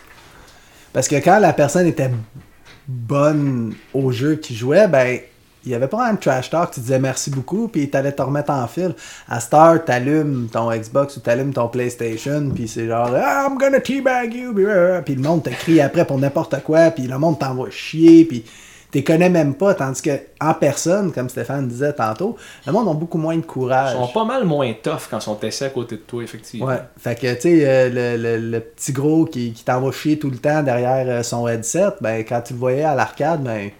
[SPEAKER 3] Parce que quand la personne était bonne au jeu qu'il jouait, ben, il y avait pas un trash talk, tu disais merci beaucoup, puis t'allais te remettre en fil. À Star, t'allumes ton Xbox ou t'allumes ton PlayStation, puis c'est genre ah, I'm gonna teabag you, puis le monde te crie après pour n'importe quoi, puis le monde t'envoie chier, puis t'es connais même pas, tandis que en personne, comme Stéphane disait tantôt, le monde a beaucoup moins de courage.
[SPEAKER 1] Ils sont pas mal moins tough quand ils sont assis à côté de toi, effectivement.
[SPEAKER 3] Ouais, fait que tu sais, euh, le, le- le petit gros qui, qui t'envoie chier tout le temps derrière euh, son headset, ben quand tu le voyais à l'arcade, ben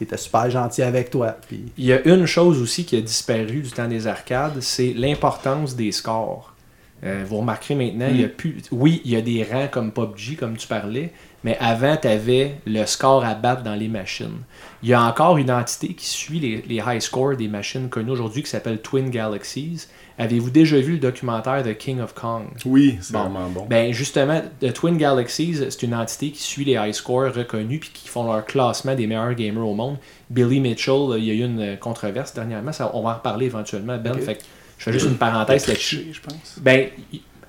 [SPEAKER 3] il était super gentil avec toi. Puis,
[SPEAKER 1] Il y a une chose aussi qui a disparu du temps des arcades, c'est l'importance des scores. Euh, vous remarquerez maintenant, il y a plus. Oui, il y a des rangs comme PUBG, comme tu parlais, mais avant, tu avais le score à battre dans les machines. Il y a encore une entité qui suit les, les high scores des machines connues aujourd'hui qui s'appelle Twin Galaxies. Avez-vous déjà vu le documentaire de King of Kong?
[SPEAKER 4] Oui, c'est
[SPEAKER 1] Bon.
[SPEAKER 4] vraiment bon.
[SPEAKER 1] Ben justement, The Twin Galaxies, c'est une entité qui suit les high scores reconnus puis qui font leur classement des meilleurs gamers au monde. Billy Mitchell, il y a eu une controverse dernièrement, ça, on va en reparler éventuellement, Ben. Fait je fais juste une parenthèse là-dessus.
[SPEAKER 4] Je pense.
[SPEAKER 1] Ben,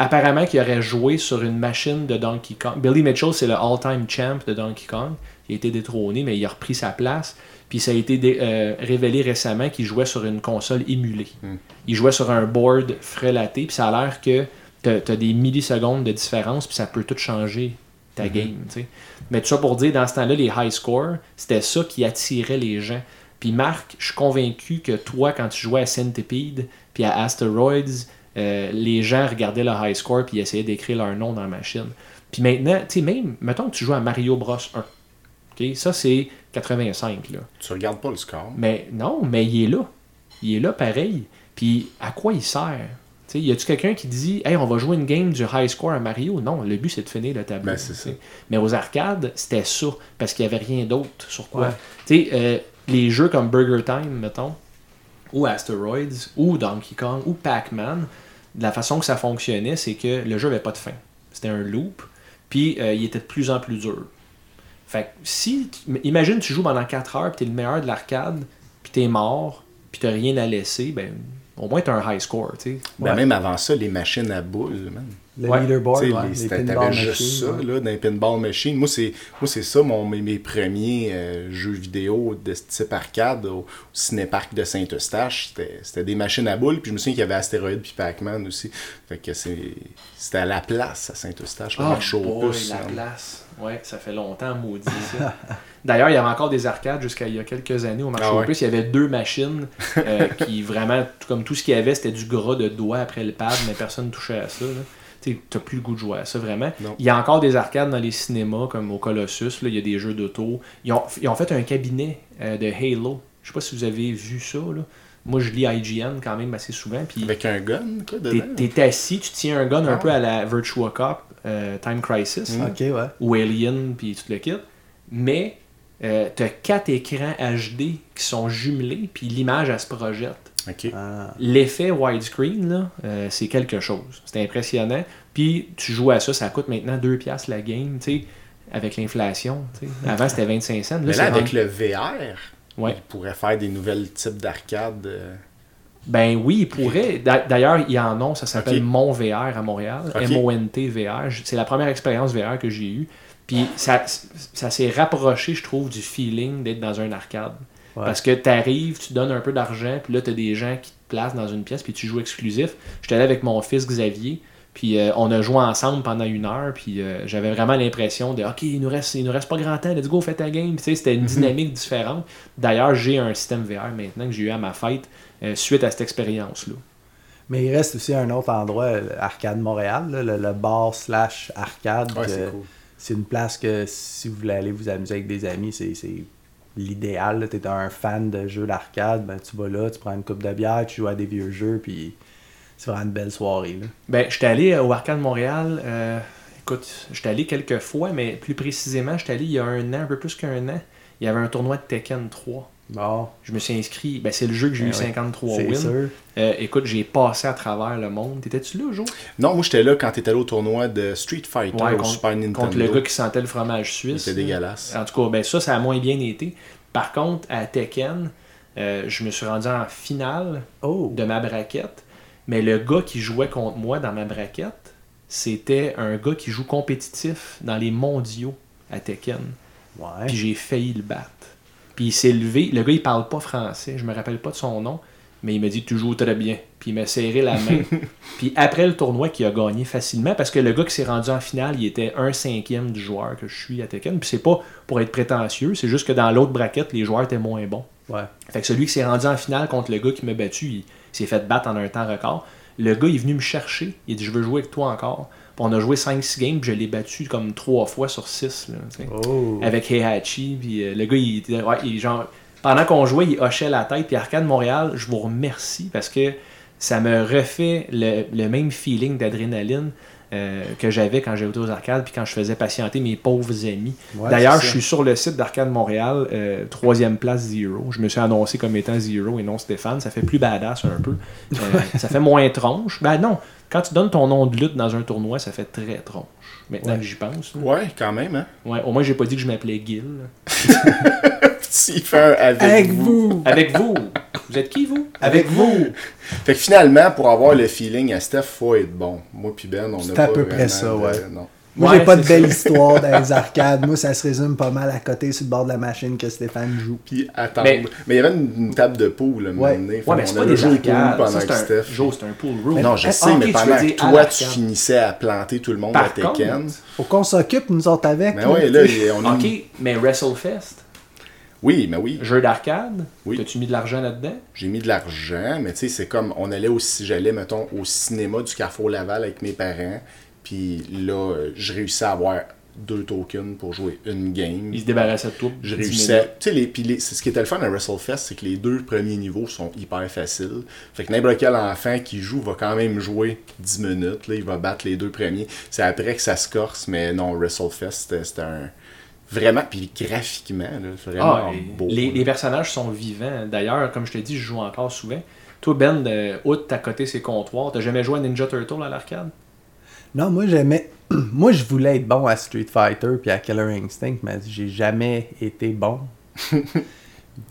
[SPEAKER 1] apparemment qu'il aurait joué sur une machine de Donkey Kong. Billy Mitchell, c'est le all-time champ de Donkey Kong. Il a été détrôné, mais il a repris sa place. Puis ça a été euh, révélé récemment qu'il jouait sur une console émulée. Il jouait sur un board frelaté, puis ça a l'air que tu as, des millisecondes de différence, puis ça peut tout changer ta game. tu sais. Mais tout ça pour dire, dans ce temps-là, les high scores, c'était ça qui attirait les gens. Puis Marc, je suis convaincu que toi, quand tu jouais à Centipede, puis à Asteroids, euh, les gens regardaient le high score puis essayaient d'écrire leur nom dans la machine. Puis maintenant, tu sais, même, mettons que tu joues à Mario Bros 1. ok? Ça, c'est 85, là.
[SPEAKER 4] Tu regardes pas le score.
[SPEAKER 1] Mais non, mais il est là. Il est là pareil. Puis à quoi il sert? Y a-tu quelqu'un qui dit Hey, on va jouer une game du high score à Mario? Non, le but c'est de finir le tableau.
[SPEAKER 4] Ben, ça.
[SPEAKER 1] Mais aux arcades, c'était ça, parce qu'il n'y avait rien d'autre sur quoi.
[SPEAKER 3] Ouais.
[SPEAKER 1] Tu sais, euh, les jeux comme Burger Time, mettons, ou Asteroids, ou Donkey Kong, ou Pac-Man, la façon que ça fonctionnait, c'est que le jeu n'avait pas de fin. C'était un loop, puis euh, il était de plus en plus dur. Fait que si, imagine tu joues pendant 4 heures, puis t'es le meilleur de l'arcade, puis t'es mort, puis t'as rien à laisser, ben au moins t'as un high score, tu sais.
[SPEAKER 4] Ben,
[SPEAKER 3] Ouais.
[SPEAKER 4] même avant ça, les machines à boules, man.
[SPEAKER 3] Le
[SPEAKER 1] Ouais.
[SPEAKER 3] leaderboard, ouais,
[SPEAKER 4] les-
[SPEAKER 3] pinball
[SPEAKER 4] juste
[SPEAKER 3] machines,
[SPEAKER 4] ça,
[SPEAKER 3] ouais.
[SPEAKER 4] là, dans les pinball machines. Moi, c'est, moi, c'est ça, mon, mes, mes premiers euh, jeux vidéo de ce type arcade au, au cinéparc de Saint-Eustache. C'était, c'était des machines à boules. Puis je me souviens qu'il y avait Astéroïde puis Pac-Man aussi. Fait que c'est, c'était à la place à Saint-Eustache. Le marché aux
[SPEAKER 1] Ah, boy,
[SPEAKER 4] puces,
[SPEAKER 1] la
[SPEAKER 4] man.
[SPEAKER 1] place. Ouais, ça fait longtemps, maudit ça. D'ailleurs, il y avait encore des arcades jusqu'à il y a quelques années au marché
[SPEAKER 4] Ah
[SPEAKER 1] aux
[SPEAKER 4] ouais.
[SPEAKER 1] puces. Il y avait deux machines euh, qui vraiment, tout- comme tout ce qu'il y avait, c'était du gras de doigts après le pad, mais personne ne touchait à ça. là. Tu n'as plus le goût de jouer à ça vraiment.
[SPEAKER 4] Non.
[SPEAKER 1] Il y a encore des arcades dans les cinémas, comme au Colossus. Là, il y a des jeux d'auto. Ils ont, ils ont fait un cabinet euh, de Halo. Je sais pas si vous avez vu ça. Là. Moi, je lis IGN quand même assez souvent. Puis
[SPEAKER 4] Avec un gun, quoi,
[SPEAKER 1] t'es,
[SPEAKER 4] dedans.
[SPEAKER 1] t'es assis, tu tiens un gun un
[SPEAKER 4] Ah.
[SPEAKER 1] peu à la Virtua Cop euh, Time Crisis
[SPEAKER 4] Mm.
[SPEAKER 3] Ok, ouais.
[SPEAKER 1] ou Alien, puis tout le kit. Mais euh, t'as quatre écrans HD qui sont jumelés, puis l'image, elle se projette.
[SPEAKER 3] Ah.
[SPEAKER 1] L'effet widescreen, euh, c'est quelque chose. C'est impressionnant. Puis tu joues à ça, ça coûte maintenant 2$ piastres la game, tu sais, avec l'inflation. Avant, c'était 25 cents. Là,
[SPEAKER 4] Mais là, avec
[SPEAKER 1] rendu-
[SPEAKER 4] le VR,
[SPEAKER 1] Ouais.
[SPEAKER 4] il pourrait faire des nouvelles types d'arcades. euh,
[SPEAKER 1] Ben oui, il pourrait. D'a- D'ailleurs, il y en a, ça s'appelle
[SPEAKER 4] Ok.
[SPEAKER 1] Mon VR à Montréal. M-O-N-T VR. C'est la première expérience VR que j'ai eue. Puis ça, ça s'est rapproché, je trouve, du feeling d'être dans un arcade.
[SPEAKER 3] Ouais.
[SPEAKER 1] Parce que tu arrives, tu donnes un peu d'argent, puis là, tu as des gens qui te placent dans une pièce, puis tu joues exclusif. J'étais allé avec mon fils Xavier, puis euh, on a joué ensemble pendant une heure, puis euh, j'avais vraiment l'impression de OK, il nous, reste, il nous reste pas grand temps, let's go, fais ta game. Puis, tu sais, C'était une dynamique différente. D'ailleurs, j'ai un système VR maintenant que j'ai eu à ma fête euh, suite à cette expérience-là.
[SPEAKER 3] Mais il reste aussi un autre endroit, Arcade Montréal, là, le, le bar slash arcade.
[SPEAKER 4] Ouais, c'est cool.
[SPEAKER 3] une place que si vous voulez aller vous amuser avec des amis, c'est l'idéal. Tu es un fan de jeux d'arcade, ben, tu vas là, tu prends une coupe de bière, tu joues à des vieux jeux, puis c'est vraiment une belle soirée. Là.
[SPEAKER 1] Ben, j'étais allé au Arcade Montréal. euh, écoute, j'étais allé quelques fois, mais plus précisément, j'étais allé il y a un an, un peu plus qu'un an. Il y avait un tournoi de Tekken 3.
[SPEAKER 3] Bon,
[SPEAKER 1] Je me suis inscrit. Ben, c'est le jeu que j'ai
[SPEAKER 3] Ben
[SPEAKER 1] eu
[SPEAKER 3] oui,
[SPEAKER 1] 53
[SPEAKER 3] c'est
[SPEAKER 1] wins.
[SPEAKER 3] sûr.
[SPEAKER 1] Euh, écoute, j'ai passé à travers le monde. T'étais-tu là, Jo?
[SPEAKER 4] Non, moi j'étais là quand t'étais allé au tournoi de Street Fighter
[SPEAKER 1] Ouais,
[SPEAKER 4] au
[SPEAKER 1] contre-
[SPEAKER 4] Super Nintendo.
[SPEAKER 1] Contre le gars qui sentait le fromage suisse.
[SPEAKER 4] C'était dégueulasse.
[SPEAKER 1] En tout cas, ben ça, ça a moins bien été. Par contre, à Tekken, euh, je me suis rendu en finale
[SPEAKER 3] Oh,
[SPEAKER 1] de ma braquette. Mais le gars qui jouait contre moi dans ma braquette, c'était un gars qui joue compétitif dans les mondiaux à Tekken.
[SPEAKER 3] ouais.
[SPEAKER 1] Puis j'ai failli le battre. Puis il s'est levé. Le gars, il parle pas français. Je me rappelle pas de son nom. Mais il m'a dit Tu joues très bien. Puis il m'a serré la main. puis après le tournoi, qu'il a gagné facilement, parce que le gars qui s'est rendu en finale, il était un cinquième du joueur que je suis à Tekken. Puis c'est pas pour être prétentieux, c'est juste que dans l'autre braquette, les joueurs étaient moins bons.
[SPEAKER 3] ouais.
[SPEAKER 1] Fait que celui qui s'est rendu en finale contre le gars qui m'a battu, il s'est fait battre en un temps record. Le gars il est venu me chercher. Il a dit Je veux jouer avec toi encore. On a joué 5-6 games, puis je l'ai battu comme 3 fois sur 6. Là, tu sais
[SPEAKER 3] Oh.
[SPEAKER 1] avec Heihachi. Puis euh, le gars, il était. ouais, il- genre, pendant qu'on jouait, il hochait la tête. Puis Arcade Montréal, je vous remercie parce que ça me refait le, le même feeling d'adrénaline euh, que j'avais quand j'étais aux arcades puis quand je faisais patienter mes pauvres amis.
[SPEAKER 3] Ouais,
[SPEAKER 1] D'ailleurs, je suis sur le site d'Arcade Montréal, euh, troisième place Zero. Je me suis annoncé comme étant Zero et non Stéphane. Ça fait plus badass un peu. Euh, ça fait moins tronche. Ben non, quand tu donnes ton nom de lutte dans un tournoi, ça fait très tronche. Maintenant
[SPEAKER 3] Ouais.
[SPEAKER 1] que j'y pense. là.
[SPEAKER 4] Ouais, quand même, hein.
[SPEAKER 1] Ouais, au moins, j'ai pas dit que je m'appelais Gil.
[SPEAKER 4] S'il fait avec,
[SPEAKER 3] Avec
[SPEAKER 4] vous.
[SPEAKER 3] vous!
[SPEAKER 1] Avec vous. Vous êtes qui, vous?
[SPEAKER 3] Avec vous!
[SPEAKER 4] Fait que finalement, pour avoir le feeling à Steph, faut être bon. Moi puis Ben, on n'a
[SPEAKER 3] C'est
[SPEAKER 4] pas
[SPEAKER 3] à peu près ça,
[SPEAKER 4] de-
[SPEAKER 3] ouais.
[SPEAKER 4] Non.
[SPEAKER 3] Moi,
[SPEAKER 1] Ouais,
[SPEAKER 3] j'ai pas de belle histoire dans les arcades. Moi, ça se résume pas mal à côté sur le bord de la machine que Stéphane joue.
[SPEAKER 4] Puis attendre.
[SPEAKER 1] Mais-
[SPEAKER 4] Mais, il y avait une, une table de pool, là,
[SPEAKER 3] Ouais.
[SPEAKER 4] donné.
[SPEAKER 1] Ouais, mais c'est pas des
[SPEAKER 4] pool
[SPEAKER 1] arcades.
[SPEAKER 4] pendant
[SPEAKER 1] Ça,
[SPEAKER 4] que. Steph.
[SPEAKER 1] Joe, c'est un pool room.
[SPEAKER 4] Non, je
[SPEAKER 1] Ah,
[SPEAKER 4] sais, mais pendant que toi, tu finissais à planter tout le monde
[SPEAKER 1] Par
[SPEAKER 4] à Tekken.
[SPEAKER 3] Faut qu'on s'occupe, nous autres, avec.
[SPEAKER 4] Mais ouais, là, on a
[SPEAKER 1] Ok, mais WrestleFest,
[SPEAKER 4] Oui, mais oui.
[SPEAKER 1] jeu d'arcade,
[SPEAKER 4] Oui.
[SPEAKER 1] t'as-tu mis de l'argent là-dedans?
[SPEAKER 4] J'ai mis de l'argent, mais tu sais, c'est comme on allait aussi, j'allais, mettons, au cinéma du Carrefour Laval avec mes parents. Puis là, euh, je réussissais à avoir deux tokens pour jouer une game.
[SPEAKER 1] Il se débarrassait de toi.
[SPEAKER 4] Je
[SPEAKER 1] 10
[SPEAKER 4] réussissais. Tu sais, les, les- c'est ce qui était le fun à WrestleFest, c'est que les deux premiers niveaux sont hyper faciles. Fait que n'importe quel enfant qui joue va quand même jouer 10 minutes. Là, il va battre les deux premiers. C'est après que ça se corse, mais non, WrestleFest, c'était un. Vraiment, puis graphiquement, là, vraiment
[SPEAKER 1] Ah,
[SPEAKER 4] beau.
[SPEAKER 1] les, les personnages sont vivants. D'ailleurs, comme je te dis, je joue encore souvent. Toi, Ben, de outre t'as côté ses comptoirs, t'as jamais joué à Ninja Turtle à l'arcade?
[SPEAKER 3] Non, moi, j'aimais. moi, je voulais être bon à Street Fighter puis à Killer Instinct, mais j'ai jamais été bon.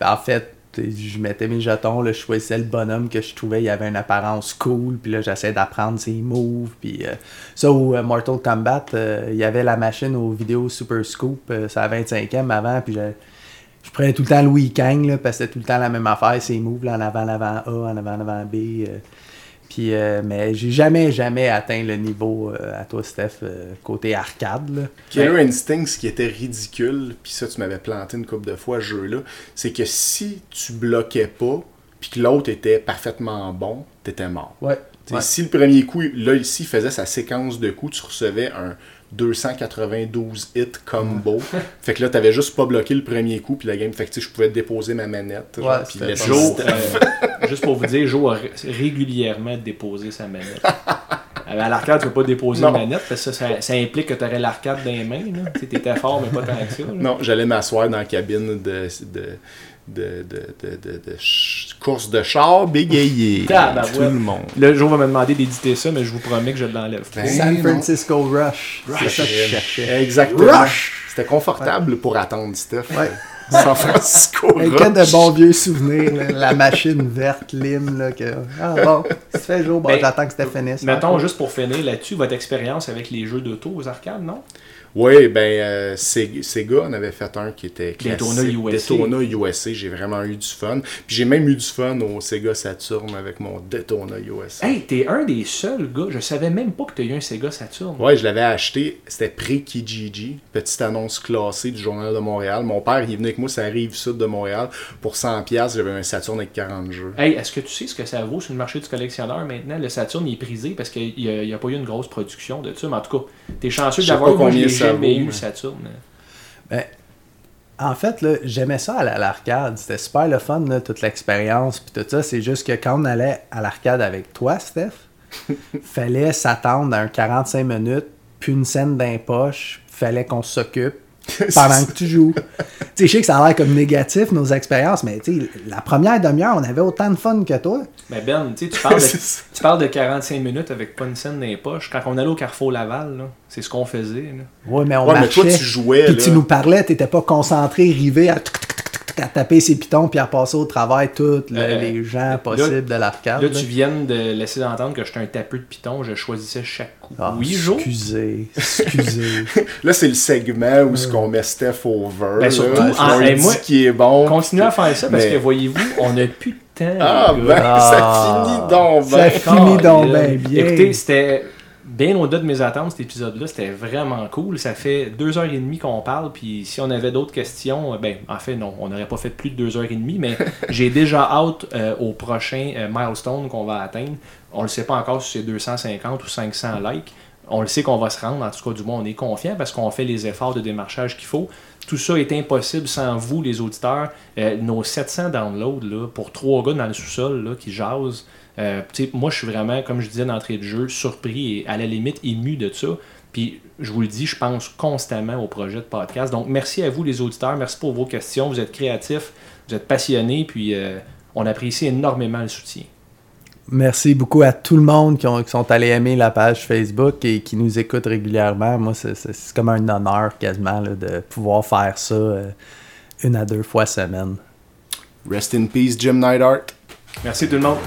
[SPEAKER 3] en fait, je mettais mes jetons, là, je choisissais le bonhomme que je trouvais, il avait une apparence cool, puis là, j'essayais d'apprendre ses moves, puis euh, ça, au euh, Mortal Kombat, euh, il y avait la machine aux vidéos Super Scoop, euh, c'est à 25e avant, puis je, prenais tout le temps Louis Kang, là, parce que c'était tout le temps la même affaire, ses moves, là, en avant, en avant A, en avant, en avant B, puis, euh, mais j'ai jamais, jamais atteint le niveau euh, à toi, Steph, euh, côté arcade, là.
[SPEAKER 4] Killer Instinct, ce qui était ridicule, puis ça, tu m'avais planté une couple de fois, ce jeu-là, c'est que si tu bloquais pas, puis que l'autre était parfaitement bon, t'étais mort.
[SPEAKER 3] Ouais. Ouais.
[SPEAKER 4] Si le premier coup, là, ici, faisait sa séquence de coups, tu recevais un 292 hit combo. fait que là, t'avais juste pas bloqué le premier coup, puis la game, fait que tu sais, je pouvais déposer ma manette. genre,
[SPEAKER 3] Ouais,
[SPEAKER 4] puis
[SPEAKER 1] Joe, euh, juste pour vous dire, Joe a ré- régulièrement déposé sa manette. À l'arcade, tu peux pas déposer une manette parce que ça, ça, ça implique que tu aurais l'arcade dans les mains. Tu sais, T'étais fort, mais pas tant que ça. là.
[SPEAKER 4] Non, j'allais m'asseoir dans la cabine de, de, de, de, de, de- course de char bégayé.
[SPEAKER 1] Tabarouette.
[SPEAKER 4] Tout le monde.
[SPEAKER 1] Le jour va me demander d'éditer ça, mais je vous promets que je l'enlève.
[SPEAKER 4] Ben,
[SPEAKER 3] San
[SPEAKER 4] non.
[SPEAKER 3] Francisco Rush. C'est ça que je cherchais.
[SPEAKER 4] Exactement.
[SPEAKER 3] Rush!
[SPEAKER 4] C'était confortable pour attendre Steph.
[SPEAKER 3] Ouais.
[SPEAKER 4] San Francisco. Rush.
[SPEAKER 3] cas de bons vieux souvenirs, là, la machine verte, lime, là, que... Ah bon, ça fait jour, bon,
[SPEAKER 1] Ben,
[SPEAKER 3] j'attends que c'était fini.
[SPEAKER 1] Mettons, juste pour finir là-dessus, votre expérience avec les jeux d'auto aux arcades, non?
[SPEAKER 4] Oui, ben, euh, Sega en avait fait un qui était classique.
[SPEAKER 1] USA.
[SPEAKER 4] Daytona USA, j'ai vraiment eu du fun. Puis j'ai même eu du fun au Sega Saturn avec mon Daytona USA.
[SPEAKER 1] Hey, t'es un des seuls gars, je savais même pas que t'as eu un Sega Saturn.
[SPEAKER 4] Ouais, je l'avais acheté, c'était pré-Kijiji, petite annonce classée du Journal de Montréal. Mon père, il venait avec moi, ça rive sud de Montréal. Pour 100$, j'avais un Saturn avec 40 jeux.
[SPEAKER 1] Hey, est-ce que tu sais ce que ça vaut sur le marché du collectionneur maintenant? Le Saturn il est prisé parce qu'il n'y a, pas eu une grosse production de ça. Mais en tout cas, t'es chanceux d'avoir eu. Jamais eu le
[SPEAKER 4] mais-
[SPEAKER 1] Saturn.
[SPEAKER 3] Ben, en fait, là, j'aimais ça aller à l'arcade. C'était super le fun, là, toute l'expérience. Puis tout ça, c'est juste que quand on allait à l'arcade avec toi, Steph, fallait s'attendre à un 45 minutes, puis une scène d'un poche, fallait qu'on s'occupe pendant que tu joues. tu sais, je sais que ça a l'air comme négatif, nos expériences, mais tu sais, la première demi-heure, on avait autant de fun que toi.
[SPEAKER 1] Mais Ben, tu sais, tu parles, de, tu parles de 45 minutes avec pas une scène dans les poches. Quand on allait au Carrefour Laval, là, c'est ce qu'on faisait. là.
[SPEAKER 3] Ouais, mais on
[SPEAKER 4] Ouais, mais
[SPEAKER 3] marchait.
[SPEAKER 4] toi, tu jouais,
[SPEAKER 3] Puis tu nous parlais, t'étais pas concentré, rivé à, à taper ses pitons puis à passer au travail tous le-
[SPEAKER 1] Euh,
[SPEAKER 3] les gens
[SPEAKER 1] là-
[SPEAKER 3] possibles de l'arcade.
[SPEAKER 1] Là,
[SPEAKER 3] là.
[SPEAKER 1] tu viens de laisser d'entendre que j'étais un tapeux de piton, je choisissais chaque coup.
[SPEAKER 3] Ah,
[SPEAKER 1] oui, Jo?
[SPEAKER 3] Excusez, excusez.
[SPEAKER 4] Là, c'est le segment où ce qu'on met Steph over.
[SPEAKER 1] Ben, surtout,
[SPEAKER 4] On
[SPEAKER 1] en- hey,
[SPEAKER 4] dit
[SPEAKER 1] moi,
[SPEAKER 4] qui est bon.
[SPEAKER 1] Continuez à faire ça parce
[SPEAKER 4] Mais-
[SPEAKER 1] que voyez-vous, on n'a plus de temps.
[SPEAKER 4] Ah, ben,
[SPEAKER 1] gars.
[SPEAKER 3] Ah.
[SPEAKER 4] ça finit donc
[SPEAKER 3] Ça
[SPEAKER 4] ben.
[SPEAKER 3] finit donc bien.
[SPEAKER 1] Écoutez, c'était bien au-delà de mes attentes cet épisode-là. C'était vraiment cool. Ça fait deux heures et demie qu'on parle. Puis si on avait d'autres questions, euh, ben, en fait, non, on n'aurait pas fait plus de deux heures et demie. Mais j'ai déjà hâte euh, au prochain euh, milestone qu'on va atteindre. On le sait pas encore si c'est 250 ou 500 likes. On le sait qu'on va se rendre. En tout cas, du moins, on est confiant parce qu'on fait les efforts de démarchage qu'il faut. Tout ça est impossible sans vous, les auditeurs. Euh, nos 700 downloads là, pour trois gars dans le sous-sol là, qui jasent. Euh, tu sais, moi, je suis vraiment, comme je disais d'entrée de jeu, surpris et à la limite ému de ça. Puis, je vous le dis, je pense constamment au projet de podcast. Donc, merci à vous, les auditeurs. Merci pour vos questions. Vous êtes créatifs, vous êtes passionnés. Puis, euh, on apprécie énormément le soutien.
[SPEAKER 3] Merci beaucoup à tout le monde qui, ont- qui sont allés aimer la page Facebook et qui nous écoutent régulièrement. Moi, c'est- comme un honneur quasiment là, de pouvoir faire ça euh, une à deux fois semaine.
[SPEAKER 4] Rest in peace, Jim Neidhart.
[SPEAKER 1] Merci tout le monde.